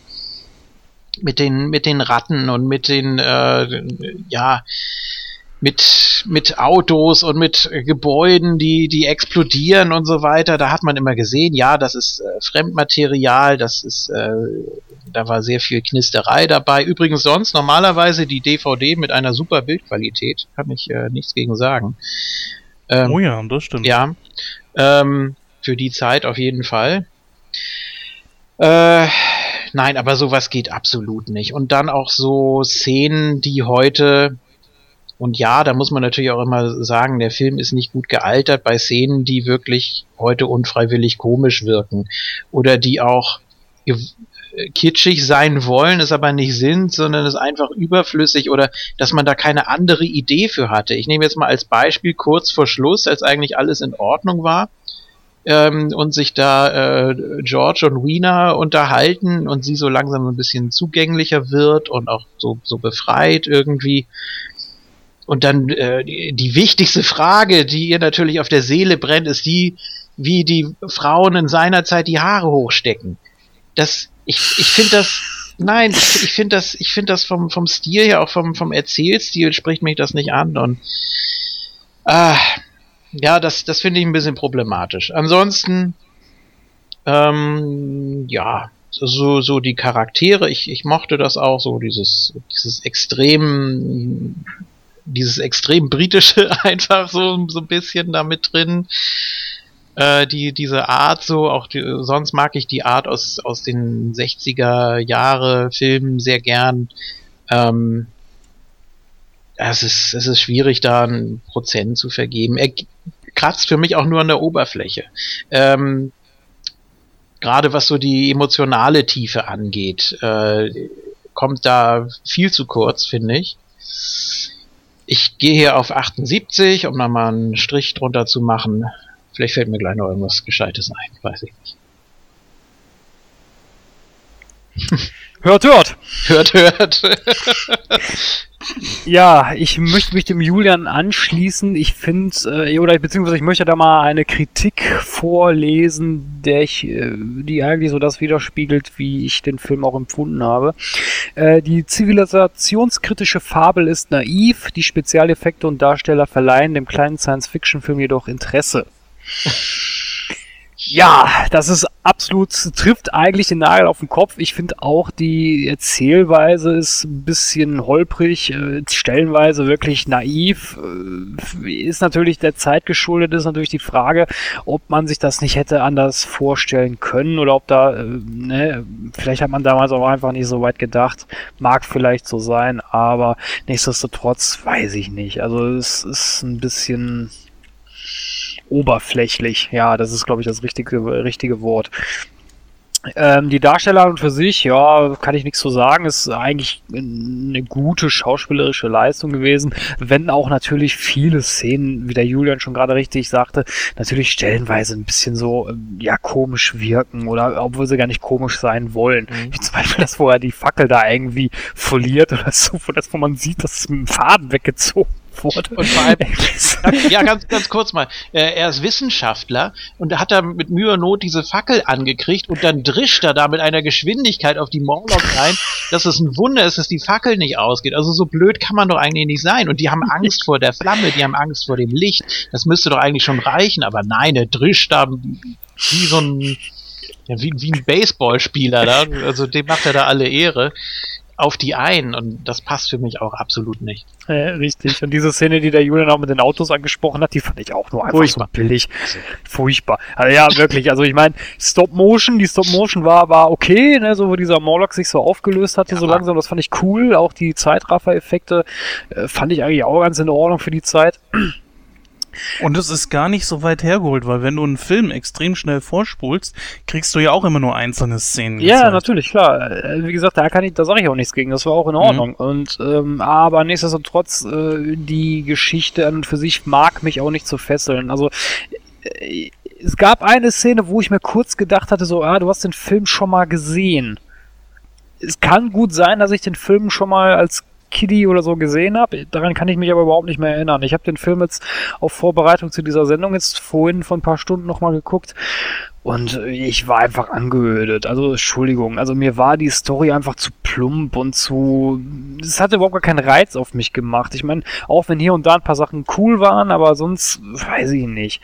mit den, mit den Ratten und mit den, äh, ja, mit, mit Autos und mit Gebäuden, die, die explodieren und so weiter. Da hat man immer gesehen, ja, das ist äh, Fremdmaterial, das ist, äh, da war sehr viel Knisterei dabei. Übrigens sonst normalerweise die DVD mit einer super Bildqualität, kann ich äh, nichts gegen sagen. Ähm, oh ja, das stimmt. Ja, ähm, für die Zeit auf jeden Fall. Äh, nein, aber sowas geht absolut nicht. Und dann auch so Szenen, die heute und ja, da muss man natürlich auch immer sagen, der Film ist nicht gut gealtert bei Szenen, die wirklich heute unfreiwillig komisch wirken. Oder die auch kitschig sein wollen, es aber nicht sind, sondern es einfach überflüssig oder dass man da keine andere Idee für hatte. Ich nehme jetzt mal als Beispiel kurz vor Schluss, als eigentlich alles in Ordnung war ähm, und sich da äh, George und Weena unterhalten und sie so langsam ein bisschen zugänglicher wird und auch so, so befreit irgendwie. Und dann äh, die, wichtigste Frage, die ihr natürlich auf der Seele brennt, ist die, wie die Frauen in seiner Zeit die Haare hochstecken. Das, ich, ich finde das, nein, ich, ich finde das, ich finde das vom, vom Stil her, auch vom, vom Erzählstil spricht mich das nicht an und, ah, ja, das, das finde ich ein bisschen problematisch. Ansonsten, ähm, ja, so, so die Charaktere, ich, ich mochte das auch, so dieses, dieses extrem dieses extrem britische einfach so, so ein bisschen da mit drin. Äh, die, diese Art so, auch die, sonst mag ich die Art aus, aus den 60er Jahre Filmen sehr gern. Ähm, es ist, es ist schwierig, da einen Prozent zu vergeben. Er kratzt für mich auch nur an der Oberfläche. Ähm, Gerade was so die emotionale Tiefe angeht, äh, kommt da viel zu kurz, finde ich. Ich gehe hier auf 78, um nochmal einen Strich drunter zu machen. Vielleicht fällt mir gleich noch irgendwas Gescheites ein, weiß ich nicht. Hört, hört! hört, hört! Ja, ich möchte mich dem Julian anschließen. Ich finde, äh, oder beziehungsweise ich möchte da mal eine Kritik vorlesen, der ich, äh, die eigentlich so das widerspiegelt, wie ich den Film auch empfunden habe. Äh, die zivilisationskritische Fabel ist naiv, die Spezialeffekte und Darsteller verleihen dem kleinen Science-Fiction-Film jedoch Interesse. Ja, das ist absolut, trifft eigentlich den Nagel auf den Kopf. Ich finde auch, die Erzählweise ist ein bisschen holprig, äh, stellenweise wirklich naiv. Äh, ist natürlich der Zeit geschuldet, ist natürlich die Frage, ob man sich das nicht hätte anders vorstellen können oder ob da, äh, ne, vielleicht hat man damals auch einfach nicht so weit gedacht. Mag vielleicht so sein, aber nichtsdestotrotz weiß ich nicht. Also es ist ein bisschen oberflächlich. Ja, das ist, glaube ich, das richtige, richtige Wort. Ähm, die Darsteller und für sich, ja, kann ich nichts zu sagen, ist eigentlich eine gute schauspielerische Leistung gewesen, wenn auch natürlich viele Szenen, wie der Julian schon gerade richtig sagte, natürlich stellenweise ein bisschen so, ähm, ja, komisch wirken oder obwohl sie gar nicht komisch sein wollen. Mhm. Wie zum Beispiel das, wo er die Fackel da irgendwie verliert oder so, wo das, wo man sieht, dass es mit dem Faden weggezogen wurde. Und vor allem, ja, ganz, ganz kurz mal, äh, er ist Wissenschaftler und hat da mit Mühe und Not diese Fackel angekriegt und dann drischt er da mit einer Geschwindigkeit auf die Morlocks rein, dass es ein Wunder ist, dass die Fackel nicht ausgeht. Also so blöd kann man doch eigentlich nicht sein. Und die haben Angst vor der Flamme, die haben Angst vor dem Licht. Das müsste doch eigentlich schon reichen, aber nein, er drischt da wie so ein ja, wie, wie ein Baseballspieler da. Also dem macht er da alle Ehre auf die ein und das passt für mich auch absolut nicht. Ja, richtig. Und diese Szene, die der Julian auch mit den Autos angesprochen hat, die fand ich auch nur einfach Furchtbar. so billig. Furchtbar. Also ja, wirklich. Also ich meine, Stop Motion, die Stop Motion war, war okay, ne, so wo dieser Morlock sich so aufgelöst hatte, ja, so langsam, das fand ich cool. Auch die Zeitraffer-Effekte äh, fand ich eigentlich auch ganz in Ordnung für die Zeit. Und es ist gar nicht so weit hergeholt, weil wenn du einen Film extrem schnell vorspulst, kriegst du ja auch immer nur einzelne Szenen. Ja, gezeigt. natürlich, klar. Äh, wie gesagt, da kann ich, da sage ich auch nichts gegen. Das war auch in Ordnung. Mhm. Und ähm, aber nichtsdestotrotz, äh, die Geschichte an und für sich mag mich auch nicht so fesseln. Also äh, es gab eine Szene, wo ich mir kurz gedacht hatte, so, ah, du hast den Film schon mal gesehen. Es kann gut sein, dass ich den Film schon mal als Kiddie oder so gesehen habe. Daran kann ich mich aber überhaupt nicht mehr erinnern. Ich habe den Film jetzt auf Vorbereitung zu dieser Sendung jetzt vorhin vor ein paar Stunden nochmal geguckt und ich war einfach angeödet. Also, Entschuldigung. Also, mir war die Story einfach zu plump und zu. Es hatte überhaupt gar keinen Reiz auf mich gemacht. Ich meine, auch wenn hier und da ein paar Sachen cool waren, aber sonst weiß ich nicht.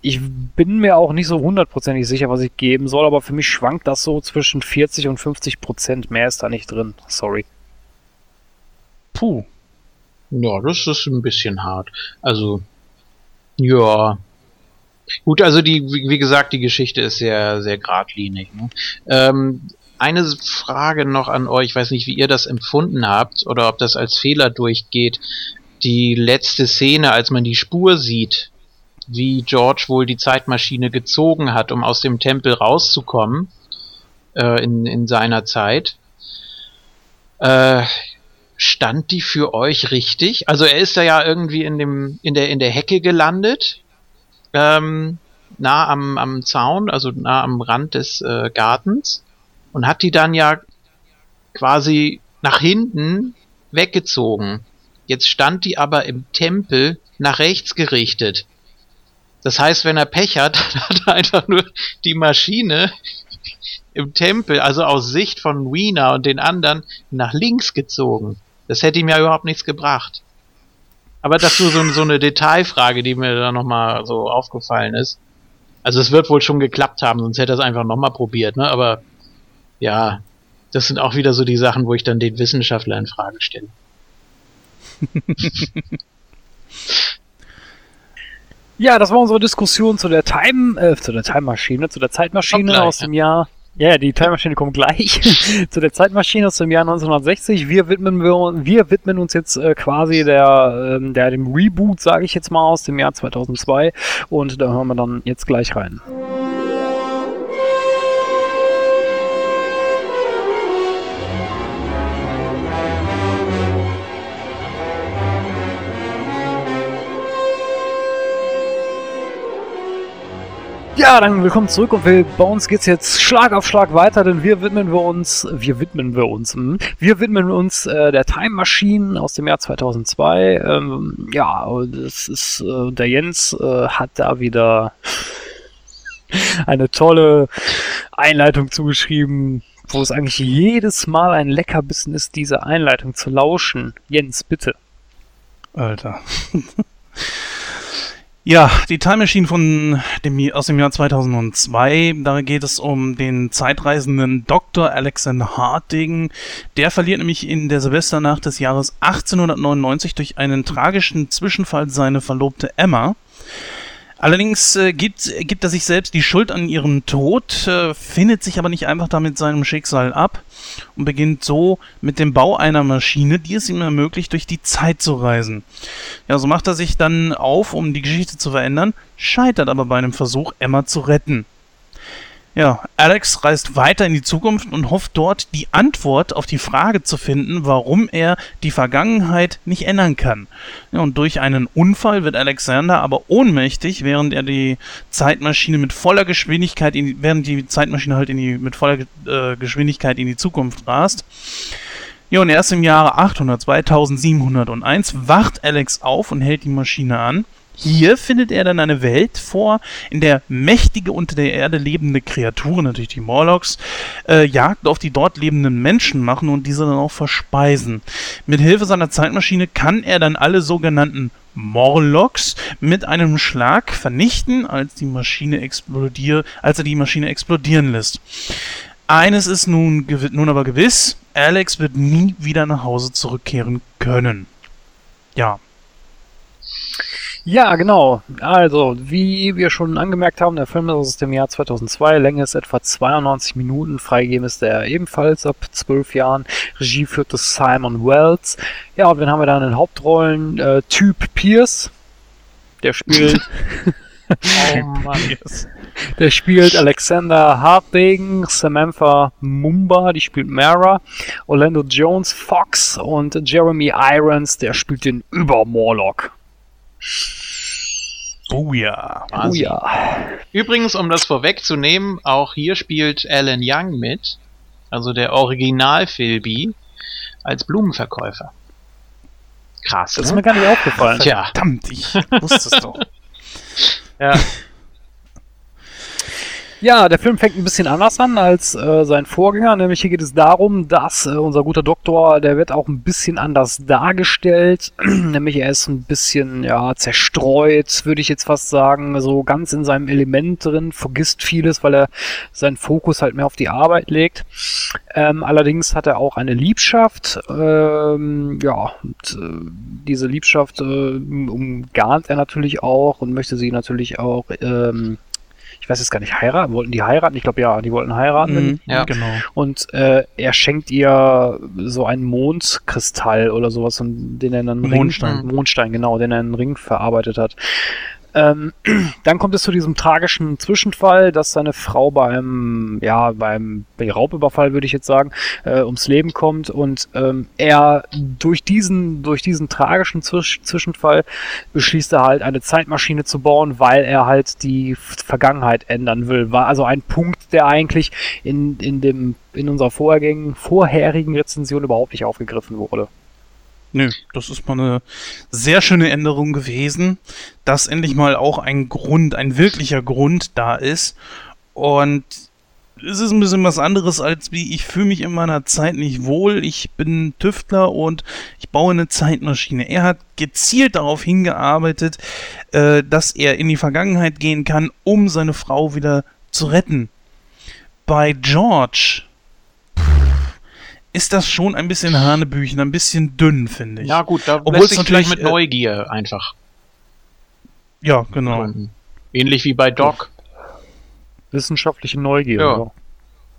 Ich bin mir auch nicht so hundertprozentig sicher, was ich geben soll, aber für mich schwankt das so zwischen 40 und 50 Prozent. Mehr ist da nicht drin. Sorry. Puh. Ja, das ist ein bisschen hart. Also, ja. Gut, also die, wie gesagt, die Geschichte ist sehr, sehr geradlinig. Ne? Ähm, eine Frage noch an euch, ich weiß nicht, wie ihr das empfunden habt oder ob das als Fehler durchgeht. Die letzte Szene, als man die Spur sieht, wie George wohl die Zeitmaschine gezogen hat, um aus dem Tempel rauszukommen äh, in, in seiner Zeit. Äh, stand die für euch richtig? Also er ist da ja irgendwie in dem in der in der Hecke gelandet, ähm, nah am am Zaun, also nah am Rand des äh, Gartens und hat die dann ja quasi nach hinten weggezogen. Jetzt stand die aber im Tempel nach rechts gerichtet. Das heißt, wenn er Pech hat, hat er einfach nur die Maschine im Tempel, also aus Sicht von Wiener und den anderen, nach links gezogen. Das hätte ihm ja überhaupt nichts gebracht. Aber das ist so, so eine Detailfrage, die mir da nochmal so aufgefallen ist. Also es wird wohl schon geklappt haben, sonst hätte er es einfach nochmal probiert, ne? Aber ja, das sind auch wieder so die Sachen, wo ich dann den Wissenschaftler in Frage stelle. ja, das war unsere Diskussion zu der Time, äh, zu der Time Maschine, zu der Zeitmaschine aus dem ja. Jahr ja, die Zeitmaschine kommt gleich zu der Zeitmaschine aus dem Jahr 1960. Wir widmen, wir, wir widmen uns jetzt äh, quasi der, äh, der dem Reboot, sage ich jetzt mal, aus dem Jahr 2002 und da hören wir dann jetzt gleich rein. Ja, dann willkommen zurück und wir, bei uns geht's jetzt Schlag auf Schlag weiter, denn wir widmen wir uns, wir widmen wir uns, hm, wir widmen uns äh, der Time Machine aus dem Jahr 2002. Ähm, ja, das ist, äh, der Jens äh, hat da wieder eine tolle Einleitung zugeschrieben, wo es eigentlich jedes Mal ein Leckerbissen ist, diese Einleitung zu lauschen. Jens, bitte. Alter. Ja, die Time Machine von dem, aus dem Jahr 2002, da geht es um den zeitreisenden Dr. Alexander Harding. Der verliert nämlich in der Silvesternacht des Jahres 1899 durch einen tragischen Zwischenfall seine Verlobte Emma. Allerdings äh, gibt, gibt er sich selbst die Schuld an ihrem Tod, äh, findet sich aber nicht einfach damit seinem Schicksal ab und beginnt so mit dem Bau einer Maschine, die es ihm ermöglicht, durch die Zeit zu reisen. Ja, so macht er sich dann auf, um die Geschichte zu verändern, scheitert aber bei einem Versuch, Emma zu retten. Ja, Alex reist weiter in die Zukunft und hofft dort die Antwort auf die Frage zu finden, warum er die Vergangenheit nicht ändern kann. Ja, und durch einen Unfall wird Alexander aber ohnmächtig, während er die Zeitmaschine mit voller Geschwindigkeit, in, während die Zeitmaschine halt in die, mit voller äh, Geschwindigkeit in die Zukunft rast. Ja, und erst im Jahre 800, 2701 wacht Alex auf und hält die Maschine an. Hier findet er dann eine Welt vor, in der mächtige unter der Erde lebende Kreaturen, natürlich die Morlocks, äh, Jagd auf die dort lebenden Menschen machen und diese dann auch verspeisen. Mit Hilfe seiner Zeitmaschine kann er dann alle sogenannten Morlocks mit einem Schlag vernichten, als die Maschine explodiert, als er die Maschine explodieren lässt. Eines ist nun, nun aber gewiss, Alex wird nie wieder nach Hause zurückkehren können. Ja, ja, genau. Also, wie wir schon angemerkt haben, der Film ist aus dem Jahr 2002, Länge ist etwa 92 Minuten, freigegeben ist er ebenfalls ab 12 Jahren. Regie führte Simon Wells. Ja, und wen haben wir da in den Hauptrollen? Äh, Typ Pierce, der spielt... oh Mann. Der spielt Alexander Hartdegen, Samantha Mumba, die spielt Mara, Orlando Jones, Fox und Jeremy Irons, der spielt den Über-Morlock. Oh ja. Oh ja. Übrigens, um das vorwegzunehmen, auch hier spielt Alan Young mit, also der Original Philby, als Blumenverkäufer. Krass. Das ne? ist mir gar nicht aufgefallen. Tja. Verdammt, ich wusste es doch. Ja. Ja, der Film fängt ein bisschen anders an als äh, sein Vorgänger. Nämlich hier geht es darum, dass äh, unser guter Doktor, der wird auch ein bisschen anders dargestellt. nämlich er ist ein bisschen ja zerstreut, würde ich jetzt fast sagen, so ganz in seinem Element drin, vergisst vieles, weil er seinen Fokus halt mehr auf die Arbeit legt. Ähm, allerdings hat er auch eine Liebschaft. Ähm, ja, und, äh, diese Liebschaft äh, umgarnt er natürlich auch und möchte sie natürlich auch ähm, ich weiß jetzt gar nicht, heiraten? Wollten die heiraten? Ich glaube ja, die wollten heiraten. Mhm, Ja. genau. Und äh, er schenkt ihr so einen Mondkristall oder sowas, und den er in einen Mondstein. Ring, Mondstein, genau, den er in einen Ring verarbeitet hat. Ähm, dann kommt es zu diesem tragischen Zwischenfall, dass seine Frau beim, ja, beim bei Raubüberfall, würde ich jetzt sagen, äh, ums Leben kommt und ähm, er durch diesen, durch diesen tragischen Zwisch Zwischenfall beschließt er halt eine Zeitmaschine zu bauen, weil er halt die Vergangenheit ändern will. War also ein Punkt, der eigentlich in, in dem, in unserer vorherigen, vorherigen Rezension überhaupt nicht aufgegriffen wurde. Nö, das ist mal eine sehr schöne Änderung gewesen, dass endlich mal auch ein Grund, ein wirklicher Grund da ist. Und es ist ein bisschen was anderes als wie, ich fühle mich in meiner Zeit nicht wohl, ich bin Tüftler und ich baue eine Zeitmaschine. Er hat gezielt darauf hingearbeitet, äh, dass er in die Vergangenheit gehen kann, um seine Frau wieder zu retten. Bei George ist das schon ein bisschen Hanebüchen, ein bisschen dünn, finde ich. Ja gut, da Obwohl lässt es vielleicht mit natürlich, äh, Neugier einfach Ja, genau. Ähnlich wie bei Doc, Wissenschaftliche Neugier. Ja. Ja.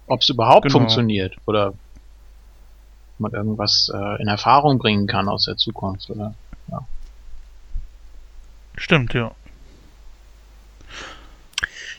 ob es überhaupt Genau. funktioniert oder man irgendwas äh, in Erfahrung bringen kann aus der Zukunft oder Stimmt, ja.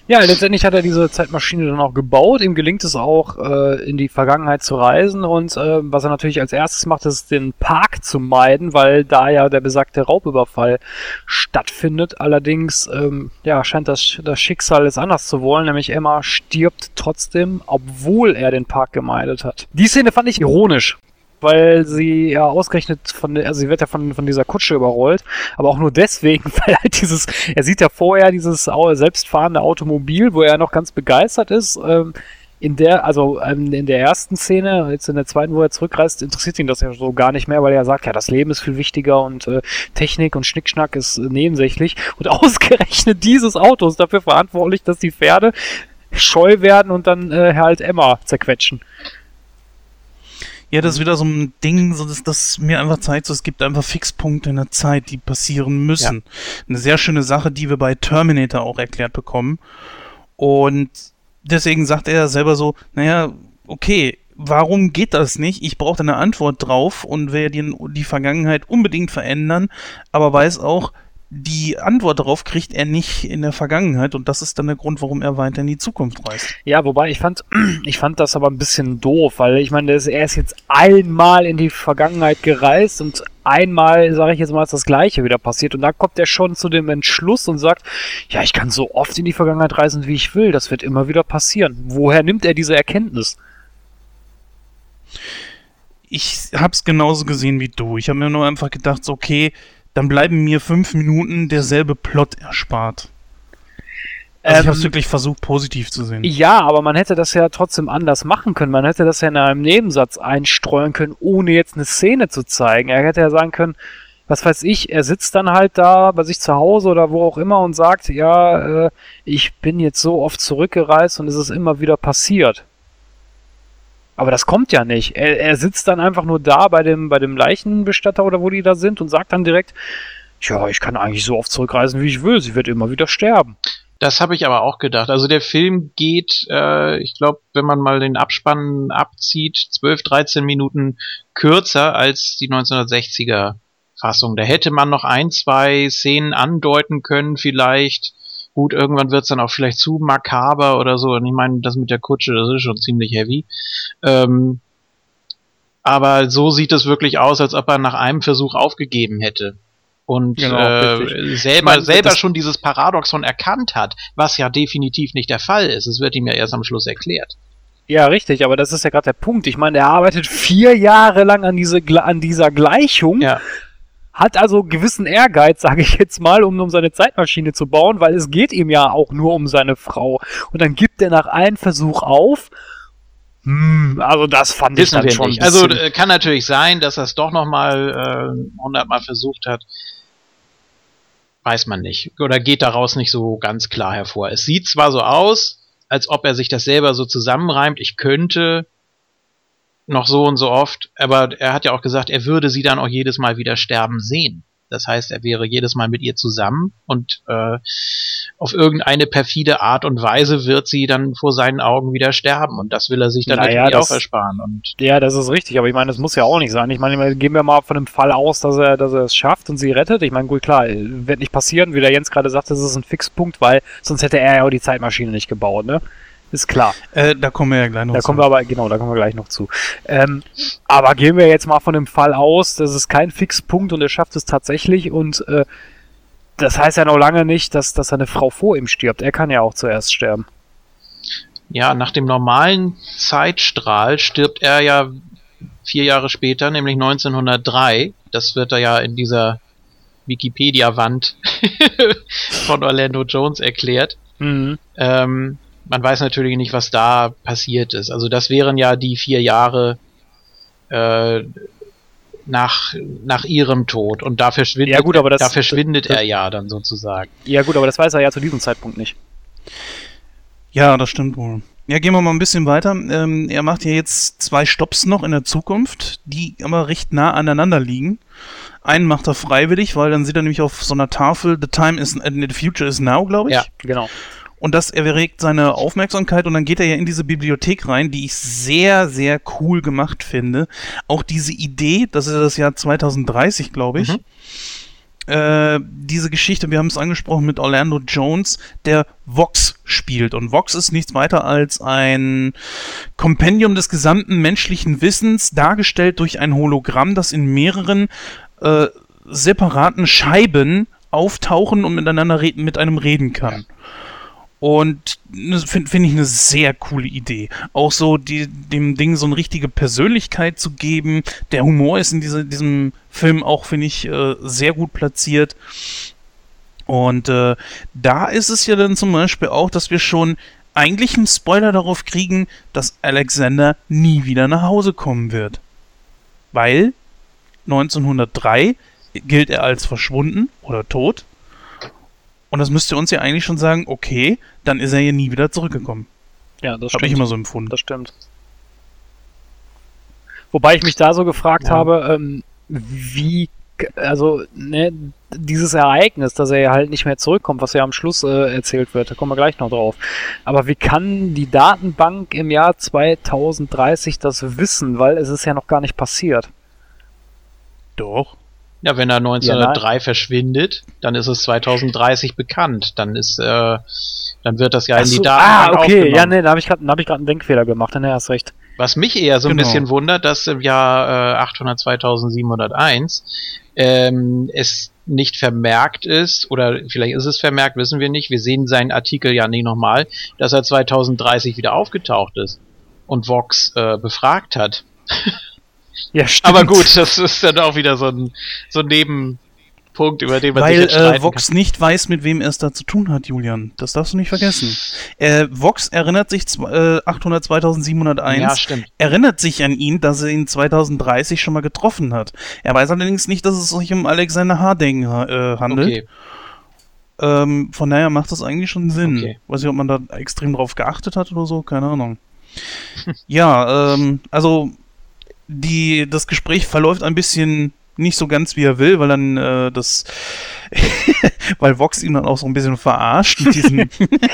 Ja, letztendlich hat er diese Zeitmaschine dann auch gebaut. Ihm gelingt es auch, äh, in die Vergangenheit zu reisen. Und äh, was er natürlich als erstes macht, ist den Park zu meiden, weil da ja der besagte Raubüberfall stattfindet. Allerdings ähm, ja, scheint das, das Schicksal es anders zu wollen, nämlich Emma stirbt trotzdem, obwohl er den Park gemeidet hat. Die Szene fand ich ironisch weil sie ja ausgerechnet von, also sie wird ja von, von dieser Kutsche überrollt, aber auch nur deswegen, weil halt dieses, er sieht ja vorher dieses selbstfahrende Automobil, wo er noch ganz begeistert ist, ähm, in der, also ähm, in der ersten Szene, jetzt in der zweiten, wo er zurückreist, interessiert ihn das ja so gar nicht mehr, weil er sagt, ja, das Leben ist viel wichtiger und äh, Technik und Schnickschnack ist äh, nebensächlich. Und ausgerechnet dieses Auto ist dafür verantwortlich, dass die Pferde scheu werden und dann äh, halt Emma zerquetschen. Ja, das ist wieder so ein Ding, so dass das mir einfach zeigt, so es gibt einfach Fixpunkte in der Zeit, die passieren müssen. Eine sehr schöne Sache, die wir bei Terminator auch erklärt bekommen. Und deswegen sagt er selber so, naja, okay, warum geht das nicht? Ich brauche da eine Antwort drauf und will die, die Vergangenheit unbedingt verändern, aber weiß auch, die Antwort darauf kriegt er nicht in der Vergangenheit und das ist dann der Grund, warum er weiter in die Zukunft reist. Ja, wobei ich fand, ich fand das aber ein bisschen doof, weil ich meine, er ist jetzt einmal in die Vergangenheit gereist und einmal, sage ich jetzt mal, ist das Gleiche wieder passiert und da kommt er schon zu dem Entschluss und sagt, ja, ich kann so oft in die Vergangenheit reisen, wie ich will, das wird immer wieder passieren. Woher nimmt er diese Erkenntnis? ich hab's genauso gesehen wie du. Ich habe mir nur einfach gedacht, okay, dann bleiben mir fünf Minuten derselbe Plot erspart. Also ich Ähm, hab's wirklich versucht, positiv zu sehen. Ja, aber man hätte das ja trotzdem anders machen können. Man hätte das ja in einem Nebensatz einstreuen können, ohne jetzt eine Szene zu zeigen. Er hätte ja sagen können, was weiß ich, er sitzt dann halt da bei sich zu Hause oder wo auch immer und sagt, ja, äh, ich bin jetzt so oft zurückgereist und es ist immer wieder passiert. Aber das kommt ja nicht. Er, er sitzt dann einfach nur da bei dem, bei dem Leichenbestatter oder wo die da sind und sagt dann direkt, ja, ich kann eigentlich so oft zurückreisen, wie ich will. Sie wird immer wieder sterben. Das habe ich aber auch gedacht. Also der Film geht, äh, ich glaube, wenn man mal den Abspann abzieht, 12, 13 Minuten kürzer als die 1960er Fassung. Da hätte man noch ein, zwei Szenen andeuten können, vielleicht. Gut, irgendwann wird's dann auch vielleicht zu makaber oder so. Und ich meine, das mit der Kutsche, das ist schon ziemlich heavy. Ähm, aber so sieht es wirklich aus, als ob er nach einem Versuch aufgegeben hätte. Und Genau, äh, selber, meine, selber schon dieses Paradoxon erkannt hat, was ja definitiv nicht der Fall ist. Es wird ihm ja erst am Schluss erklärt. Ja, richtig, aber das ist ja gerade der Punkt. Ich meine, er arbeitet vier Jahre lang an, diese, an dieser Gleichung, Ja. Hat also gewissen Ehrgeiz, sage ich jetzt mal, um, um seine Zeitmaschine zu bauen, weil es geht ihm ja auch nur um seine Frau. Und dann gibt er nach einem Versuch auf. Hm, also das fand ich Wissen dann wir schon nicht. Also äh, kann natürlich sein, dass er es doch nochmal äh, hundertmal versucht hat. Weiß man nicht. Oder geht daraus nicht so ganz klar hervor. Es sieht zwar so aus, als ob er sich das selber so zusammenreimt, ich könnte noch so und so oft, aber er hat ja auch gesagt, er würde sie dann auch jedes Mal wieder sterben sehen. Das heißt, er wäre jedes Mal mit ihr zusammen und äh, auf irgendeine perfide Art und Weise wird sie dann vor seinen Augen wieder sterben und das will er sich dann Naja, natürlich das- auch ersparen. Und Ja, das ist richtig, aber ich meine, das muss ja auch nicht sein. Ich meine, gehen wir mal von dem Fall aus, dass er, dass er es schafft und sie rettet. Ich meine, gut, klar, wird nicht passieren, wie der Jens gerade sagte, das ist ein Fixpunkt, weil sonst hätte er ja auch die Zeitmaschine nicht gebaut, ne? Ist klar. Äh, da kommen wir ja gleich noch Da zu. kommen wir aber, genau, da kommen wir gleich noch zu. Ähm, aber gehen wir jetzt mal von dem Fall aus, das ist kein Fixpunkt und er schafft es tatsächlich und äh, das heißt ja noch lange nicht, dass, dass seine Frau vor ihm stirbt. Er kann ja auch zuerst sterben. ja, nach dem normalen Zeitstrahl stirbt er ja vier Jahre später, nämlich 1903. Das wird er ja in dieser Wikipedia-Wand von Orlando Jones erklärt. Mhm. Ähm, man weiß natürlich nicht, was da passiert ist. Also das wären ja die vier Jahre äh, nach, nach ihrem Tod. Und da verschwindet, Ja, gut, aber das- da verschwindet das- er ja dann sozusagen. Ja gut, aber das weiß er ja zu diesem Zeitpunkt nicht. Ja, das stimmt wohl. Ja, gehen wir mal ein bisschen weiter. Ähm, er macht ja jetzt zwei Stops noch in der Zukunft, die aber recht nah aneinander liegen. Einen macht er freiwillig, weil dann sieht er nämlich auf so einer Tafel, the time is, the future is now, glaube ich. Ja. Genau. Und das erregt seine Aufmerksamkeit und dann geht er ja in diese Bibliothek rein, die ich sehr, sehr cool gemacht finde. Auch diese Idee, das ist das Jahr 2030, glaube ich, Mhm. äh, diese Geschichte, wir haben es angesprochen mit Orlando Jones, der Vox spielt. Und Vox ist nichts weiter als ein Kompendium des gesamten menschlichen Wissens, dargestellt durch ein Hologramm, das in mehreren äh, separaten Scheiben auftauchen und miteinander reden, mit einem reden kann. Und finde find ich eine sehr coole Idee. Auch so die, dem Ding so eine richtige Persönlichkeit zu geben. Der Humor ist in diese, diesem Film auch, finde ich, äh, sehr gut platziert. Und äh, da ist es ja dann zum Beispiel auch, dass wir schon eigentlich einen Spoiler darauf kriegen, dass Alexander nie wieder nach Hause kommen wird. Weil 1903 gilt er als verschwunden oder tot. Und das müsste uns ja eigentlich schon sagen, okay, dann ist er ja nie wieder zurückgekommen. Ja, das Habe ich stimmt. immer so empfunden. Das stimmt. Wobei ich mich da so gefragt Ja. habe, ähm, wie, also, ne, dieses Ereignis, dass er ja halt nicht mehr zurückkommt, was ja am Schluss äh, erzählt wird, da kommen wir gleich noch drauf. Aber wie kann die Datenbank im Jahr 2030 das wissen? Weil es ist ja noch gar nicht passiert. Doch. Ja, wenn er 1903 verschwindet, dann ist es 2030 bekannt. Dann ist, äh, dann wird das ja in Ach die so, Datenbank ah, okay, ja, ne, da habe ich gerade hab ich einen Denkfehler gemacht, ne, hast recht. Was mich eher so ein Genau. bisschen wundert, dass im Jahr äh, 800 2701 ähm, es nicht vermerkt ist, oder vielleicht ist es vermerkt, wissen wir nicht. Wir sehen seinen Artikel ja nie nochmal, dass er 2030 wieder aufgetaucht ist und Vox äh, befragt hat. Ja, stimmt. Aber gut, das ist dann auch wieder so ein, so ein Nebenpunkt, über den man sich Weil jetzt äh, streiten Vox nicht weiß, mit wem er es da zu tun hat, Julian. Das darfst du nicht vergessen. Äh, Vox erinnert sich äh, 800 2701. kann. Ja, stimmt. erinnert sich an ihn, dass er ihn 2030 schon mal getroffen hat. Er weiß allerdings nicht, dass es sich um Alexander Harding äh, handelt. Okay. Ähm, von daher macht das eigentlich schon Sinn. Okay. Weiß nicht, ob man da extrem drauf geachtet hat oder so, keine Ahnung. ja, ähm, also die, das Gespräch verläuft ein bisschen nicht so ganz wie er will, weil dann äh, das weil Vox ihn dann auch so ein bisschen verarscht mit diesem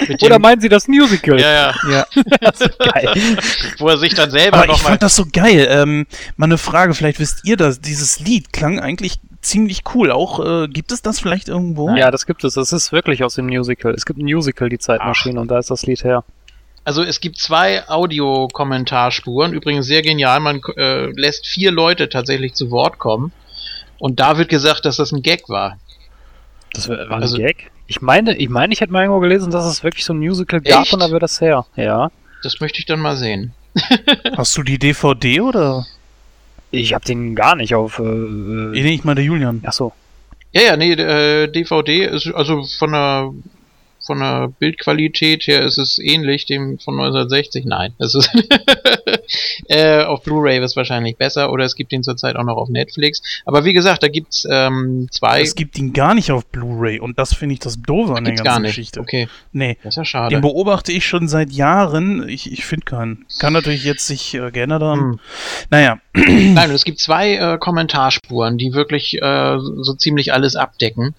Mit Oder meinen Sie das Musical? ja, ja. ja, Geil. Wo er sich dann selber Aber ich nochmal. fand das so geil. Ähm, mal eine Frage, vielleicht wisst ihr das. Dieses Lied klang eigentlich ziemlich cool. Auch äh, gibt es das vielleicht irgendwo? Ja, das gibt es. Das ist wirklich aus dem Musical. Es gibt ein Musical, die Zeitmaschine, und da ist das Lied her. Also es gibt zwei Audiokommentarspuren, übrigens sehr genial, man äh, lässt vier Leute tatsächlich zu Wort kommen und da wird gesagt, dass das ein Gag war. Das war ein Also- Gag. Ich meine, ich meine, ich hätte mal irgendwo gelesen, dass es wirklich so ein Musical gab Echt? und da wird das her. Ja. Das möchte ich dann mal sehen. Hast du die DVD oder? Ich habe den gar nicht auf. Äh, Nee, ich meine der Julian. ach so. Ja, ja, nee, äh, DVD ist also von der von der Bildqualität her ist es ähnlich dem von 1960. Nein, es ist äh, auf Blu-ray ist wahrscheinlich besser oder es gibt ihn zurzeit auch noch auf Netflix. Aber wie gesagt, da gibt's ähm, zwei. Es gibt ihn gar nicht auf Blu-ray und das finde ich das Doofe an der ganzen gar nicht. Geschichte. Okay, Nee. das ist ja schade. Den beobachte ich schon seit Jahren. Ich, ich finde keinen. Kann natürlich jetzt sich äh, geändert haben. Hm. Naja, Nein, es gibt zwei äh, Kommentarspuren, die wirklich äh, so ziemlich alles abdecken.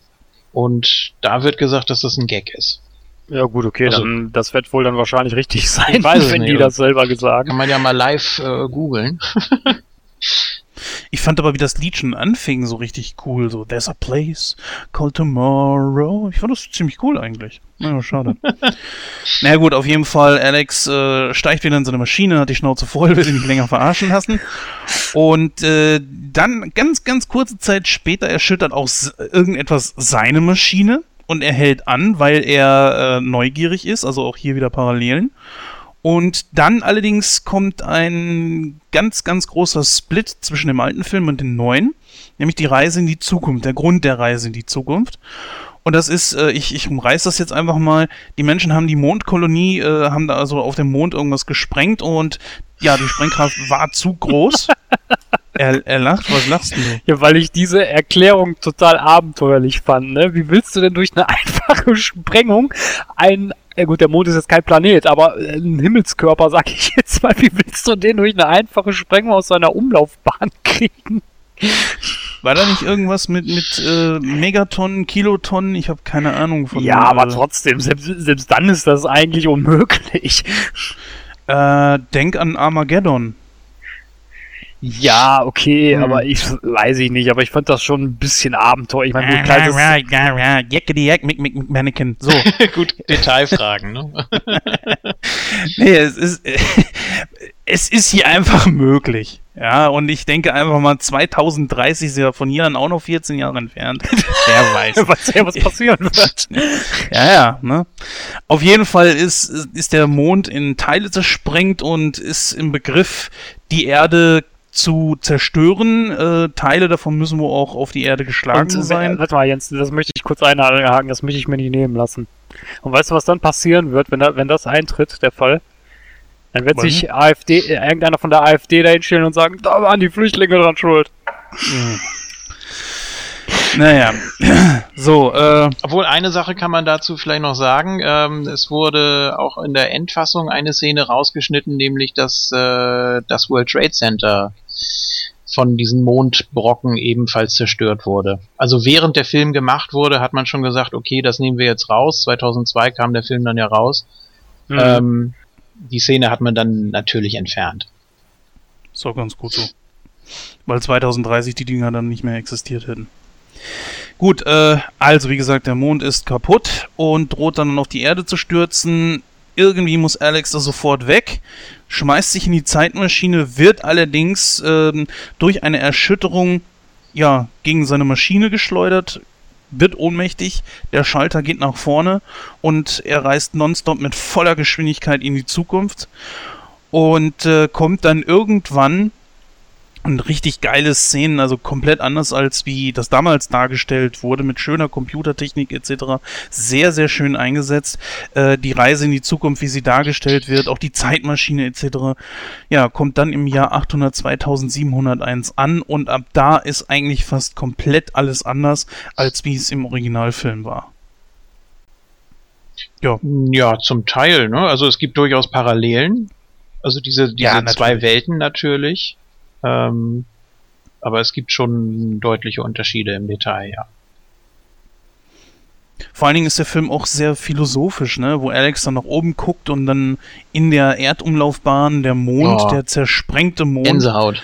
Und da wird gesagt, dass das ein Gag ist. Ja gut, okay, Also- dann das wird wohl dann wahrscheinlich richtig sein, Ich weiß wenn nicht, die das selber gesagt. Kann man ja mal live äh, googeln. ich fand aber, wie das Lied schon anfing, so richtig cool. So, there's a place called tomorrow. Ich fand das ziemlich cool eigentlich. Naja, schade. Na gut, auf jeden Fall, Alex äh, steigt wieder in seine Maschine, hat die Schnauze voll, will sich nicht länger verarschen lassen. Und äh, dann, ganz, ganz kurze Zeit später, erschüttert auch irgendetwas seine Maschine. Und er hält an, weil er äh, neugierig ist, also auch hier wieder Parallelen. Und dann allerdings kommt ein ganz, ganz großer Split zwischen dem alten Film und dem neuen, nämlich die Reise in die Zukunft, der Grund der Reise in die Zukunft. Und das ist, äh, ich, ich umreiß das jetzt einfach mal, die Menschen haben die Mondkolonie, äh, haben da also auf dem Mond irgendwas gesprengt und ja, die Sprengkraft war zu groß. er, er lacht, was lachst du? Ja, weil ich diese Erklärung total abenteuerlich fand. Ne? Wie willst du denn durch eine einfache Sprengung ein, ja gut, der Mond ist jetzt kein Planet, aber äh, ein Himmelskörper, sag ich jetzt mal, wie willst du den durch eine einfache Sprengung aus seiner Umlaufbahn kriegen? War da nicht irgendwas mit, mit äh, Megatonnen, Kilotonnen? Ich habe keine Ahnung von. ja, aber äh, trotzdem, selbst, selbst dann ist das eigentlich unmöglich. Äh, denk an Armageddon. Ja, okay, Hm. aber ich weiß ich nicht, aber ich fand das schon ein bisschen Abenteuer. Ich meine, gut, klar, das ist, Jeckedy Jack, Mick, Mick, Mick, Mannequin. So. Gut, Detailfragen, ne? Nee, es ist, es ist hier einfach möglich. Ja, und ich denke einfach mal, 2030 ist ja von hier an auch noch 14 Jahre entfernt. Wer weiß. weiß ja, was passieren wird. Ja, ja, ne? Auf jeden Fall ist, ist der Mond in Teile zersprengt und ist im Begriff, die Erde zu zerstören. Äh, Teile davon müssen wohl auch auf die Erde geschlagen Und, sein. äh, warte mal, Jens, das möchte ich kurz einhaken, das möchte ich mir nicht nehmen lassen. Und weißt du, was dann passieren wird, wenn, da, wenn das eintritt, der Fall? Dann wird Was sich AfD, äh, irgendeiner von der AfD dahin stellen und sagen, da waren die Flüchtlinge dran schuld. Naja. So, äh, Obwohl, eine Sache kann man dazu vielleicht noch sagen. Ähm, es wurde auch in der Endfassung eine Szene rausgeschnitten, nämlich dass äh, das World Trade Center von diesen Mondbrocken ebenfalls zerstört wurde. Also während der Film gemacht wurde, hat man schon gesagt, okay, das nehmen wir jetzt raus. 2002 kam der Film dann ja raus. Mhm. Ähm, die Szene hat man dann natürlich entfernt. ist auch ganz gut so. Weil 2030 die Dinger dann nicht mehr existiert hätten. Gut, äh, also wie gesagt, der Mond ist kaputt und droht dann auf die Erde zu stürzen. Irgendwie muss Alex da sofort weg, schmeißt sich in die Zeitmaschine, wird allerdings ähm, durch eine Erschütterung ja, gegen seine Maschine geschleudert, wird ohnmächtig, der Schalter geht nach vorne und er reist nonstop mit voller Geschwindigkeit in die Zukunft und äh, kommt dann irgendwann und richtig geile Szenen, also komplett anders als wie das damals dargestellt wurde, mit schöner Computertechnik etc. Sehr, sehr schön eingesetzt. Äh, die Reise in die Zukunft, wie sie dargestellt wird, auch die Zeitmaschine etc. Ja, kommt dann im Jahr 800 2701 an und ab da ist eigentlich fast komplett alles anders, als wie es im Originalfilm war. Ja, Ja, zum Teil, ne? Also es gibt durchaus Parallelen. Also diese, diese Ja, zwei. Welten natürlich. Ähm, aber es gibt schon deutliche Unterschiede im Detail, ja. Vor allen Dingen ist der Film auch sehr philosophisch, ne? Wo Alex dann nach oben guckt und dann in der Erdumlaufbahn der Mond, Oh. der zersprengte Mond, Gänsehaut.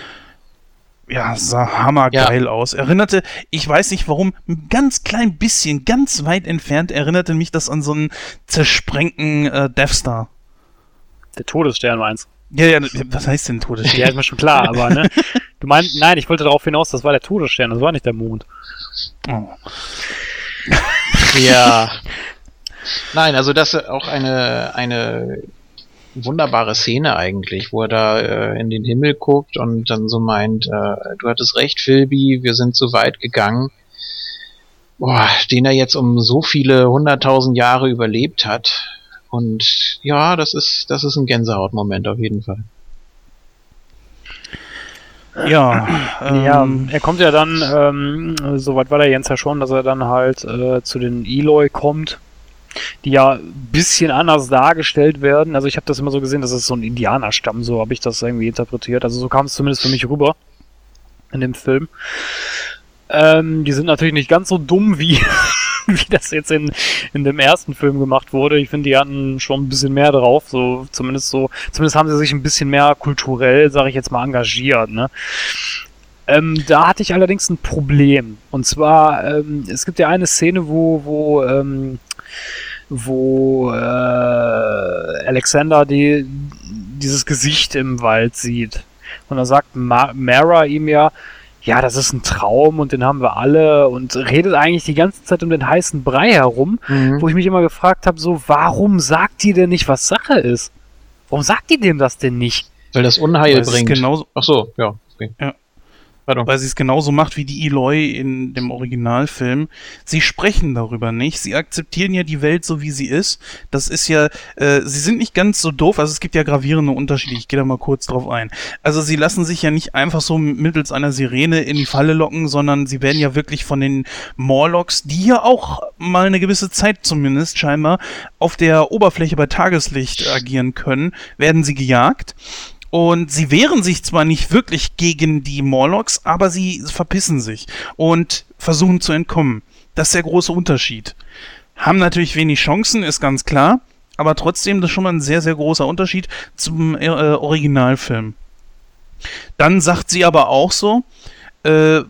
ja, sah hammergeil aus. Erinnerte, ich weiß nicht warum, ein ganz klein bisschen, ganz weit entfernt, erinnerte mich das an so einen zersprengten äh, Death Star. Der Todesstern meinst Ja, ja, was heißt denn? Todesstern? Ja, ist mir schon klar, aber ne? Du meinst, nein, ich wollte darauf hinaus, das war der Todesstern, das war nicht der Mond. Oh. Ja. Nein, also das ist auch eine, eine wunderbare Szene eigentlich, wo er da äh, in den Himmel guckt und dann so meint, äh, du hattest recht, Philby, wir sind zu weit gegangen. Boah, den er jetzt um so viele hunderttausend Jahre überlebt hat. Und ja, das ist, das ist ein Gänsehautmoment auf jeden Fall. Ja, Ja, ähm, er kommt ja dann, ähm, soweit war der Jens ja schon, dass er dann halt äh, zu den Eloy kommt, die ja ein bisschen anders dargestellt werden. Also ich habe das immer so gesehen, das ist so ein Indianerstamm, so habe ich das irgendwie interpretiert. Also so kam es zumindest für mich rüber in dem Film. Ähm, die sind natürlich nicht ganz so dumm wie, wie das jetzt in, in dem ersten Film gemacht wurde. Ich finde, die hatten schon ein bisschen mehr drauf, so zumindest so, zumindest haben sie sich ein bisschen mehr kulturell, sage ich jetzt mal, engagiert, ne? Ähm, da hatte ich allerdings ein Problem. Und zwar, ähm, es gibt ja eine Szene, wo, wo, ähm, wo äh, Alexander die, dieses Gesicht im Wald sieht. Und da sagt Ma Mara ihm ja, ja, das ist ein Traum und den haben wir alle und redet eigentlich die ganze Zeit um den heißen Brei herum, wo ich mich immer gefragt habe, so, warum sagt die denn nicht, was Sache ist? Warum sagt die dem das denn nicht? Weil das Unheil weil bringt. genauso, Ach so, ja. Okay. Ja. Pardon. weil sie es genauso macht wie die Eloy in dem Originalfilm. Sie sprechen darüber nicht. Sie akzeptieren ja die Welt so, wie sie ist. Das ist ja, äh, sie sind nicht ganz so doof. Also es gibt ja gravierende Unterschiede. Ich gehe da mal kurz drauf ein. Also sie lassen sich ja nicht einfach so mittels einer Sirene in die Falle locken, sondern sie werden ja wirklich von den Morlocks, die ja auch mal eine gewisse Zeit zumindest scheinbar auf der Oberfläche bei Tageslicht agieren können, werden sie gejagt. Und sie wehren sich zwar nicht wirklich gegen die Morlocks, aber sie verpissen sich und versuchen zu entkommen. Das ist der große Unterschied. Haben natürlich wenig Chancen, ist ganz klar, aber trotzdem das ist schon mal ein sehr, sehr großer Unterschied zum äh, Originalfilm. Dann sagt sie aber auch so, äh,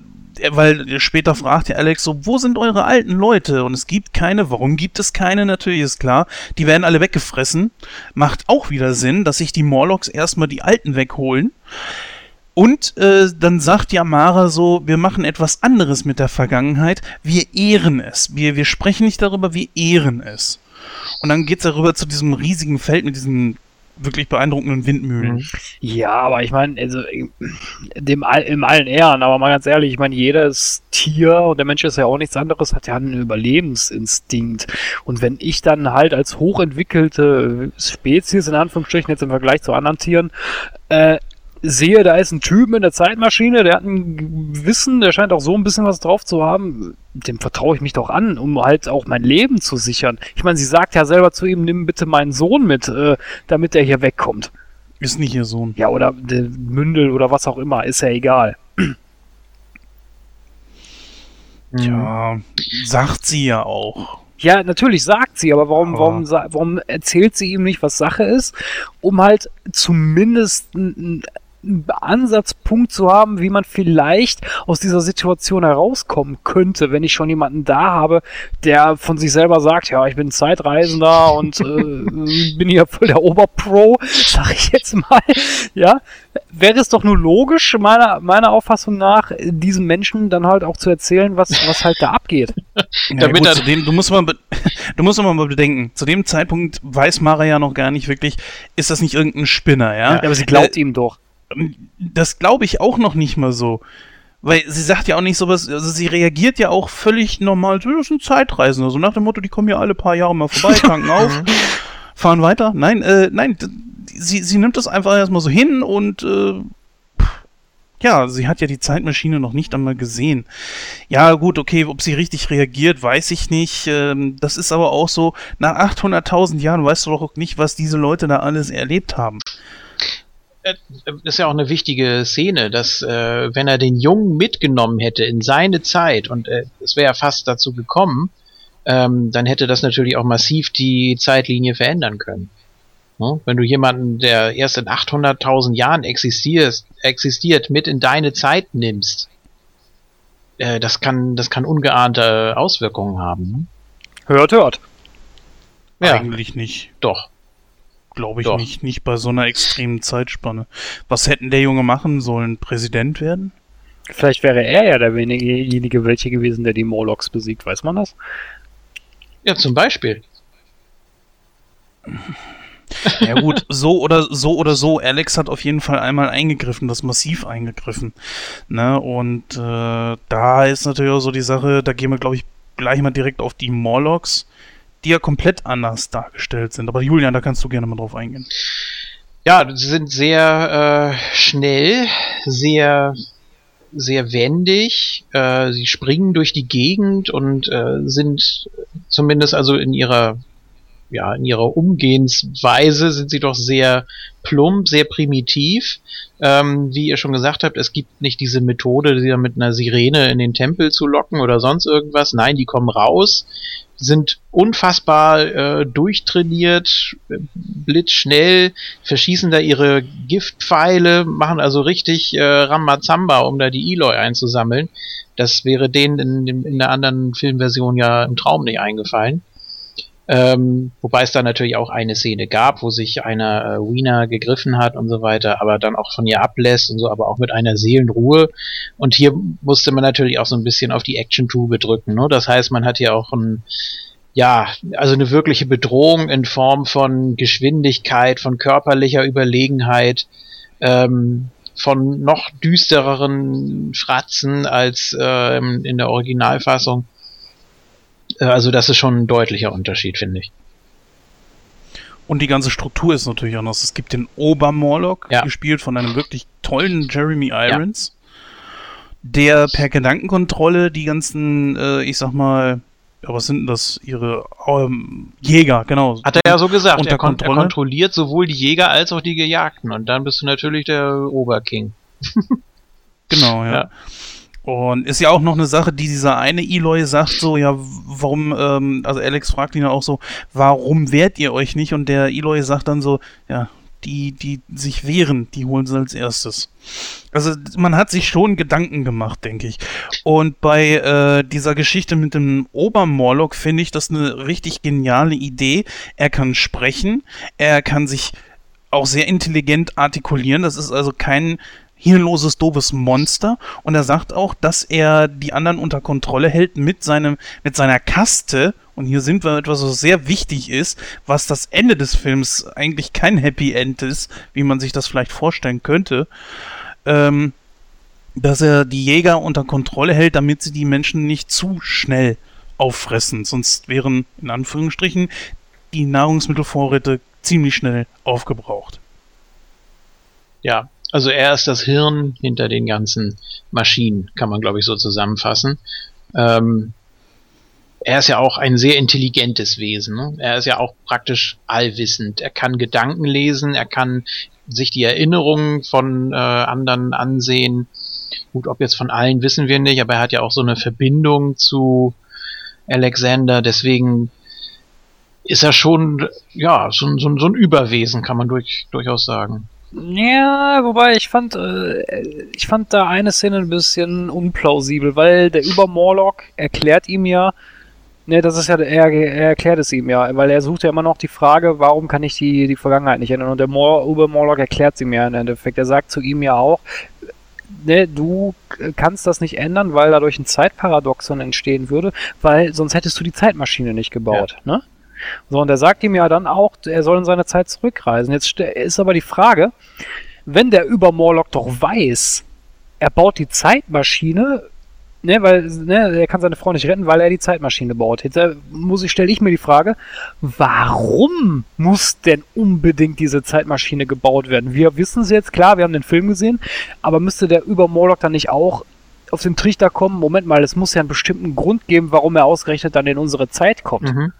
weil später fragt ja Alex so, wo sind eure alten Leute? Und es gibt keine. Warum gibt es keine? Natürlich ist klar. Die werden alle weggefressen. Macht auch wieder Sinn, dass sich die Morlocks erstmal die alten wegholen. Und äh, dann sagt ja Mara so, wir machen etwas anderes mit der Vergangenheit. Wir ehren es. Wir, wir sprechen nicht darüber, wir ehren es. Und dann geht's darüber zu diesem riesigen Feld mit diesen wirklich beeindruckenden Windmühlen. Ja, aber ich meine, also dem all, im allen Ehren, aber mal ganz ehrlich, ich meine, jedes Tier und der Mensch ist ja auch nichts anderes, hat ja einen Überlebensinstinkt. Und wenn ich dann halt als hochentwickelte Spezies in Anführungsstrichen jetzt im Vergleich zu anderen Tieren äh, sehe, da ist ein Typ in der Zeitmaschine, der hat ein Wissen, der scheint auch so ein bisschen was drauf zu haben, dem vertraue ich mich doch an, um halt auch mein Leben zu sichern. Ich meine, sie sagt ja selber zu ihm, nimm bitte meinen Sohn mit, äh, damit er hier wegkommt. Ist nicht ihr Sohn. Ja, oder der Mündel oder was auch immer, ist ja egal. Tja, sagt sie ja auch. Ja, natürlich sagt sie, aber warum, warum, warum erzählt sie ihm nicht, was Sache ist, um halt zumindest einen Ansatzpunkt zu haben, wie man vielleicht aus dieser Situation herauskommen könnte, wenn ich schon jemanden da habe, der von sich selber sagt, ja, ich bin Zeitreisender und äh, bin hier voll der Oberpro, sag ich jetzt mal, ja, wäre es doch nur logisch, meiner, meiner Auffassung nach, diesem Menschen dann halt auch zu erzählen, was, was halt da abgeht. Ja, Damit gut, er- zu dem, du musst mal, du musst mal bedenken, zu dem Zeitpunkt weiß Mara ja noch gar nicht wirklich, ist das nicht irgendein Spinner, ja? Ja, aber sie glaubt ihm doch. Das glaube ich auch noch nicht mal so. Weil sie sagt ja auch nicht sowas, also sie reagiert ja auch völlig normal, so, das sind Zeitreisende, so nach dem Motto, die kommen ja alle paar Jahre mal vorbei, tanken auf, fahren weiter. Nein, äh, nein, sie, sie nimmt das einfach erstmal so hin und äh, ja, sie hat ja die Zeitmaschine noch nicht einmal gesehen. Ja, gut, okay, ob sie richtig reagiert, weiß ich nicht. Ähm, das ist aber auch so, nach 800.000 Jahren weißt du doch nicht, was diese Leute da alles erlebt haben. Das ist ja auch eine wichtige Szene, dass äh, wenn er den Jungen mitgenommen hätte in seine Zeit und äh, es wäre fast dazu gekommen, ähm, dann hätte das natürlich auch massiv die Zeitlinie verändern können. Ne? Wenn du jemanden, der erst in 800.000 Jahren existiert, existiert, mit in deine Zeit nimmst, äh, das kann, das kann ungeahnte Auswirkungen haben. Hört, hört. Ne? Ja, Eigentlich nicht. doch. Glaube ich Doch. nicht, nicht bei so einer extremen Zeitspanne. Was hätten der Junge machen sollen? Präsident werden? Vielleicht wäre er ja derjenige welche gewesen, der die Morlocks besiegt. Weiß man das? Ja, zum Beispiel. Ja gut, so oder so oder so. Alex hat auf jeden Fall einmal eingegriffen, das massiv eingegriffen. Ne? Und äh, da ist natürlich auch so die Sache, da gehen wir, glaube ich, gleich mal direkt auf die Morlocks, die ja komplett anders dargestellt sind. Aber Julian, da kannst du gerne mal drauf eingehen. Ja, sie sind sehr äh, schnell, sehr sehr wendig. Äh, sie springen durch die Gegend und äh, sind zumindest also in ihrer ja in ihrer Umgehensweise sind sie doch sehr plump, sehr primitiv. Ähm, wie ihr schon gesagt habt, es gibt nicht diese Methode, sie mit einer Sirene in den Tempel zu locken oder sonst irgendwas. Nein, die kommen raus, sind unfassbar äh, durchtrainiert, blitzschnell, verschießen da ihre Giftpfeile, machen also richtig äh, Ramazamba, um da die Eloy einzusammeln. Das wäre denen in, in der anderen Filmversion ja im Traum nicht eingefallen. Ähm, wobei es da natürlich auch eine Szene gab, wo sich einer äh, Wiener gegriffen hat und so weiter, aber dann auch von ihr ablässt und so, aber auch mit einer Seelenruhe. Und hier musste man natürlich auch so ein bisschen auf die Action-Tube drücken. Ne? Das heißt, man hat hier auch ein, ja, also eine wirkliche Bedrohung in Form von Geschwindigkeit, von körperlicher Überlegenheit, ähm, von noch düstereren Fratzen als ähm, in der Originalfassung. Äh, Also das ist schon ein deutlicher Unterschied, finde ich. Und die ganze Struktur ist natürlich anders. Es gibt den Obermorlock, Ja. gespielt von einem wirklich tollen Jeremy Irons, der per Gedankenkontrolle die ganzen, äh, ich sag mal, ja, was sind denn das? Ihre ähm, Jäger, genau. Hat er ja so gesagt. Unter Er, kon er Kontrolle? kontrolliert sowohl die Jäger als auch die Gejagten. Und dann bist du natürlich der Oberking. Genau, ja. Ja. Und ist ja auch noch eine Sache, die dieser eine Eloy sagt so, ja, warum, ähm, also Alex fragt ihn ja auch so, warum wehrt ihr euch nicht? Und der Eloy sagt dann so, ja, die, die sich wehren, die holen sie als erstes. Also man hat sich schon Gedanken gemacht, denke ich. Und bei äh, dieser Geschichte mit dem Obermorlock finde ich das eine richtig geniale Idee. Er kann sprechen, er kann sich auch sehr intelligent artikulieren. Das ist also kein hirnloses, doofes Monster. Und er sagt auch, dass er die anderen unter Kontrolle hält mit seinem, mit seiner Kaste. Und hier sind wir etwas, was sehr wichtig ist, was das Ende des Films eigentlich kein Happy End ist, wie man sich das vielleicht vorstellen könnte. Ähm, dass er die Jäger unter Kontrolle hält, damit sie die Menschen nicht zu schnell auffressen. Sonst wären, in Anführungsstrichen, die Nahrungsmittelvorräte ziemlich schnell aufgebraucht. Ja, also er ist das Hirn hinter den ganzen Maschinen, kann man glaube ich so zusammenfassen. Ähm, er ist ja auch ein sehr intelligentes Wesen. Ne? Er ist ja auch praktisch allwissend. Er kann Gedanken lesen, er kann sich die Erinnerungen von äh, anderen ansehen. Gut, ob jetzt von allen wissen wir nicht, aber er hat ja auch so eine Verbindung zu Alexander. Deswegen ist er schon, ja, so, so, so ein Überwesen, kann man durch, durchaus sagen. Ja, wobei ich fand, äh, ich fand da eine Szene ein bisschen unplausibel, weil der Übermorlock erklärt ihm ja, ne, das ist ja, er, er erklärt es ihm ja, weil er sucht ja immer noch die Frage, warum kann ich die, die Vergangenheit nicht ändern? Und der Mor Übermorlock erklärt es ihm ja im Endeffekt. Er sagt zu ihm ja auch, ne, du kannst das nicht ändern, weil dadurch ein Zeitparadoxon entstehen würde, weil sonst hättest du die Zeitmaschine nicht gebaut, ja. ne? So, und er sagt ihm ja dann auch, er soll in seine Zeit zurückreisen. Jetzt ist aber die Frage, wenn der Übermorlock doch weiß, er baut die Zeitmaschine, ne, weil ne, er kann seine Frau nicht retten, weil er die Zeitmaschine baut. Jetzt äh, muss ich stelle ich mir die Frage, warum muss denn unbedingt diese Zeitmaschine gebaut werden? Wir wissen es jetzt klar, wir haben den Film gesehen, aber müsste der Übermorlock dann nicht auch auf den Trichter kommen? Moment mal, es muss ja einen bestimmten Grund geben, warum er ausgerechnet dann in unsere Zeit kommt. Mhm.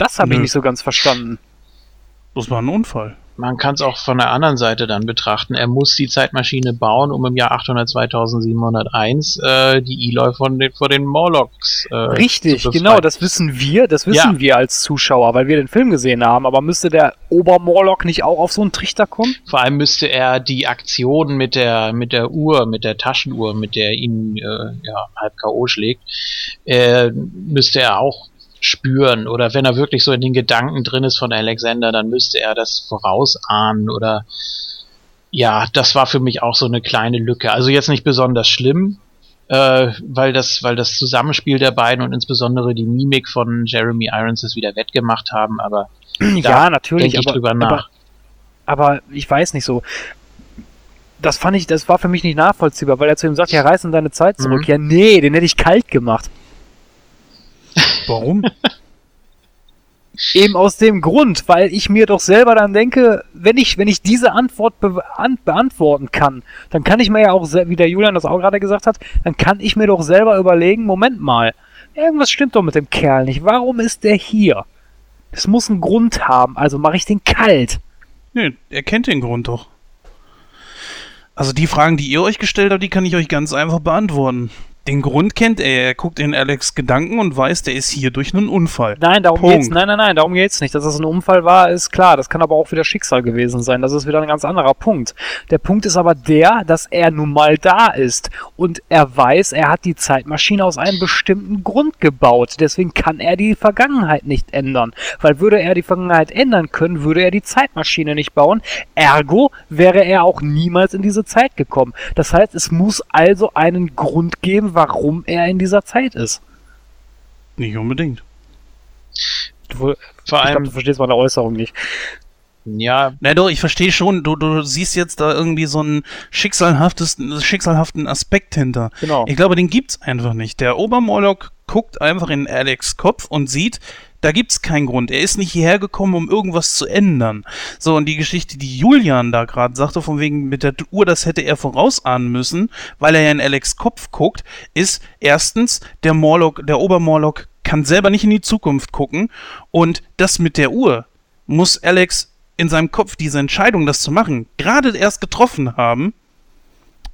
Das habe ich nicht so ganz verstanden. Das war ein Unfall. Man kann es auch von der anderen Seite dann betrachten. Er muss die Zeitmaschine bauen, um im Jahr 800 2701 äh, die Eloy von den, vor den Morlocks äh, Richtig, genau, das wissen wir, das wissen ja. wir als Zuschauer, weil wir den Film gesehen haben. Aber müsste der Obermorlock nicht auch auf so einen Trichter kommen? Vor allem müsste er die Aktion mit der mit der Uhr, mit der Taschenuhr, mit der ihn äh, ja, halb K.O. schlägt, äh, müsste er auch spüren oder wenn er wirklich so in den Gedanken drin ist von Alexander, dann müsste er das vorausahnen oder ja, das war für mich auch so eine kleine Lücke. Also jetzt nicht besonders schlimm, äh, weil das, weil das Zusammenspiel der beiden und insbesondere die Mimik von Jeremy Irons es wieder wettgemacht haben, aber ja, natürlich, ich aber, drüber nach. Aber, aber ich weiß nicht so. Das fand ich, das war für mich nicht nachvollziehbar, weil er zu ihm sagt, ja, reiß in deine Zeit zurück. Mhm. Ja, nee, den hätte ich kalt gemacht. Warum? Eben aus dem Grund, weil ich mir doch selber dann denke, wenn ich, wenn ich diese Antwort be beantworten kann, dann kann ich mir ja auch, wie der Julian das auch gerade gesagt hat, dann kann ich mir doch selber überlegen, Moment mal, irgendwas stimmt doch mit dem Kerl nicht. Warum ist der hier? Es muss einen Grund haben, also mache ich den kalt. Nee, er kennt den Grund doch. Also die Fragen, die ihr euch gestellt habt, die kann ich euch ganz einfach beantworten den Grund kennt er. Er guckt in Alex Gedanken und weiß, der ist hier durch einen Unfall. Nein, darum Punkt. geht's. Nein, nein, nein, darum geht's nicht. Dass es ein Unfall war, ist klar. Das kann aber auch wieder Schicksal gewesen sein. Das ist wieder ein ganz anderer Punkt. Der Punkt ist aber der, dass er nun mal da ist und er weiß, er hat die Zeitmaschine aus einem bestimmten Grund gebaut. Deswegen kann er die Vergangenheit nicht ändern. Weil würde er die Vergangenheit ändern können, würde er die Zeitmaschine nicht bauen. Ergo wäre er auch niemals in diese Zeit gekommen. Das heißt, es muss also einen Grund geben, warum er in dieser Zeit ist. Nicht unbedingt. Du, Vor allem, glaub, du verstehst meine Äußerung nicht. Ja. Na doch, ich verstehe schon, du, du siehst jetzt da irgendwie so einen schicksalhaftes, schicksalhaften Aspekt hinter. Genau. Ich glaube, den gibt's einfach nicht. Der Obermorlock guckt einfach in Alex Kopf und sieht, da gibt's keinen Grund. Er ist nicht hierher gekommen, um irgendwas zu ändern. So, und die Geschichte, die Julian da gerade sagte, von wegen mit der Uhr, das hätte er vorausahnen müssen, weil er ja in Alex Kopf guckt, ist erstens, der Morlock, der Obermorlock kann selber nicht in die Zukunft gucken und das mit der Uhr muss Alex in seinem Kopf diese Entscheidung, das zu machen, gerade erst getroffen haben.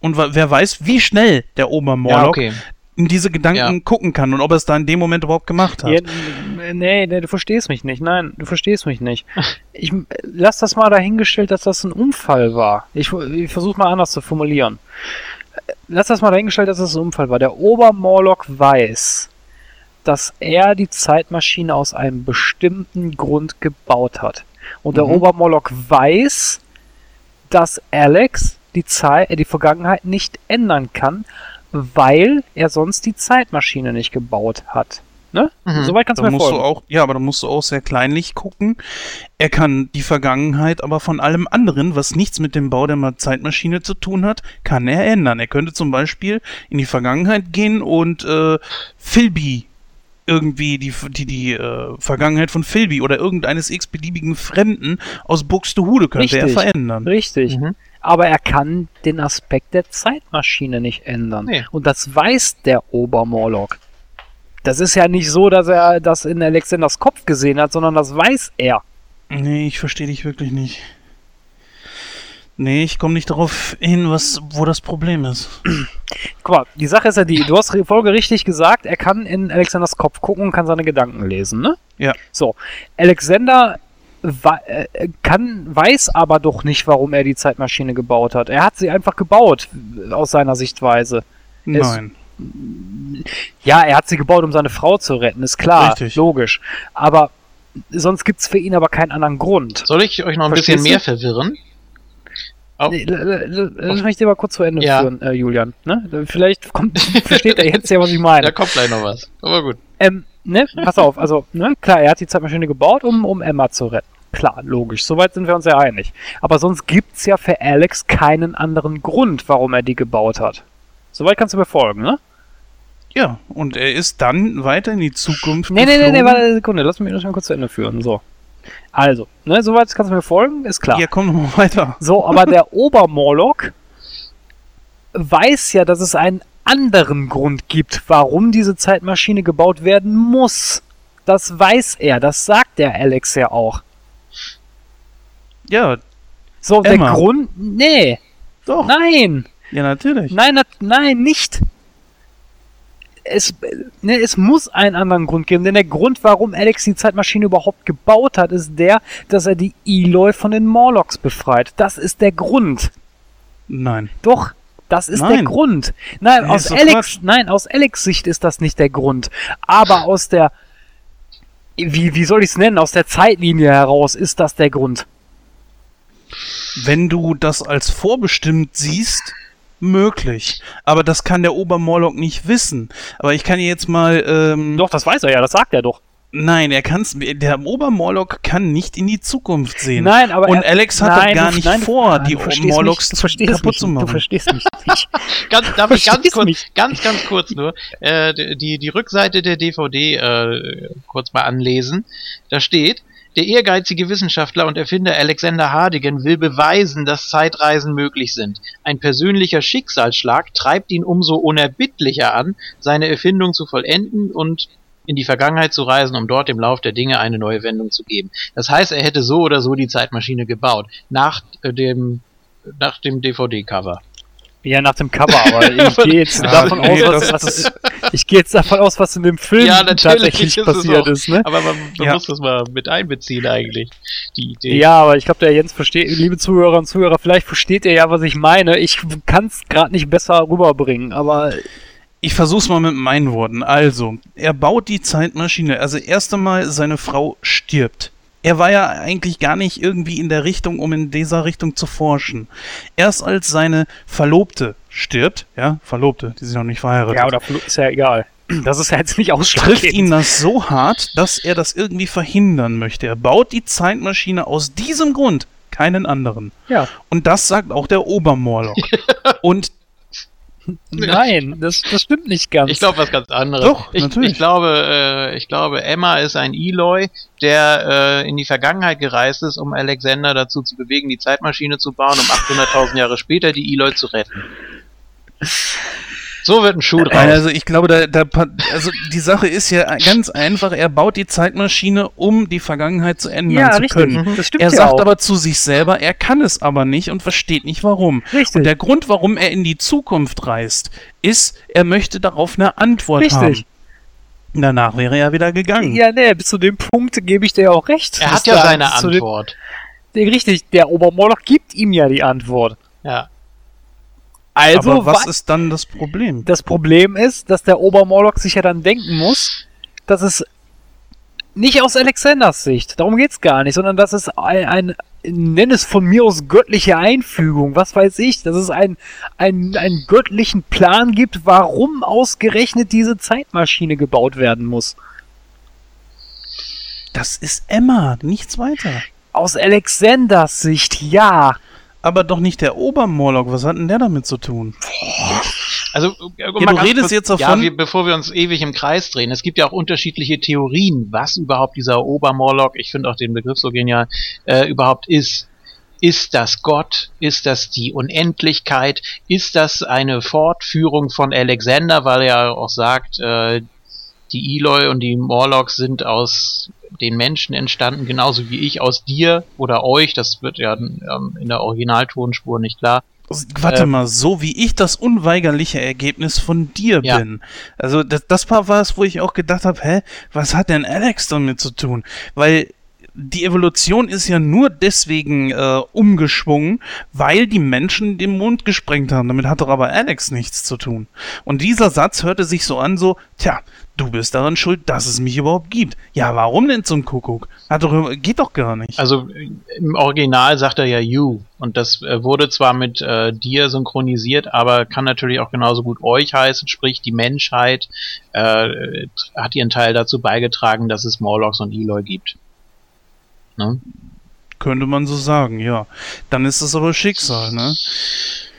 Und wer weiß, wie schnell der Obermorlock ja, okay in diese Gedanken Ja. gucken kann und ob er es da in dem Moment überhaupt gemacht hat. Ja, nee, nee, du verstehst mich nicht. Nein, du verstehst mich nicht. Ich lass das mal dahingestellt, dass das ein Unfall war. Ich, ich versuche mal anders zu formulieren. Lass das mal dahingestellt, dass das ein Unfall war. Der Obermorlock weiß, dass er die Zeitmaschine aus einem bestimmten Grund gebaut hat. Und der Mhm. Obermorlock weiß, dass Alex die Zeit, äh, die Vergangenheit nicht ändern kann, weil er sonst die Zeitmaschine nicht gebaut hat. Ne? Mhm. Soweit kannst du mir musst du folgen. auch, ja, aber da musst du auch sehr kleinlich gucken. Er kann die Vergangenheit, aber von allem anderen, was nichts mit dem Bau der Ma- Zeitmaschine zu tun hat, kann er ändern. Er könnte zum Beispiel in die Vergangenheit gehen und äh, Philby irgendwie die, die, die äh, Vergangenheit von Philby oder irgendeines x-beliebigen Fremden aus Buxtehude könnte er Richtig. verändern. Richtig. Mhm. Aber er kann den Aspekt der Zeitmaschine nicht ändern. Nee. Und das weiß der Obermorlock. Das ist ja nicht so, dass er das in Alexanders Kopf gesehen hat, sondern das weiß er. Nee, ich verstehe dich wirklich nicht. Nee, ich komme nicht darauf hin, was, wo das Problem ist. Guck mal, die Sache ist ja die, du hast die Folge richtig gesagt, er kann in Alexanders Kopf gucken und kann seine Gedanken lesen, ne? Ja. So, Alexander kann, weiß aber doch nicht, warum er die Zeitmaschine gebaut hat. Er hat sie einfach gebaut, äh, aus seiner Sichtweise. Es- Nein. Ja, er hat sie gebaut, um seine Frau zu retten, ist klar, Richtig. logisch. Aber sonst gibt's für ihn aber keinen anderen Grund. Soll ich euch noch ein Verstehst bisschen du? mehr verwirren? Oh. Nee, Lass mich dir mal kurz zu Ende Ja. führen, äh, Julian. Ne? Vielleicht kommt, versteht er jetzt ja, was ich meine. Da kommt gleich noch was. Aber gut. Ähm, ne, pass auf, also, ne, klar, er hat die Zeitmaschine gebaut, um, um Emma zu retten. Klar, logisch, soweit sind wir uns ja einig. Aber sonst gibt's ja für Alex keinen anderen Grund, warum er die gebaut hat. Soweit kannst du mir folgen, ne? Ja, und er ist dann weiter in die Zukunft. Nee, nee, nee, nee, geflogen. warte eine Sekunde, lass mich, mich mal kurz zu Ende führen. So. Also, ne, soweit kannst du mir folgen, ist klar. Ja, komm mal weiter. So, aber der Obermorlock weiß ja, dass es einen anderen Grund gibt, warum diese Zeitmaschine gebaut werden muss. Das weiß er, das sagt der Alex ja auch. Ja, So, Emma. der Grund. Nee, doch. nein, Ja, natürlich. nein, nat- nein, nicht. Es, ne, es muss einen anderen Grund geben, denn der Grund, warum Alex die Zeitmaschine überhaupt gebaut hat, ist der, dass er die Eloy von den Morlocks befreit. Das ist der Grund. Nein. Doch, das ist Nein. der Grund. Nein, Nee, aus Alex, Quatsch. nein, aus Alex Sicht ist das nicht der Grund. Aber aus der, wie, wie soll ich es nennen, aus der Zeitlinie heraus ist das der Grund. Wenn du das als vorbestimmt siehst, möglich. Aber das kann der Obermorlock nicht wissen. Aber ich kann dir jetzt mal. Ähm, Doch, das weiß er ja, das sagt er doch. Nein, er kann's. Der Obermorlock kann nicht in die Zukunft sehen. Nein, aber Und er, Alex hat nein, gar nicht nein, vor, nein, die Morlocks mich, du verstehst kaputt mich, zu machen. Du verstehst mich nicht. Ganz, darf ich ganz kurz, mich? ganz, ganz kurz nur, äh, die, die Rückseite der DVD äh, kurz mal anlesen. Da steht, der ehrgeizige Wissenschaftler und Erfinder Alexander Hardigan will beweisen, dass Zeitreisen möglich sind. Ein persönlicher Schicksalsschlag treibt ihn umso unerbittlicher an, seine Erfindung zu vollenden und in die Vergangenheit zu reisen, um dort dem Lauf der Dinge eine neue Wendung zu geben. Das heißt, er hätte so oder so die Zeitmaschine gebaut. Nach äh, dem, nach dem DVD-Cover. Ja, nach dem Cover, aber ich gehe jetzt Ja, davon nee, aus, was, das- was, ich gehe jetzt davon aus, was in dem Film Ja, natürlich tatsächlich ist passiert auch. ist, ne? Aber man, man Ja. muss das mal mit einbeziehen eigentlich, die Idee. Ja, aber ich glaube, der Jens versteht, liebe Zuhörer und Zuhörer, vielleicht versteht ihr ja, was ich meine. Ich kann es gerade nicht besser rüberbringen, aber Ich versuch's mal mit meinen Worten. Also, er baut die Zeitmaschine. Also, erst einmal, seine Frau stirbt. Er war ja eigentlich gar nicht irgendwie in der Richtung, um in dieser Richtung zu forschen. Erst als seine Verlobte stirbt, ja, Verlobte, die sind noch nicht verheiratet, ja, oder ist ja egal. Das ist ja jetzt nicht trifft ausschlaggebend. ihn das so hart, dass er das irgendwie verhindern möchte. Er baut die Zeitmaschine aus diesem Grund, keinen anderen. Ja. Und das sagt auch der Obermorlock. Und Nein, das, das stimmt nicht ganz. Ich glaube was ganz anderes. Doch, ich, natürlich. Ich glaube, äh, ich glaube, Emma ist ein Eloy, der äh, in die Vergangenheit gereist ist, um Alexander dazu zu bewegen, die Zeitmaschine zu bauen, um 800.000 Jahre später die Eloy zu retten. So wird ein Schuh draus. Also ich glaube, da, da, also die Sache ist ja ganz einfach, er baut die Zeitmaschine, um die Vergangenheit zu ändern Ja, zu richtig. können. Das stimmt Er sagt auch. aber zu sich selber, er kann es aber nicht und versteht nicht warum. Richtig. Und der Grund, warum er in die Zukunft reist, ist, er möchte darauf eine Antwort Richtig. haben. Danach wäre er wieder gegangen. Ja, nee, bis zu dem Punkt gebe ich dir ja auch recht. er hat ja seine dem- Antwort. Der, richtig, der Obermoloch gibt ihm ja die Antwort. Ja. Also, aber was wa- ist dann das Problem? das Problem ist, dass der Obermoloch sich ja dann denken muss, dass es nicht aus Alexanders Sicht, darum geht's gar nicht, sondern dass es ein, ein nenn es von mir aus göttliche Einfügung, was weiß ich, dass es ein, ein, einen göttlichen Plan gibt, warum ausgerechnet diese Zeitmaschine gebaut werden muss. Das ist Emma, nichts weiter. Aus Alexanders Sicht, ja. Aber doch nicht der Obermorlock. Was hat denn der damit zu tun? Also, äh, Ja, du redest kurz- jetzt Ja, davon- wir, bevor wir uns ewig im Kreis drehen. Es gibt ja auch unterschiedliche Theorien, was überhaupt dieser Obermorlock, ich finde auch den Begriff so genial, äh, überhaupt ist. Ist das Gott? Ist das die Unendlichkeit? Ist das eine Fortführung von Alexander, weil er auch sagt, äh, die Eloy und die Morlocks sind aus den Menschen entstanden, genauso wie ich aus dir oder euch. Das wird ja ähm, in der Originaltonspur nicht klar. Warte Ähm. mal, so wie ich das unweigerliche Ergebnis von dir Ja. bin. Also das, das war was, wo ich auch gedacht habe, hä, was hat denn Alex damit zu tun? Weil die Evolution ist ja nur deswegen äh, umgeschwungen, weil die Menschen den Mond gesprengt haben. Damit hat doch aber Alex nichts zu tun. Und dieser Satz hörte sich so an, so, tja, du bist daran schuld, dass es mich überhaupt gibt. Ja, warum denn zum Kuckuck? Hat doch, geht doch gar nicht. Also im Original sagt er ja you und das äh, wurde zwar mit äh, dir synchronisiert, aber kann natürlich auch genauso gut euch heißen, sprich die Menschheit äh, hat ihren Teil dazu beigetragen, dass es Morlocks und Eloy gibt. Ne? Könnte man so sagen, ja. Dann ist es aber Schicksal, ne?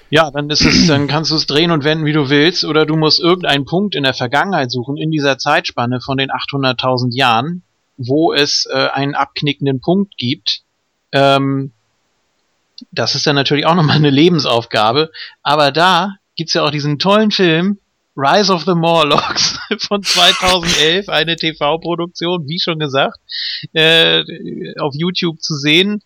Ja, dann ist es, dann kannst du es drehen und wenden, wie du willst, oder du musst irgendeinen Punkt in der Vergangenheit suchen, in dieser Zeitspanne von den 800.000 Jahren, wo es äh, einen abknickenden Punkt gibt. Ähm, das ist dann natürlich auch nochmal eine Lebensaufgabe. Aber da gibt's ja auch diesen tollen Film Rise of the Morlocks von 2011, eine TV-Produktion, wie schon gesagt, äh, auf YouTube zu sehen.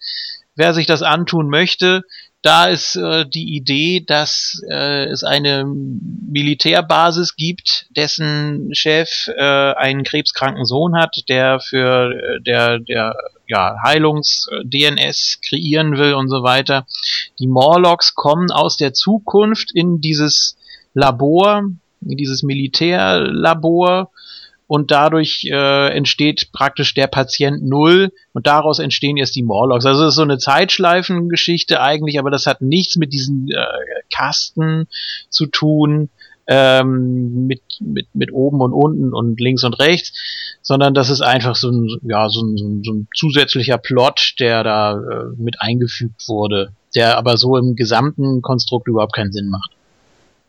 Wer sich das antun möchte, da ist äh, die Idee, dass äh, es eine Militärbasis gibt, dessen Chef äh, einen krebskranken Sohn hat, der für äh, der der ja, Heilungs-DNS kreieren will und so weiter. Die Morlocks kommen aus der Zukunft in dieses Labor, dieses Militärlabor und dadurch äh, entsteht praktisch der Patient Null und daraus entstehen jetzt die Morlocks. Also es ist so eine Zeitschleifengeschichte eigentlich, aber das hat nichts mit diesen äh, Kasten zu tun, ähm, mit, mit, mit oben und unten und links und rechts, sondern das ist einfach so ein, ja, so ein, so ein zusätzlicher Plot, der da äh, mit eingefügt wurde, der aber so im gesamten Konstrukt überhaupt keinen Sinn macht.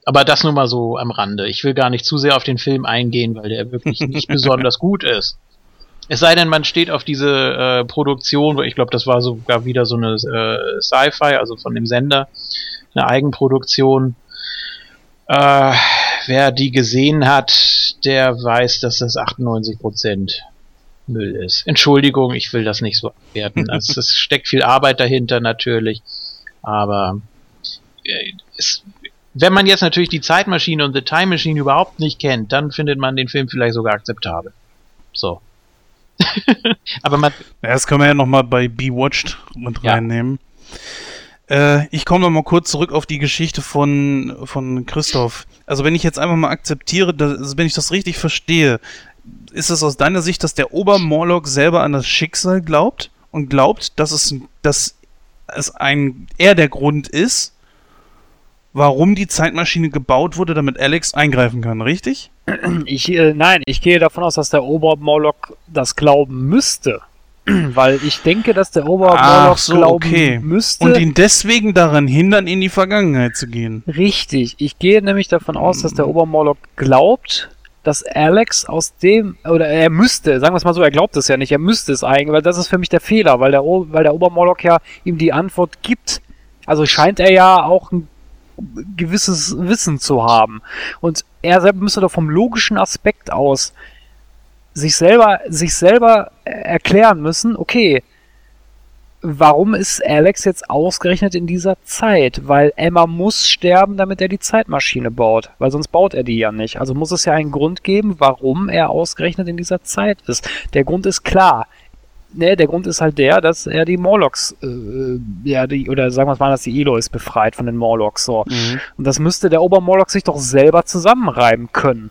Aber das nur mal so am Rande. Ich will gar nicht zu sehr auf den Film eingehen, weil der wirklich nicht besonders gut ist. Es sei denn, man steht auf diese äh, Produktion, ich glaube, das war sogar wieder so eine äh, Sci-Fi, also von dem Sender, eine Eigenproduktion. Äh, wer die gesehen hat, der weiß, dass das 98% Müll ist. Entschuldigung, ich will das nicht so abwerten. Also, es steckt viel Arbeit dahinter natürlich, aber äh, es, wenn man jetzt natürlich die Zeitmaschine und The Time Machine überhaupt nicht kennt, dann findet man den Film vielleicht sogar akzeptabel. So. aber man, Ja, das können wir ja nochmal bei Bewatched mit Ja. reinnehmen. Äh, ich komme nochmal kurz zurück auf die Geschichte von, von Christoph. Also wenn ich jetzt einfach mal akzeptiere, dass, wenn ich das richtig verstehe, ist es aus deiner Sicht, dass der Obermorlock selber an das Schicksal glaubt und glaubt, dass es, dass es ein, er der Grund ist, warum die Zeitmaschine gebaut wurde, damit Alex eingreifen kann, richtig? Ich, äh, nein, ich gehe davon aus, dass der Obermoloch das glauben müsste. Weil ich denke, dass der Obermoloch Ach so, glauben okay. müsste. Und ihn deswegen daran hindern, in die Vergangenheit zu gehen. Richtig. Ich gehe nämlich davon aus, dass der Obermoloch glaubt, dass Alex aus dem, oder er müsste, sagen wir es mal so, er glaubt es ja nicht, er müsste es eigentlich, weil das ist für mich der Fehler, weil der, O- weil der Obermoloch ja ihm die Antwort gibt. Also scheint er ja auch ein gewisses Wissen zu haben. Und er selber müsste doch vom logischen Aspekt aus sich selber, sich selber erklären müssen, okay, warum ist Alex jetzt ausgerechnet in dieser Zeit? Weil Emma muss sterben, damit er die Zeitmaschine baut. Weil sonst baut er die ja nicht. Also muss es ja einen Grund geben, warum er ausgerechnet in dieser Zeit ist. Der Grund ist klar. Ne, der Grund ist halt der, dass er die Morlocks, äh, ja, die, oder sagen wir mal, dass die Elois befreit von den Morlocks, so. Mhm. Und das müsste der Obermorlock sich doch selber zusammenreiben können.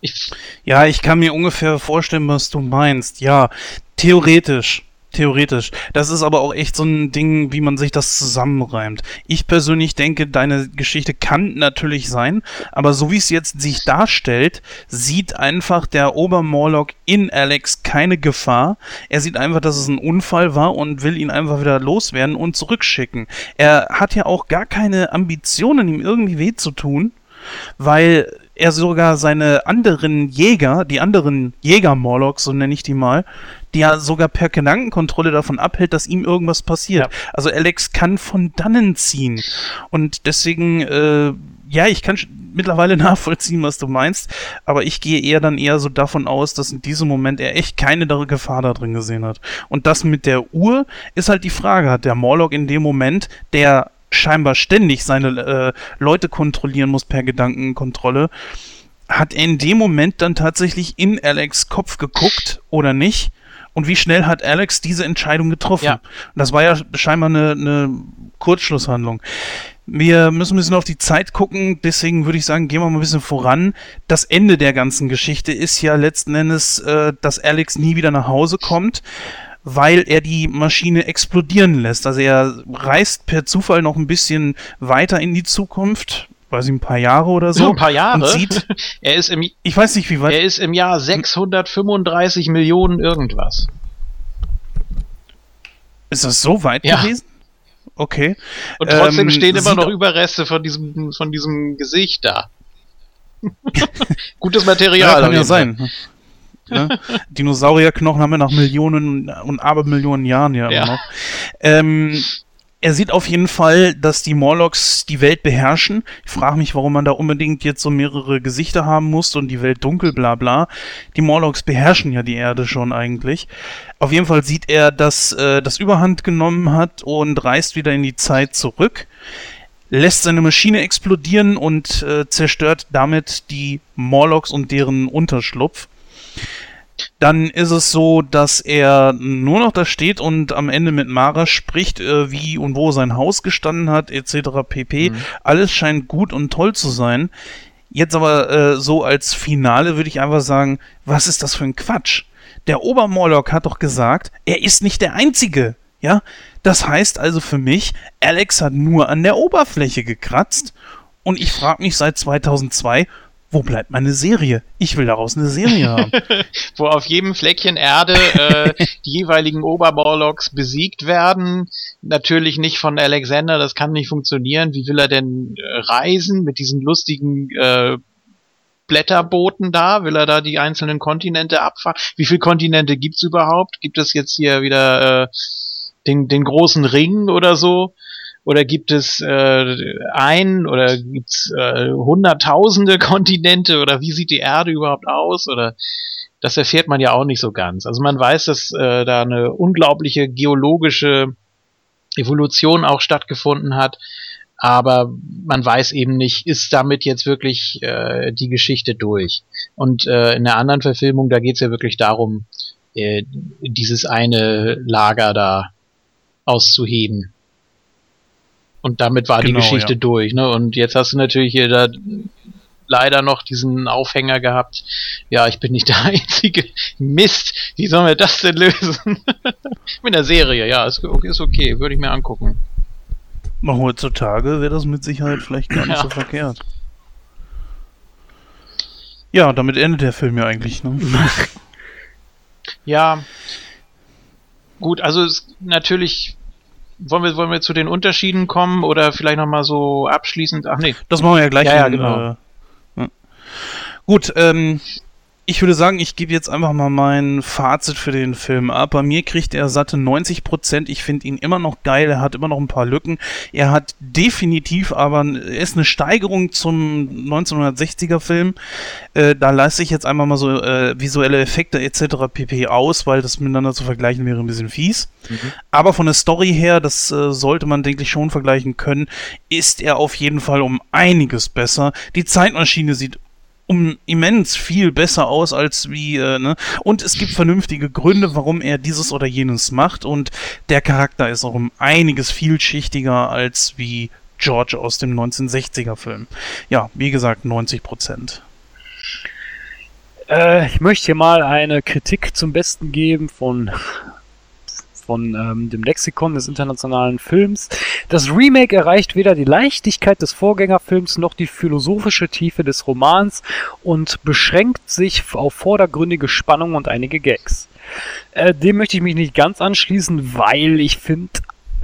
Ich, Ja, ich kann mir ungefähr vorstellen, was du meinst. Ja, theoretisch. Theoretisch. Das ist aber auch echt so ein Ding, wie man sich das zusammenreimt. Ich persönlich denke, deine Geschichte kann natürlich sein, aber so wie es jetzt sich darstellt, sieht einfach der Obermorlock in Alex keine Gefahr. Er sieht einfach, dass es ein Unfall war und will ihn einfach wieder loswerden und zurückschicken. Er hat ja auch gar keine Ambitionen, ihm irgendwie weh zu tun weil er sogar seine anderen Jäger, die anderen Jäger-Morlocks, so nenne ich die mal, die ja sogar per Gedankenkontrolle davon abhält, dass ihm irgendwas passiert. Also Alex kann von dannen ziehen. Und deswegen, äh, ja, ich kann mittlerweile nachvollziehen, was du meinst, aber ich gehe eher dann eher so davon aus, dass in diesem Moment er echt keine Gefahr da drin gesehen hat. Und das mit der Uhr ist halt die Frage, hat der Morlock in dem Moment, der scheinbar ständig seine äh, Leute kontrollieren muss per Gedankenkontrolle, hat er in dem Moment dann tatsächlich in Alex Kopf geguckt oder nicht? Und wie schnell hat Alex diese Entscheidung getroffen? Ja. Das war ja scheinbar eine, eine Kurzschlusshandlung. Wir müssen ein bisschen auf die Zeit gucken, deswegen würde ich sagen, gehen wir mal ein bisschen voran. Das Ende der ganzen Geschichte ist ja letzten Endes, äh, dass Alex nie wieder nach Hause kommt, weil er die Maschine explodieren lässt. Also er reist per Zufall noch ein bisschen weiter in die Zukunft, weiß ich, ein paar Jahre oder so. ein paar Jahre. Und sieht, er ist im, ich weiß nicht, wie weit. er ist im Jahr 635 Millionen irgendwas. Ist das so weit Ja. gewesen? Okay. Und trotzdem Ähm, stehen immer noch Überreste von diesem, von diesem Gesicht da. Gutes Ja, Material. kann ja jeden Fall. sein. ne? Dinosaurierknochen haben wir nach Millionen und Abermillionen Jahren ja, Ja. immer noch. Ähm, er sieht auf jeden Fall, dass die Morlocks die Welt beherrschen. Ich frage mich, warum man da unbedingt jetzt so mehrere Gesichter haben muss und die Welt dunkel, bla bla. Die Morlocks beherrschen ja die Erde schon eigentlich. Auf jeden Fall sieht er, dass äh, das Überhand genommen hat und reist wieder in die Zeit zurück lässt seine Maschine explodieren und äh, zerstört damit die Morlocks und deren Unterschlupf. Dann ist es so, dass er nur noch da steht und am Ende mit Mara spricht, äh, wie und wo sein Haus gestanden hat, etc. pp. Alles scheint gut und toll zu sein. Jetzt aber äh, so als Finale würde ich einfach sagen, was ist das für ein Quatsch? Der Obermorlock hat doch gesagt, er ist nicht der Einzige. Ja, das heißt also für mich, Alex hat nur an der Oberfläche gekratzt und ich frage mich seit 2002, wo bleibt meine Serie? Ich will daraus eine Serie haben. Wo auf jedem Fleckchen Erde äh, die jeweiligen Obermorlocks besiegt werden. Natürlich nicht von Alexander, das kann nicht funktionieren. Wie will er denn äh, reisen mit diesen lustigen äh, Blätterbooten da? Will er da die einzelnen Kontinente abfahren? Wie viele Kontinente gibt's überhaupt? Gibt es jetzt hier wieder äh, den, den großen Ring oder so? Oder gibt es äh, ein oder gibt's äh, hunderttausende Kontinente oder wie sieht die Erde überhaupt aus? Oder das erfährt man ja auch nicht so ganz. Also man weiß, dass äh, da eine unglaubliche geologische Evolution auch stattgefunden hat, aber man weiß eben nicht, ist damit jetzt wirklich äh, die Geschichte durch. Und äh, in der anderen Verfilmung, da geht's ja wirklich darum, äh, dieses eine Lager da auszuheben. Und damit war Genau, die Geschichte ja. durch. Ne? Und jetzt hast du natürlich hier da leider noch diesen Aufhänger gehabt. Ja, ich bin nicht der Einzige. Mist, wie sollen wir das denn lösen? Mit der Serie, ja, ist, okay, ist okay, würde ich mir angucken. Mal heutzutage wäre das mit Sicherheit vielleicht gar nicht Ja. so verkehrt. Ja, damit endet der Film ja eigentlich. Ne? Ja, gut, also es, natürlich wollen wir, wollen wir zu den Unterschieden kommen oder vielleicht nochmal so abschließend, ach nee, Das machen wir ja gleich. Ja, ja, in, genau. äh, ja. Gut, ähm, ich würde sagen, ich gebe jetzt einfach mal mein Fazit für den Film ab. Bei mir kriegt er satte 90 Prozent. Ich finde ihn immer noch geil. Er hat immer noch ein paar Lücken. Er hat definitiv aber, er ist eine Steigerung zum 1960er Film. Äh, da leiste ich jetzt einmal mal so äh, visuelle Effekte etc. pp. aus, weil das miteinander zu vergleichen wäre ein bisschen fies. Mhm. Aber von der Story her, das äh, sollte man, denke ich, schon vergleichen können, ist er auf jeden Fall um einiges besser. Die Zeitmaschine sieht um immens viel besser aus als wie, äh, ne? Und es gibt vernünftige Gründe, warum er dieses oder jenes macht und der Charakter ist auch um einiges vielschichtiger als wie George aus dem 1960er Film. Ja, wie gesagt, 90 Prozent. Äh, ich möchte hier mal eine Kritik zum Besten geben von von ähm, dem Lexikon des internationalen Films. Das Remake erreicht weder die Leichtigkeit des Vorgängerfilms noch die philosophische Tiefe des Romans und beschränkt sich auf vordergründige Spannung und einige Gags. Äh, dem möchte ich mich nicht ganz anschließen, weil ich finde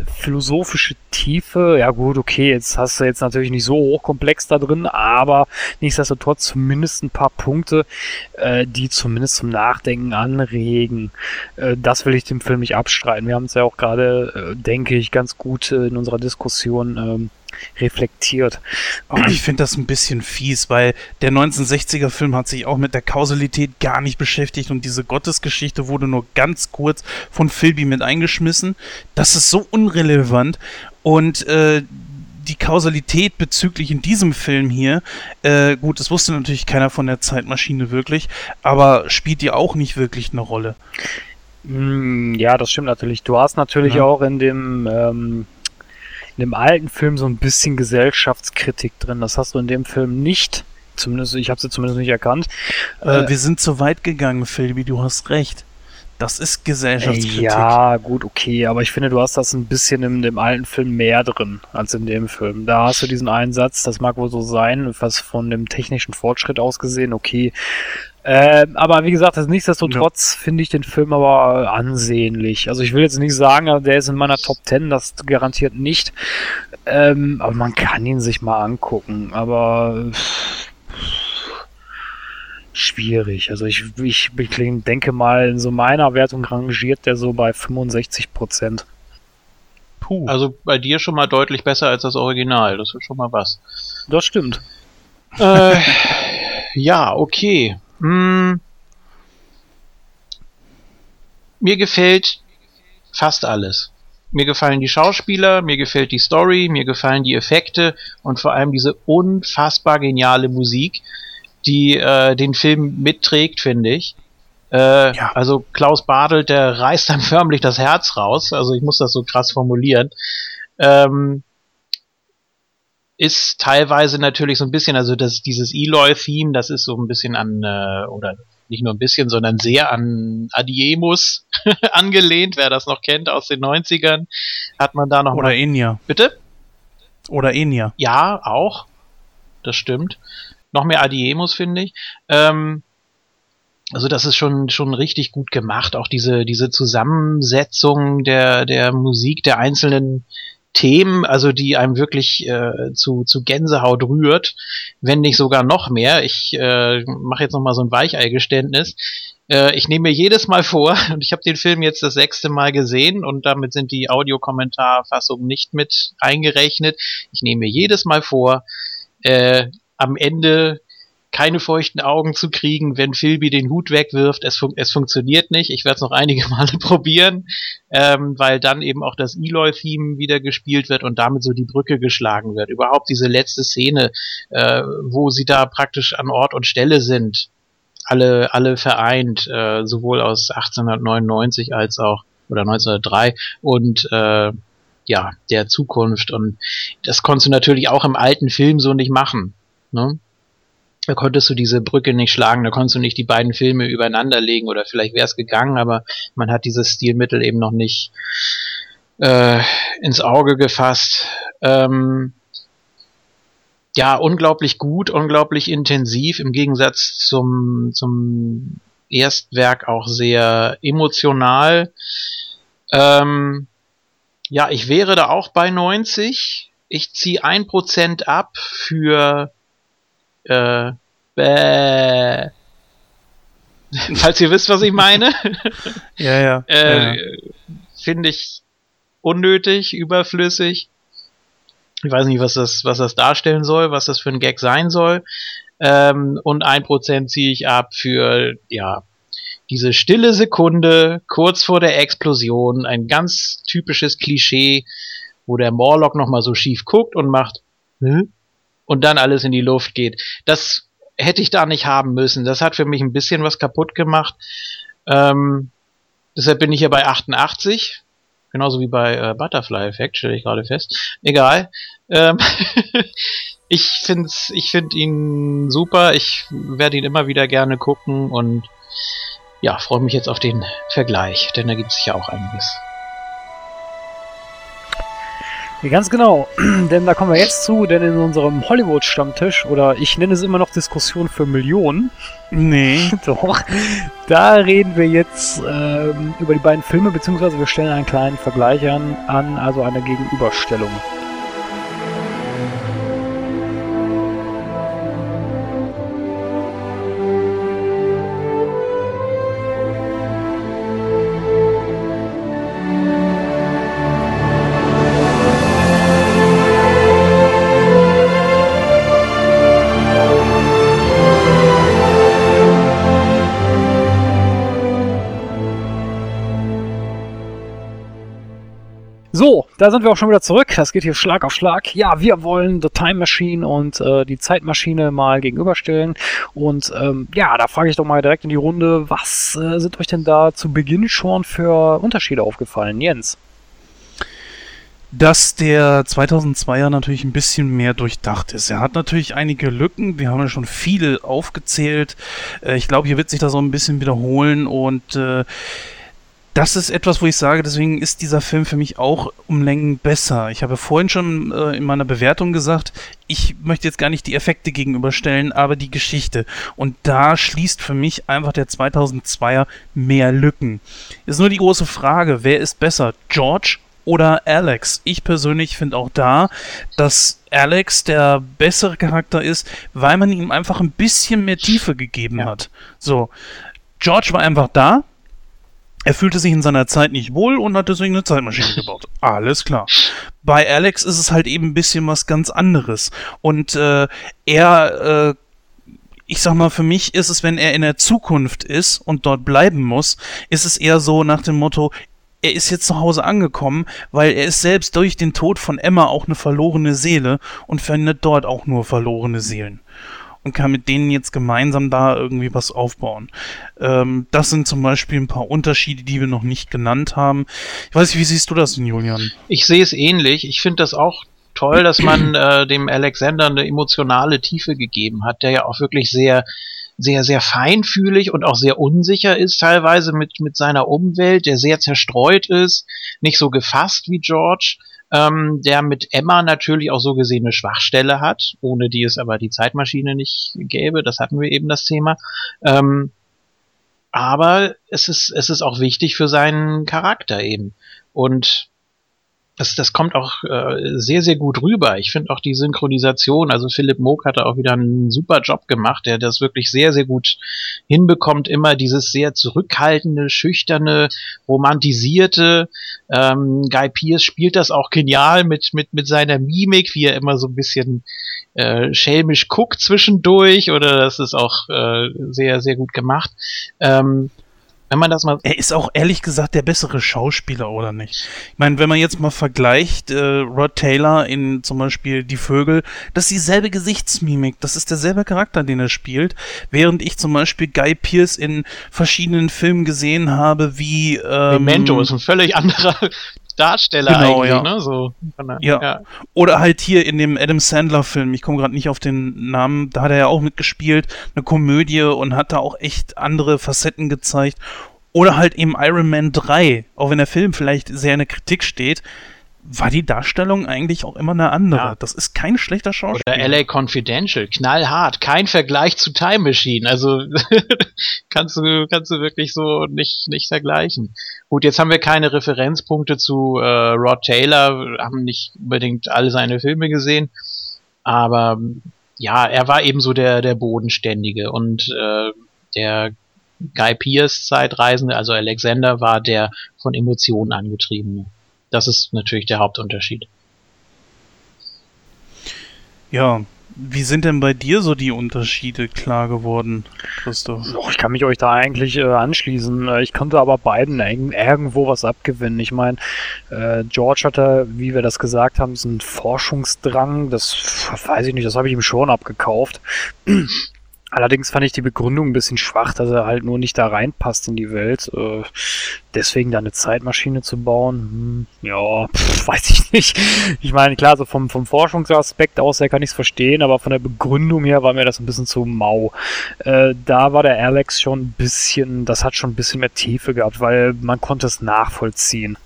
philosophische Tiefe, ja gut, okay, jetzt hast du jetzt natürlich nicht so hochkomplex da drin, aber nichtsdestotrotz zumindest ein paar Punkte, äh, die zumindest zum Nachdenken anregen. Äh, das will ich dem Film nicht abstreiten. Wir haben es ja auch gerade, äh, denke ich, ganz gut äh, in unserer Diskussion ähm, reflektiert. Oh, ich finde das ein bisschen fies, weil der 1960er Film hat sich auch mit der Kausalität gar nicht beschäftigt und diese Gottesgeschichte wurde nur ganz kurz von Philby mit eingeschmissen. Das ist so unrelevant und äh, die Kausalität bezüglich in diesem Film hier, äh, gut, das wusste natürlich keiner von der Zeitmaschine wirklich, aber spielt ja auch nicht wirklich eine Rolle. Hm, ja, das stimmt natürlich. Du hast natürlich ja. auch in dem ähm, in dem alten Film so ein bisschen Gesellschaftskritik drin. Das hast du in dem Film nicht. Zumindest, ich habe sie zumindest nicht erkannt. Äh, äh, wir sind zu weit gegangen, Philby, du hast recht. Das ist Gesellschaftskritik. Ja, gut, okay, aber ich finde, du hast das ein bisschen in dem alten Film mehr drin als in dem Film. Da hast du diesen Einsatz, das mag wohl so sein, was von dem technischen Fortschritt aus gesehen, okay, äh, aber wie gesagt, das nichtsdestotrotz ja. finde ich den Film aber ansehnlich. Also ich will jetzt nicht sagen, der ist in meiner Top 10, das garantiert nicht. Ähm, aber man kann ihn sich mal angucken. Aber schwierig. Also ich, ich, ich denke mal, in so meiner Wertung rangiert der so bei 65 Prozent. Puh. Also bei dir schon mal deutlich besser als das Original. Das ist schon mal was. Das stimmt. Äh, ja, okay. Hm, mir gefällt fast alles. Mir gefallen die Schauspieler, mir gefällt die Story, mir gefallen die Effekte und vor allem diese unfassbar geniale Musik, die äh, den Film mitträgt, finde ich. Äh, ja. Also Klaus Badelt, der reißt dann förmlich das Herz raus. Also ich muss das so krass formulieren. Ähm, ist teilweise natürlich so ein bisschen, also das, dieses Eloy-Theme, das ist so ein bisschen an, äh, oder nicht nur ein bisschen, sondern sehr an Adiemus angelehnt, wer das noch kennt aus den 90ern, hat man da noch Oder Enya. Bitte? Oder Enya. Ja, auch. Das stimmt. Noch mehr Adiemus, finde ich. Ähm, also das ist schon schon richtig gut gemacht. Auch diese diese Zusammensetzung der der Musik der einzelnen Themen, also die einem wirklich äh, zu, zu Gänsehaut rührt, wenn nicht sogar noch mehr. Ich äh, mache jetzt noch mal so ein Weicheigeständnis. Äh, ich nehme mir jedes Mal vor, und ich habe den Film jetzt das sechste Mal gesehen und damit sind die Audiokommentarfassungen nicht mit eingerechnet. Ich nehme mir jedes Mal vor, äh, am Ende keine feuchten Augen zu kriegen, wenn Philby den Hut wegwirft. Es, fun es funktioniert nicht. Ich werde es noch einige Male probieren, ähm, weil dann eben auch das Eloy-Theme wieder gespielt wird und damit so die Brücke geschlagen wird. Überhaupt diese letzte Szene, äh, wo sie da praktisch an Ort und Stelle sind, alle, alle vereint, äh, sowohl aus 1899 als auch oder 1903 und äh, ja, der Zukunft. Und das konntest du natürlich auch im alten Film so nicht machen. Ne? Da konntest du diese Brücke nicht schlagen, da konntest du nicht die beiden Filme übereinander legen oder vielleicht wäre es gegangen, aber man hat dieses Stilmittel eben noch nicht äh, ins Auge gefasst. Ähm, ja, unglaublich gut, unglaublich intensiv, im Gegensatz zum, zum Erstwerk auch sehr emotional. Ähm, ja, ich wäre da auch bei 90. Ich ziehe ein Prozent ab für äh, bäh. falls ihr wisst, was ich meine. Ja, ja. Äh, ja. Finde ich unnötig, überflüssig. Ich weiß nicht, was das, was das darstellen soll, was das für ein Gag sein soll. Ähm, und ein Prozent ziehe ich ab für, ja, diese stille Sekunde kurz vor der Explosion. Ein ganz typisches Klischee, wo der Morlock nochmal so schief guckt und macht, hm? Und dann alles in die Luft geht. Das hätte ich da nicht haben müssen. Das hat für mich ein bisschen was kaputt gemacht. Ähm, deshalb bin ich ja bei 88. Genauso wie bei äh, Butterfly Effect, stelle ich gerade fest. Egal. Ähm ich finde ich find ihn super. Ich werde ihn immer wieder gerne gucken und ja, freue mich jetzt auf den Vergleich, denn da gibt es ja auch einiges. Ja, ganz genau, denn da kommen wir jetzt zu, denn in unserem Hollywood-Stammtisch, oder ich nenne es immer noch Diskussion für Millionen, Nee. doch, da reden wir jetzt ähm, über die beiden Filme, beziehungsweise wir stellen einen kleinen Vergleich an, an also eine Gegenüberstellung. Da sind wir auch schon wieder zurück. Das geht hier Schlag auf Schlag. Ja, wir wollen The Time Machine und äh, die Zeitmaschine mal gegenüberstellen. Und ähm, ja, da frage ich doch mal direkt in die Runde, was äh, sind euch denn da zu Beginn schon für Unterschiede aufgefallen? Jens. dass der 2002er natürlich ein bisschen mehr durchdacht ist. Er hat natürlich einige Lücken, wir haben ja schon viele aufgezählt. Äh, ich glaube, hier wird sich das so ein bisschen wiederholen und äh, das ist etwas, wo ich sage, deswegen ist dieser Film für mich auch um Längen besser. Ich habe vorhin schon äh, in meiner Bewertung gesagt, ich möchte jetzt gar nicht die Effekte gegenüberstellen, aber die Geschichte. Und da schließt für mich einfach der 2002er mehr Lücken. Ist nur die große Frage, wer ist besser, George oder Alex. Ich persönlich finde auch da, dass Alex der bessere Charakter ist, weil man ihm einfach ein bisschen mehr Tiefe gegeben Ja. hat. So, George war einfach da. Er fühlte sich in seiner Zeit nicht wohl und hat deswegen eine Zeitmaschine gebaut. Alles klar. Bei Alex ist es halt eben ein bisschen was ganz anderes. Und äh, er äh, ich sag mal, für mich ist es, wenn er in der Zukunft ist und dort bleiben muss, ist es eher so nach dem Motto, er ist jetzt zu Hause angekommen, weil er ist selbst durch den Tod von Emma auch eine verlorene Seele und findet dort auch nur verlorene Seelen. Und kann mit denen jetzt gemeinsam da irgendwie was aufbauen. Ähm, das sind zum Beispiel ein paar Unterschiede, die wir noch nicht genannt haben. Ich weiß nicht, wie siehst du das denn, Julian? Ich sehe es ähnlich. Ich finde das auch toll, dass man äh, dem Alexander eine emotionale Tiefe gegeben hat, der ja auch wirklich sehr sehr, sehr feinfühlig und auch sehr unsicher ist teilweise mit, mit seiner Umwelt, der sehr zerstreut ist, nicht so gefasst wie George, ähm, der mit Emma natürlich auch so gesehen eine Schwachstelle hat, ohne die es aber die Zeitmaschine nicht gäbe, das hatten wir eben das Thema. Ähm, aber es ist, es ist auch wichtig für seinen Charakter eben. Und das, das kommt auch äh, sehr, sehr gut rüber. Ich finde auch die Synchronisation, also Philipp Moog hat da auch wieder einen super Job gemacht, der das wirklich sehr, sehr gut hinbekommt, immer dieses sehr zurückhaltende, schüchterne, romantisierte. Ähm, Guy Pearce spielt das auch genial mit, mit, mit seiner Mimik, wie er immer so ein bisschen äh, schelmisch guckt zwischendurch, oder das ist auch äh, sehr, sehr gut gemacht. Ähm, wenn man das mal Er ist auch ehrlich gesagt der bessere Schauspieler, oder nicht? Ich meine, wenn man jetzt mal vergleicht, äh, Rod Taylor in zum Beispiel Die Vögel, das ist dieselbe Gesichtsmimik, das ist derselbe Charakter, den er spielt, während ich zum Beispiel Guy Pearce in verschiedenen Filmen gesehen habe, wie ähm, Memento ist ein völlig anderer Darsteller Genau, eigentlich, ja. ne? So, der- Ja. Oder halt hier in dem Adam Sandler-Film, ich komme gerade nicht auf den Namen, da hat er ja auch mitgespielt, eine Komödie und hat da auch echt andere Facetten gezeigt. Oder halt eben Iron Man 3, auch wenn der Film vielleicht sehr in der Kritik steht, war die Darstellung eigentlich auch immer eine andere. Ja. Das ist kein schlechter Schauspieler. Oder LA Confidential, knallhart, kein Vergleich zu Time Machine. Also kannst du kannst du wirklich so nicht nicht vergleichen. Gut, jetzt haben wir keine Referenzpunkte zu äh, Rod Taylor, haben nicht unbedingt alle seine Filme gesehen, aber ja, er war eben so der der bodenständige und äh, der Guy Pearce Zeitreisende, also Alexander, war der von Emotionen angetriebene. Das ist natürlich der Hauptunterschied. Ja, wie sind denn bei dir so die Unterschiede klar geworden, Christoph? Oh, ich kann mich euch da eigentlich äh, anschließen. Äh, Ich konnte aber beiden irgendwo was abgewinnen. Ich meine, äh, George hatte, wie wir das gesagt haben, so einen Forschungsdrang. Das weiß ich nicht, das habe ich ihm schon abgekauft. Allerdings fand ich die Begründung ein bisschen schwach, dass er halt nur nicht da reinpasst in die Welt. Äh, deswegen da eine Zeitmaschine zu bauen, hm, ja, weiß ich nicht. Ich meine, klar, so vom, vom Forschungsaspekt aus her kann ich es verstehen, aber von der Begründung her war mir das ein bisschen zu mau. Äh, da war der Alex schon ein bisschen, das hat schon ein bisschen mehr Tiefe gehabt, weil man konnte es nachvollziehen.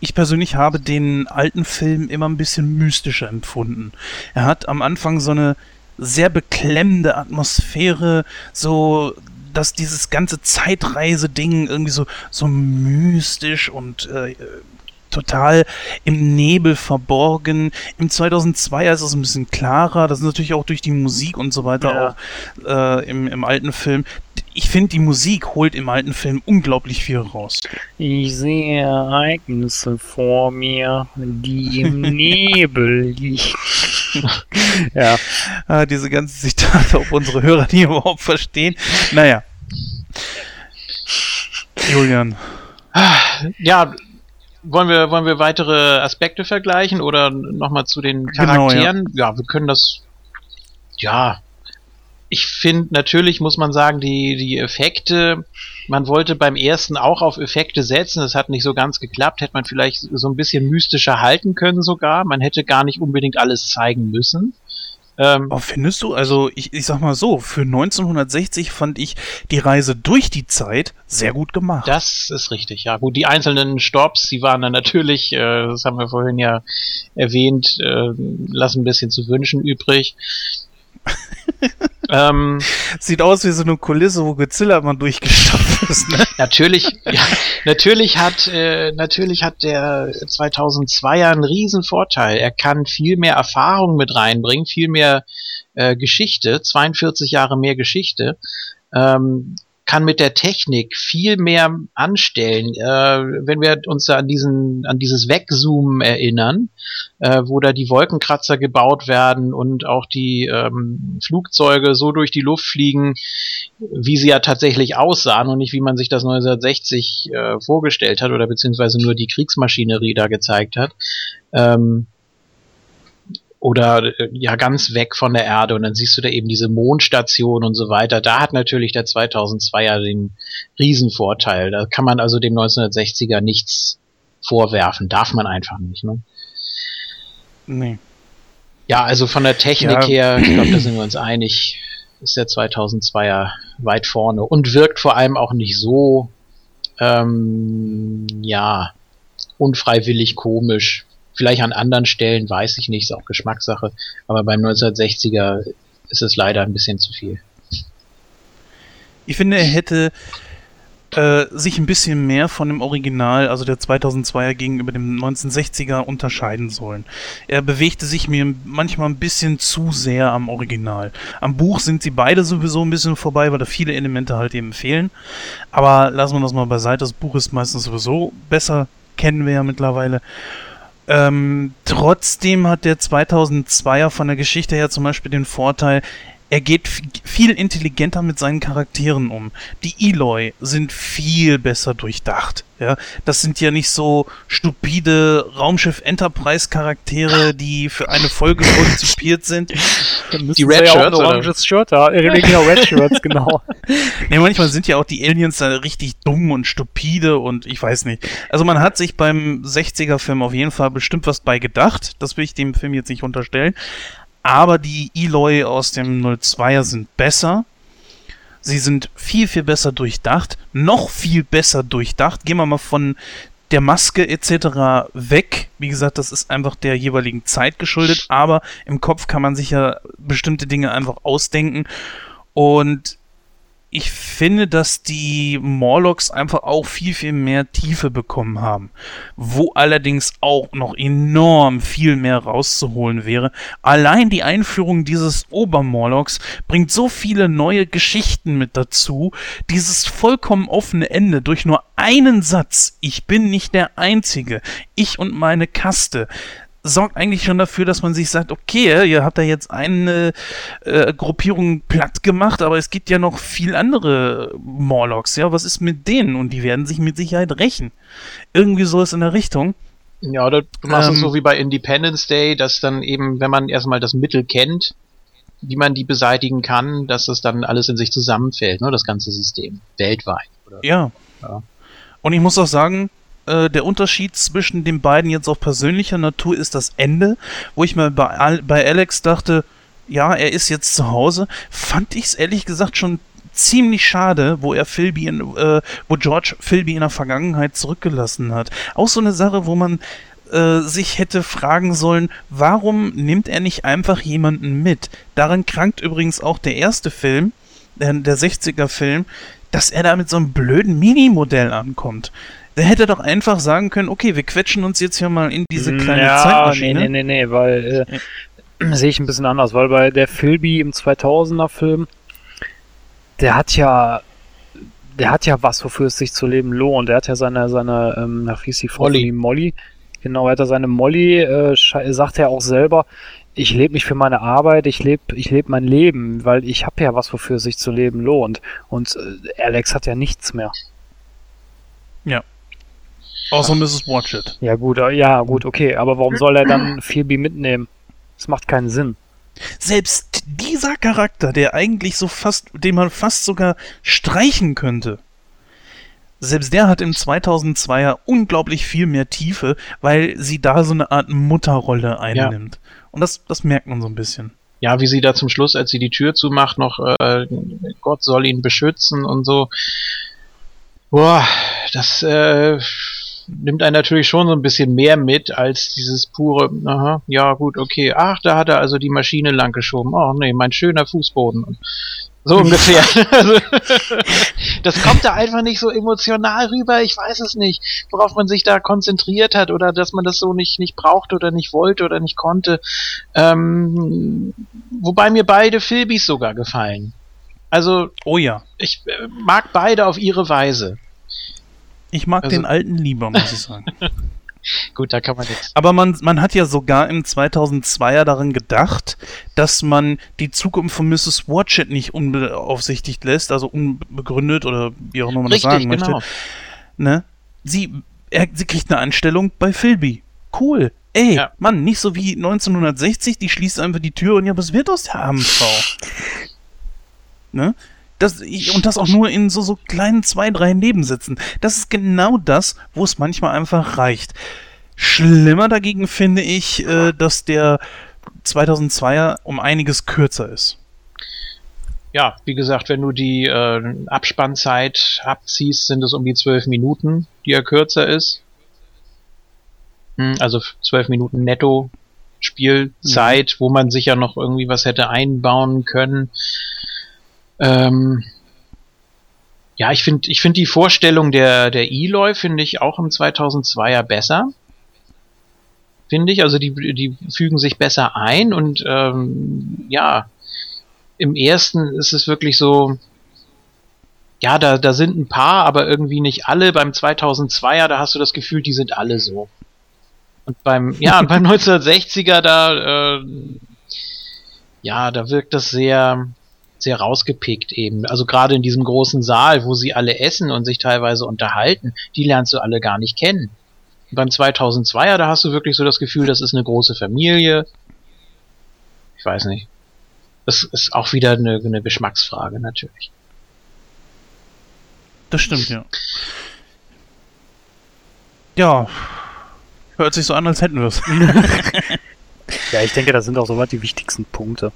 Ich persönlich habe den alten Film immer ein bisschen mystischer empfunden. Er hat am Anfang so eine sehr beklemmende Atmosphäre, so dass dieses ganze Zeitreise-Ding irgendwie so, so mystisch und äh, total im Nebel verborgen. Im 2002 ist es ein bisschen klarer. Das ist natürlich auch durch die Musik und so weiter Ja. auch äh, im, im alten Film. Ich finde, die Musik holt im alten Film unglaublich viel raus. Ich sehe Ereignisse vor mir, die im Nebel liegen. ja, Ah, diese ganzen Zitate, ob unsere Hörer die überhaupt verstehen. Naja. Julian. Ja, wollen wir, wollen wir weitere Aspekte vergleichen oder nochmal zu den Genau, Charakteren? ja. wir können das. Ja. Ich finde, natürlich muss man sagen, die, die Effekte, man wollte beim ersten auch auf Effekte setzen, das hat nicht so ganz geklappt, hätte man vielleicht so ein bisschen mystischer halten können sogar. Man hätte gar nicht unbedingt alles zeigen müssen. Ähm, Oh, findest du? Also, ich, ich sag mal so, für 1960 fand ich die Reise durch die Zeit sehr gut gemacht. Das ist richtig, ja. Gut, die einzelnen Stops, die waren dann natürlich, äh, das haben wir vorhin ja erwähnt, äh, lassen ein bisschen zu wünschen übrig. ähm, Sieht aus wie so eine Kulisse, wo Godzilla mal durchgestopft ist, ne? natürlich, ja, natürlich hat, äh, natürlich hat der 2002er einen riesen Vorteil. Er kann viel mehr Erfahrung mit reinbringen, viel mehr äh, Geschichte, 42 Jahre mehr Geschichte. Ähm, kann mit der Technik viel mehr anstellen. Äh, wenn wir uns da an diesen, an dieses Wegzoomen erinnern, äh, wo da die Wolkenkratzer gebaut werden und auch die ähm, Flugzeuge so durch die Luft fliegen, wie sie ja tatsächlich aussahen und nicht wie man sich das 1960 äh, vorgestellt hat oder beziehungsweise nur die Kriegsmaschinerie da gezeigt hat. Ähm, oder äh, ja ganz weg von der Erde und dann siehst du da eben diese Mondstation und so weiter. Da hat natürlich der 2002er den Riesenvorteil. Da kann man also dem 1960er nichts vorwerfen, darf man einfach nicht. Ne? Nee. Ja, also von der Technik Ja. her, ich glaube, da sind wir uns einig, ist der 2002er weit vorne und wirkt vor allem auch nicht so, ähm, ja, unfreiwillig komisch. Vielleicht an anderen Stellen, weiß ich nicht, ist auch Geschmackssache, aber beim 1960er ist es leider ein bisschen zu viel. Ich finde, er hätte äh, sich ein bisschen mehr von dem Original, also der 2002er gegenüber dem 1960er unterscheiden sollen. Er bewegte sich mir manchmal ein bisschen zu sehr am Original. Am Buch sind sie beide sowieso ein bisschen vorbei, weil da viele Elemente halt eben fehlen. Aber lassen wir das mal beiseite. Das Buch ist meistens sowieso besser, kennen wir ja mittlerweile. Ähm, trotzdem hat der 2002er von der Geschichte her zum Beispiel den Vorteil, er geht viel intelligenter mit seinen Charakteren um. Die Eloy sind viel besser durchdacht. Ja, das sind ja nicht so stupide Raumschiff Enterprise Charaktere, die für eine Folge konzipiert sind. Die Red ja auch Shirts, ein oder? oranges Shirt genau, Red Shirts, genau. Nee, manchmal sind ja auch die Aliens da richtig dumm und stupide und ich weiß nicht. Also man hat sich beim 60er-Film auf jeden Fall bestimmt was bei gedacht. Das will ich dem Film jetzt nicht unterstellen. Aber die Eloy aus dem 02er sind besser. Sie sind viel, viel besser durchdacht. Noch viel besser durchdacht. Gehen wir mal von der Maske etc. weg. Wie gesagt, das ist einfach der jeweiligen Zeit geschuldet. Aber im Kopf kann man sich ja bestimmte Dinge einfach ausdenken. Und ich finde, dass die Morlocks einfach auch viel, viel mehr Tiefe bekommen haben. Wo allerdings auch noch enorm viel mehr rauszuholen wäre. Allein die Einführung dieses Obermorlocks bringt so viele neue Geschichten mit dazu. Dieses vollkommen offene Ende durch nur einen Satz. Ich bin nicht der Einzige. Ich und meine Kaste sorgt eigentlich schon dafür, dass man sich sagt, okay, ihr habt da jetzt eine äh, Gruppierung platt gemacht, aber es gibt ja noch viel andere Morlocks, ja, was ist mit denen? Und die werden sich mit Sicherheit rächen. Irgendwie so ist in der Richtung. Ja, oder du machst es Ähm. so wie bei Independence Day, dass dann eben, wenn man erstmal das Mittel kennt, wie man die beseitigen kann, dass das dann alles in sich zusammenfällt, ne, das ganze System. Weltweit. Oder? Ja. Ja. Und ich muss auch sagen, äh, der Unterschied zwischen den beiden jetzt auf persönlicher Natur ist das Ende, wo ich mir bei, Al bei Alex dachte, ja, er ist jetzt zu Hause, fand ich es ehrlich gesagt schon ziemlich schade, wo er Philby in, äh, wo George Philby in der Vergangenheit zurückgelassen hat. Auch so eine Sache, wo man äh, sich hätte fragen sollen, warum nimmt er nicht einfach jemanden mit? Daran krankt übrigens auch der erste Film, der, der 60er-Film, dass er da mit so einem blöden Minimodell ankommt. Der hätte doch einfach sagen können, okay, wir quetschen uns jetzt hier mal in diese kleine ja, Zeitmaschine. Nee, nee, nee, nee, weil äh, sehe ich ein bisschen anders, weil bei der Philby im 2000er Film, der hat ja der hat ja was, wofür es sich zu leben lohnt. Der hat ja seine, seine, ähm, nach hieß die Frau Molly. Molly. Genau, er hat ja seine Molly, äh, sche- sagt er auch selber, ich lebe nicht für meine Arbeit, ich lebe ich leb mein Leben, weil ich habe ja was, wofür es sich zu leben lohnt. Und äh, Alex hat ja nichts mehr. Außer Mrs. Watchet. Ja gut, äh, ja gut, okay, aber warum soll er dann Phoebe mitnehmen? Das macht keinen Sinn. Selbst dieser Charakter, der eigentlich so fast, den man fast sogar streichen könnte, selbst der hat im 2002er unglaublich viel mehr Tiefe, weil sie da so eine Art Mutterrolle einnimmt. Und das, das merkt man so ein bisschen. Ja, wie sie da zum Schluss, als sie die Tür zumacht, noch äh, Gott soll ihn beschützen und so. Boah, das äh, nimmt einen natürlich schon so ein bisschen mehr mit als dieses pure, aha, ja gut, okay, ach, da hat er also die Maschine lang geschoben. Oh nee, mein schöner Fußboden. So ungefähr. das kommt da einfach nicht so emotional rüber. Ich weiß es nicht, worauf man sich da konzentriert hat oder dass man das so nicht, nicht brauchte oder nicht wollte oder nicht konnte. Ähm, wobei mir beide Philbys sogar gefallen. Also Oh ja. ich äh, mag beide auf ihre Weise. Ich mag Also- den alten lieber, muss ich sagen. Gut, da kann man jetzt. Aber man, man hat ja sogar im 2002er daran gedacht, dass man die Zukunft von Mrs. Watchet nicht unbeaufsichtigt lässt, also unbegründet oder wie auch immer man das sagen Richtig, genau. möchte. Ne? Sie, er, sie kriegt eine Anstellung bei Philby. Cool. Ey, Ja. Mann, nicht so wie 1960, die schließt einfach die Tür und ja, was wird aus der armen Frau? ne? Das, und das auch nur in so, so kleinen zwei, drei Nebensätzen. Das ist genau das, wo es manchmal einfach reicht. Schlimmer dagegen finde ich, äh, dass der 2002er um einiges kürzer ist. Ja, wie gesagt, wenn du die äh, Abspannzeit abziehst, sind es um die zwölf Minuten, die er kürzer ist. Hm, Also zwölf Minuten netto Spielzeit, wo man sicher noch irgendwie was hätte einbauen können. Ähm, ja, ich finde ich finde die Vorstellung der, der Eloy finde ich auch im 2002er besser. Finde ich, also die, die fügen sich besser ein und ähm, ja, im ersten ist es wirklich so, ja, da, da sind ein paar, aber irgendwie nicht alle. Beim 2002er, da hast du das Gefühl, die sind alle so. Und beim, ja, beim 1960er, da, äh, ja, da wirkt das sehr, sehr rausgepickt eben. Also gerade in diesem großen Saal, wo sie alle essen und sich teilweise unterhalten, die lernst du alle gar nicht kennen. Beim 2002er, da hast du wirklich so das Gefühl, das ist eine große Familie. Ich weiß nicht. Das ist auch wieder eine, eine Geschmacksfrage natürlich. Das stimmt, ja. Ja. Hört sich so an, als hätten wir es. Ja, ich denke, das sind auch soweit die wichtigsten Punkte.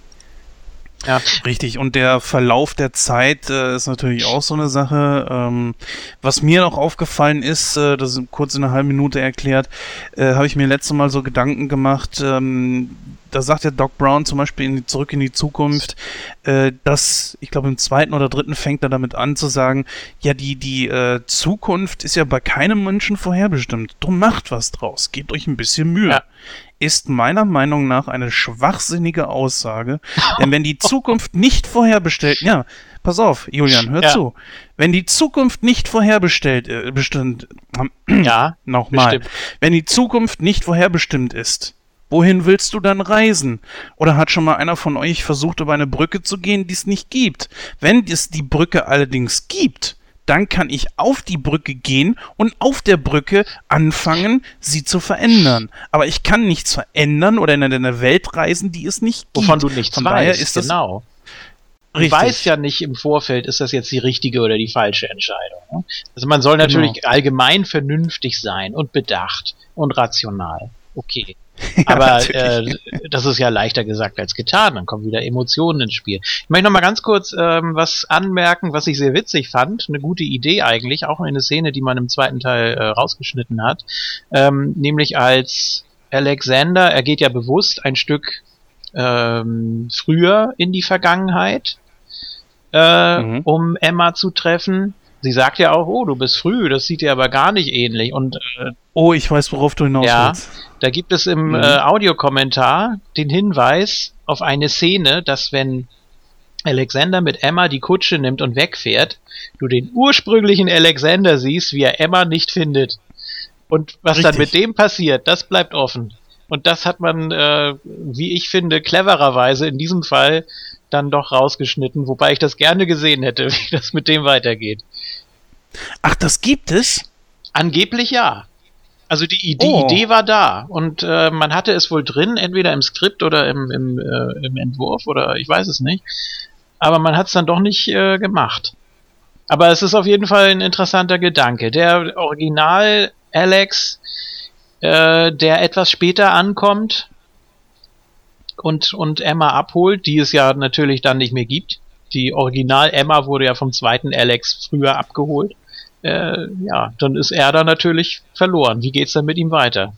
Richtig, und der Verlauf der Zeit äh, ist natürlich auch so eine Sache. Ähm, was mir noch aufgefallen ist, äh, das ist kurz in einer halben Minute erklärt, äh, habe ich mir letztes Mal so Gedanken gemacht, ähm, da sagt ja Doc Brown zum Beispiel in, Zurück in die Zukunft, äh, dass, ich glaube im zweiten oder dritten fängt er damit an zu sagen, ja, die, die äh, Zukunft ist ja bei keinem Menschen vorherbestimmt. Drum macht was draus, gebt euch ein bisschen Mühe. Ja. Ist meiner Meinung nach eine schwachsinnige Aussage, denn wenn die Zukunft nicht vorherbestellt, ja, pass auf, Julian, hör Ja. zu. Wenn die Zukunft nicht vorherbestellt, äh, bestimmt, Ja, Nochmal. Bestimmt. Wenn die Zukunft nicht vorherbestimmt ist, wohin willst du dann reisen? Oder hat schon mal einer von euch versucht, über eine Brücke zu gehen, die es nicht gibt? Wenn es die Brücke allerdings gibt, dann kann ich auf die Brücke gehen und auf der Brücke anfangen, sie zu verändern. Aber ich kann nichts verändern oder in eine Welt reisen, die es nicht gibt. wovon du nichts Von weißt. daher ist das genau. Du richtig. weißt ja nicht im Vorfeld, ist das jetzt die richtige oder die falsche Entscheidung. ne? Also man soll Genau. natürlich allgemein vernünftig sein und bedacht und rational. Okay. Ja, Aber äh, das ist ja leichter gesagt als getan. Dann kommen wieder Emotionen ins Spiel. Ich möchte noch mal ganz kurz ähm, was anmerken, was ich sehr witzig fand. Eine gute Idee eigentlich, auch eine Szene, die man im zweiten Teil äh, rausgeschnitten hat. Ähm, nämlich als Alexander, er geht ja bewusst ein Stück ähm, früher in die Vergangenheit, äh, Mhm. um Emma zu treffen. Sie sagt ja auch, oh, du bist früh, das sieht dir aber gar nicht ähnlich. Und äh, oh, ich weiß, worauf du hinaus Ja. willst. da gibt es im Mhm. äh, Audiokommentar den Hinweis auf eine Szene, dass wenn Alexander mit Emma die Kutsche nimmt und wegfährt, du den ursprünglichen Alexander siehst, wie er Emma nicht findet. Und was dann Richtig. mit dem passiert, das bleibt offen. Und das hat man, äh, wie ich finde, clevererweise in diesem Fall dann doch rausgeschnitten, wobei ich das gerne gesehen hätte, wie das mit dem weitergeht. Ach, das gibt es? Angeblich ja. Also die, die Oh. Idee war da und äh, man hatte es wohl drin, entweder im Skript oder im, im, äh, im Entwurf oder ich weiß es nicht. Aber man hat es dann doch nicht äh, gemacht. Aber es ist auf jeden Fall ein interessanter Gedanke. Der Original Alex, äh, der etwas später ankommt und, und Emma abholt, die es ja natürlich dann nicht mehr gibt. Die Original Emma wurde ja vom zweiten Alex früher abgeholt äh, ja, dann ist er da natürlich verloren. Wie geht's dann mit ihm weiter?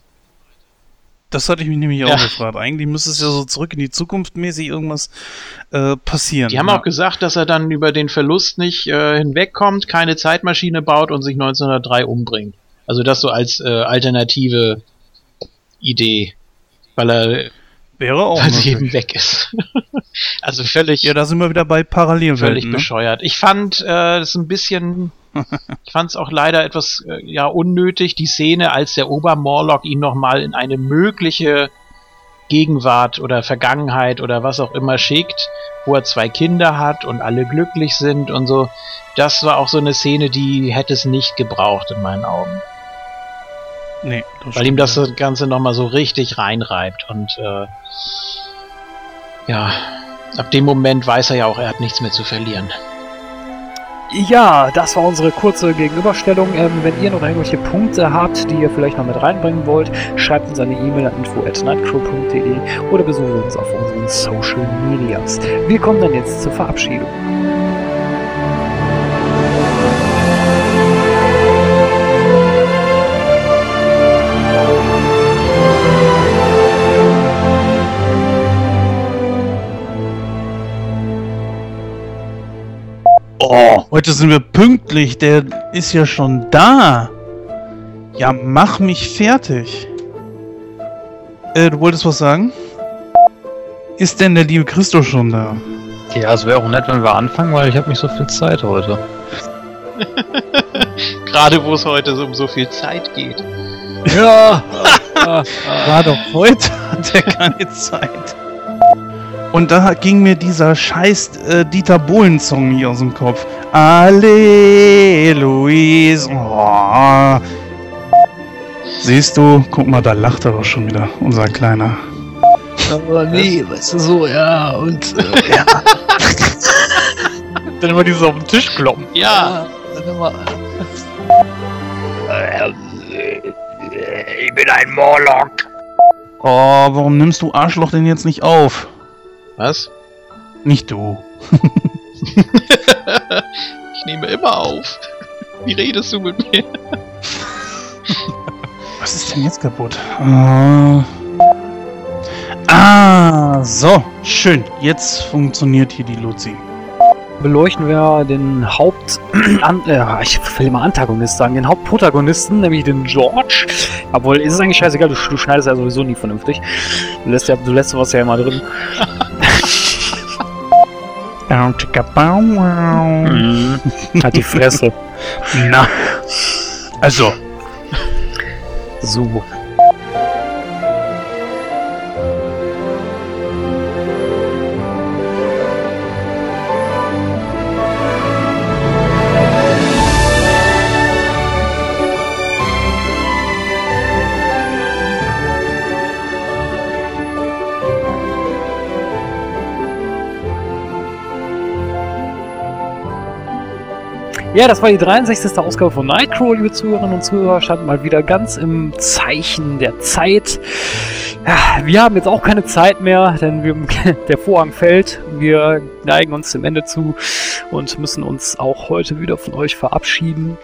Das hatte ich mich nämlich Ja. auch gefragt. Eigentlich müsste es ja so zurück in die Zukunft mäßig irgendwas äh, passieren. Die haben ja. auch gesagt, dass er dann über den Verlust nicht äh, hinwegkommt, keine Zeitmaschine baut und sich 1903 umbringt. Also das so als äh, alternative Idee, weil er Wäre auch weil sie eben weg ist. Also völlig, Ja, da sind wir wieder bei völlig Parallelwelten. Ne? bescheuert. Ich fand äh, das ein bisschen, ich fand es auch leider etwas äh, ja unnötig, die Szene, als der Obermorlock ihn nochmal in eine mögliche Gegenwart oder Vergangenheit oder was auch immer schickt, wo er zwei Kinder hat und alle glücklich sind und so. Das war auch so eine Szene, die hätte es nicht gebraucht in meinen Augen. Nee, Weil ihm das. Ganze nochmal so richtig reinreibt und äh, ja, ab dem Moment weiß er ja auch, er hat nichts mehr zu verlieren. Ja, das war unsere kurze Gegenüberstellung. Ähm, wenn ihr noch irgendwelche Punkte habt, die ihr vielleicht noch mit reinbringen wollt, schreibt uns eine E-Mail an info.nightcrow.de oder besucht uns auf unseren Social Medias. Wir kommen dann jetzt zur Verabschiedung. Oh, heute sind wir pünktlich. Der ist ja schon da. Ja, mach mich fertig. Äh, du wolltest was sagen? Ist denn der liebe Christo schon da? Ja, es wäre auch nett, wenn wir anfangen, weil ich habe nicht so viel Zeit heute. Gerade wo es heute so um so viel Zeit geht. Ja. War doch heute, hat er keine Zeit. Und da ging mir dieser scheiß äh, Dieter Bohlen-Song hier aus dem Kopf. Alle Luis. Oh. Siehst du, guck mal, da lacht er doch schon wieder, unser Kleiner. Aber nee, weißt du so, ja, und äh, ja. Dann immer dieses auf den Tisch kloppen. Ja, Dann immer. Ich bin ein Morlock. Oh, warum nimmst du Arschloch denn jetzt nicht auf? Was? Nicht du. Ich nehme immer auf. Wie redest du mit mir? Was ist denn jetzt kaputt? Ah, Ah, so, schön. Jetzt funktioniert hier die Luzi. Beleuchten wir den Haupt... an, äh, ich will immer Antagonist sagen, den Hauptprotagonisten, nämlich den George. Obwohl, ist es eigentlich scheißegal, du, du schneidest ja sowieso nie vernünftig. Du lässt, ja, du lässt sowas ja immer drin. Mhm. Halt die Fresse. Na, also, So. Ja, das war die 63. Ausgabe von Nightcrawl, liebe Zuhörerinnen und Zuhörer. Stand mal wieder ganz im Zeichen der Zeit. Ja, wir haben jetzt auch keine Zeit mehr, denn wir, der Vorhang fällt. Wir neigen uns dem Ende zu und müssen uns auch heute wieder von euch verabschieden.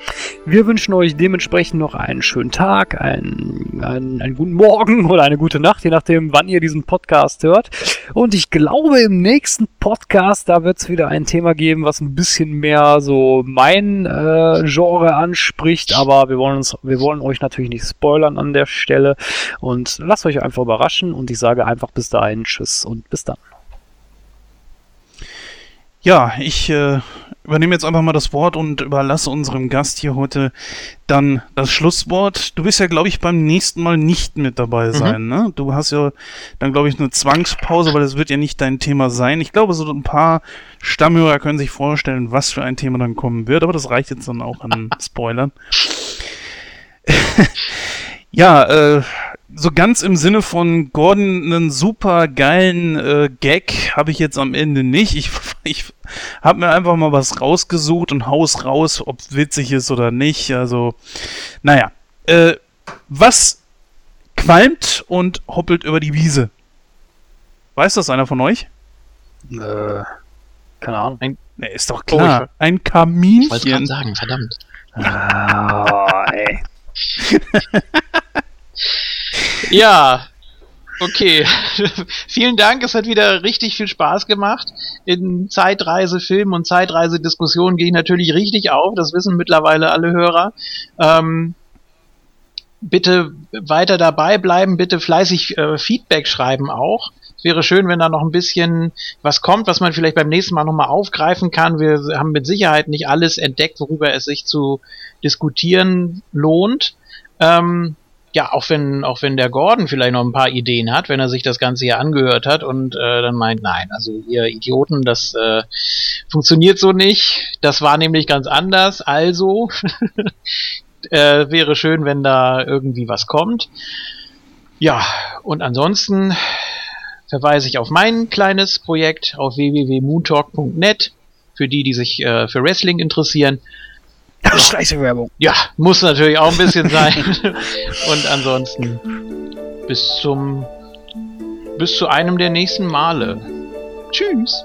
Wir wünschen euch dementsprechend noch einen schönen Tag, einen, einen, einen guten Morgen oder eine gute Nacht, je nachdem, wann ihr diesen Podcast hört. Und ich glaube, im nächsten Podcast, da wird es wieder ein Thema geben, was ein bisschen mehr so mein äh, Genre anspricht. Aber wir wollen, uns, wir wollen euch natürlich nicht spoilern an der Stelle. Und lasst euch einfach überraschen. Und ich sage einfach bis dahin Tschüss und bis dann. ja, ich äh, übernehme jetzt einfach mal das Wort und überlasse unserem Gast hier heute dann das Schlusswort. Du wirst ja, glaube ich, beim nächsten Mal nicht mit dabei sein, ne? Du hast ja dann, glaube ich, eine Zwangspause, weil das wird ja nicht dein Thema sein. Ich glaube, so ein paar Stammhörer können sich vorstellen, was für ein Thema dann kommen wird, aber das reicht jetzt dann auch an Spoilern. ja, äh, so ganz im Sinne von Gordon einen super geilen äh, Gag habe ich jetzt am Ende nicht. Ich, ich habe mir einfach mal was rausgesucht und haus raus, ob es witzig ist oder nicht. Also, naja. Äh, was qualmt und hoppelt über die Wiese? Weiß das einer von euch? Äh, keine Ahnung. Ne, ist doch klar. Ein Kaminchen. Ich wollte sagen, verdammt. Ah, ey. Ja, okay. Vielen Dank, es hat wieder richtig viel Spaß gemacht. In Zeitreisefilmen und Zeitreisediskussionen gehe ich natürlich richtig auf, das wissen mittlerweile alle Hörer. Ähm, bitte weiter dabei bleiben, bitte fleißig äh, Feedback schreiben auch. Es wäre schön, wenn da noch ein bisschen was kommt, was man vielleicht beim nächsten Mal nochmal aufgreifen kann. Wir haben mit Sicherheit nicht alles entdeckt, worüber es sich zu diskutieren lohnt. Ähm, ja, auch wenn, auch wenn der Gordon vielleicht noch ein paar Ideen hat, wenn er sich das Ganze hier angehört hat und äh, dann meint, nein, also ihr Idioten, das äh, funktioniert so nicht. Das war nämlich ganz anders. Also äh, wäre schön, wenn da irgendwie was kommt. Ja, und ansonsten verweise ich auf mein kleines Projekt auf www.moontalk.net für die, die sich äh, für Wrestling interessieren. Schleißwerbung. Ja, muss natürlich auch ein bisschen sein. Und ansonsten bis zum bis zu einem der nächsten Male. Tschüss.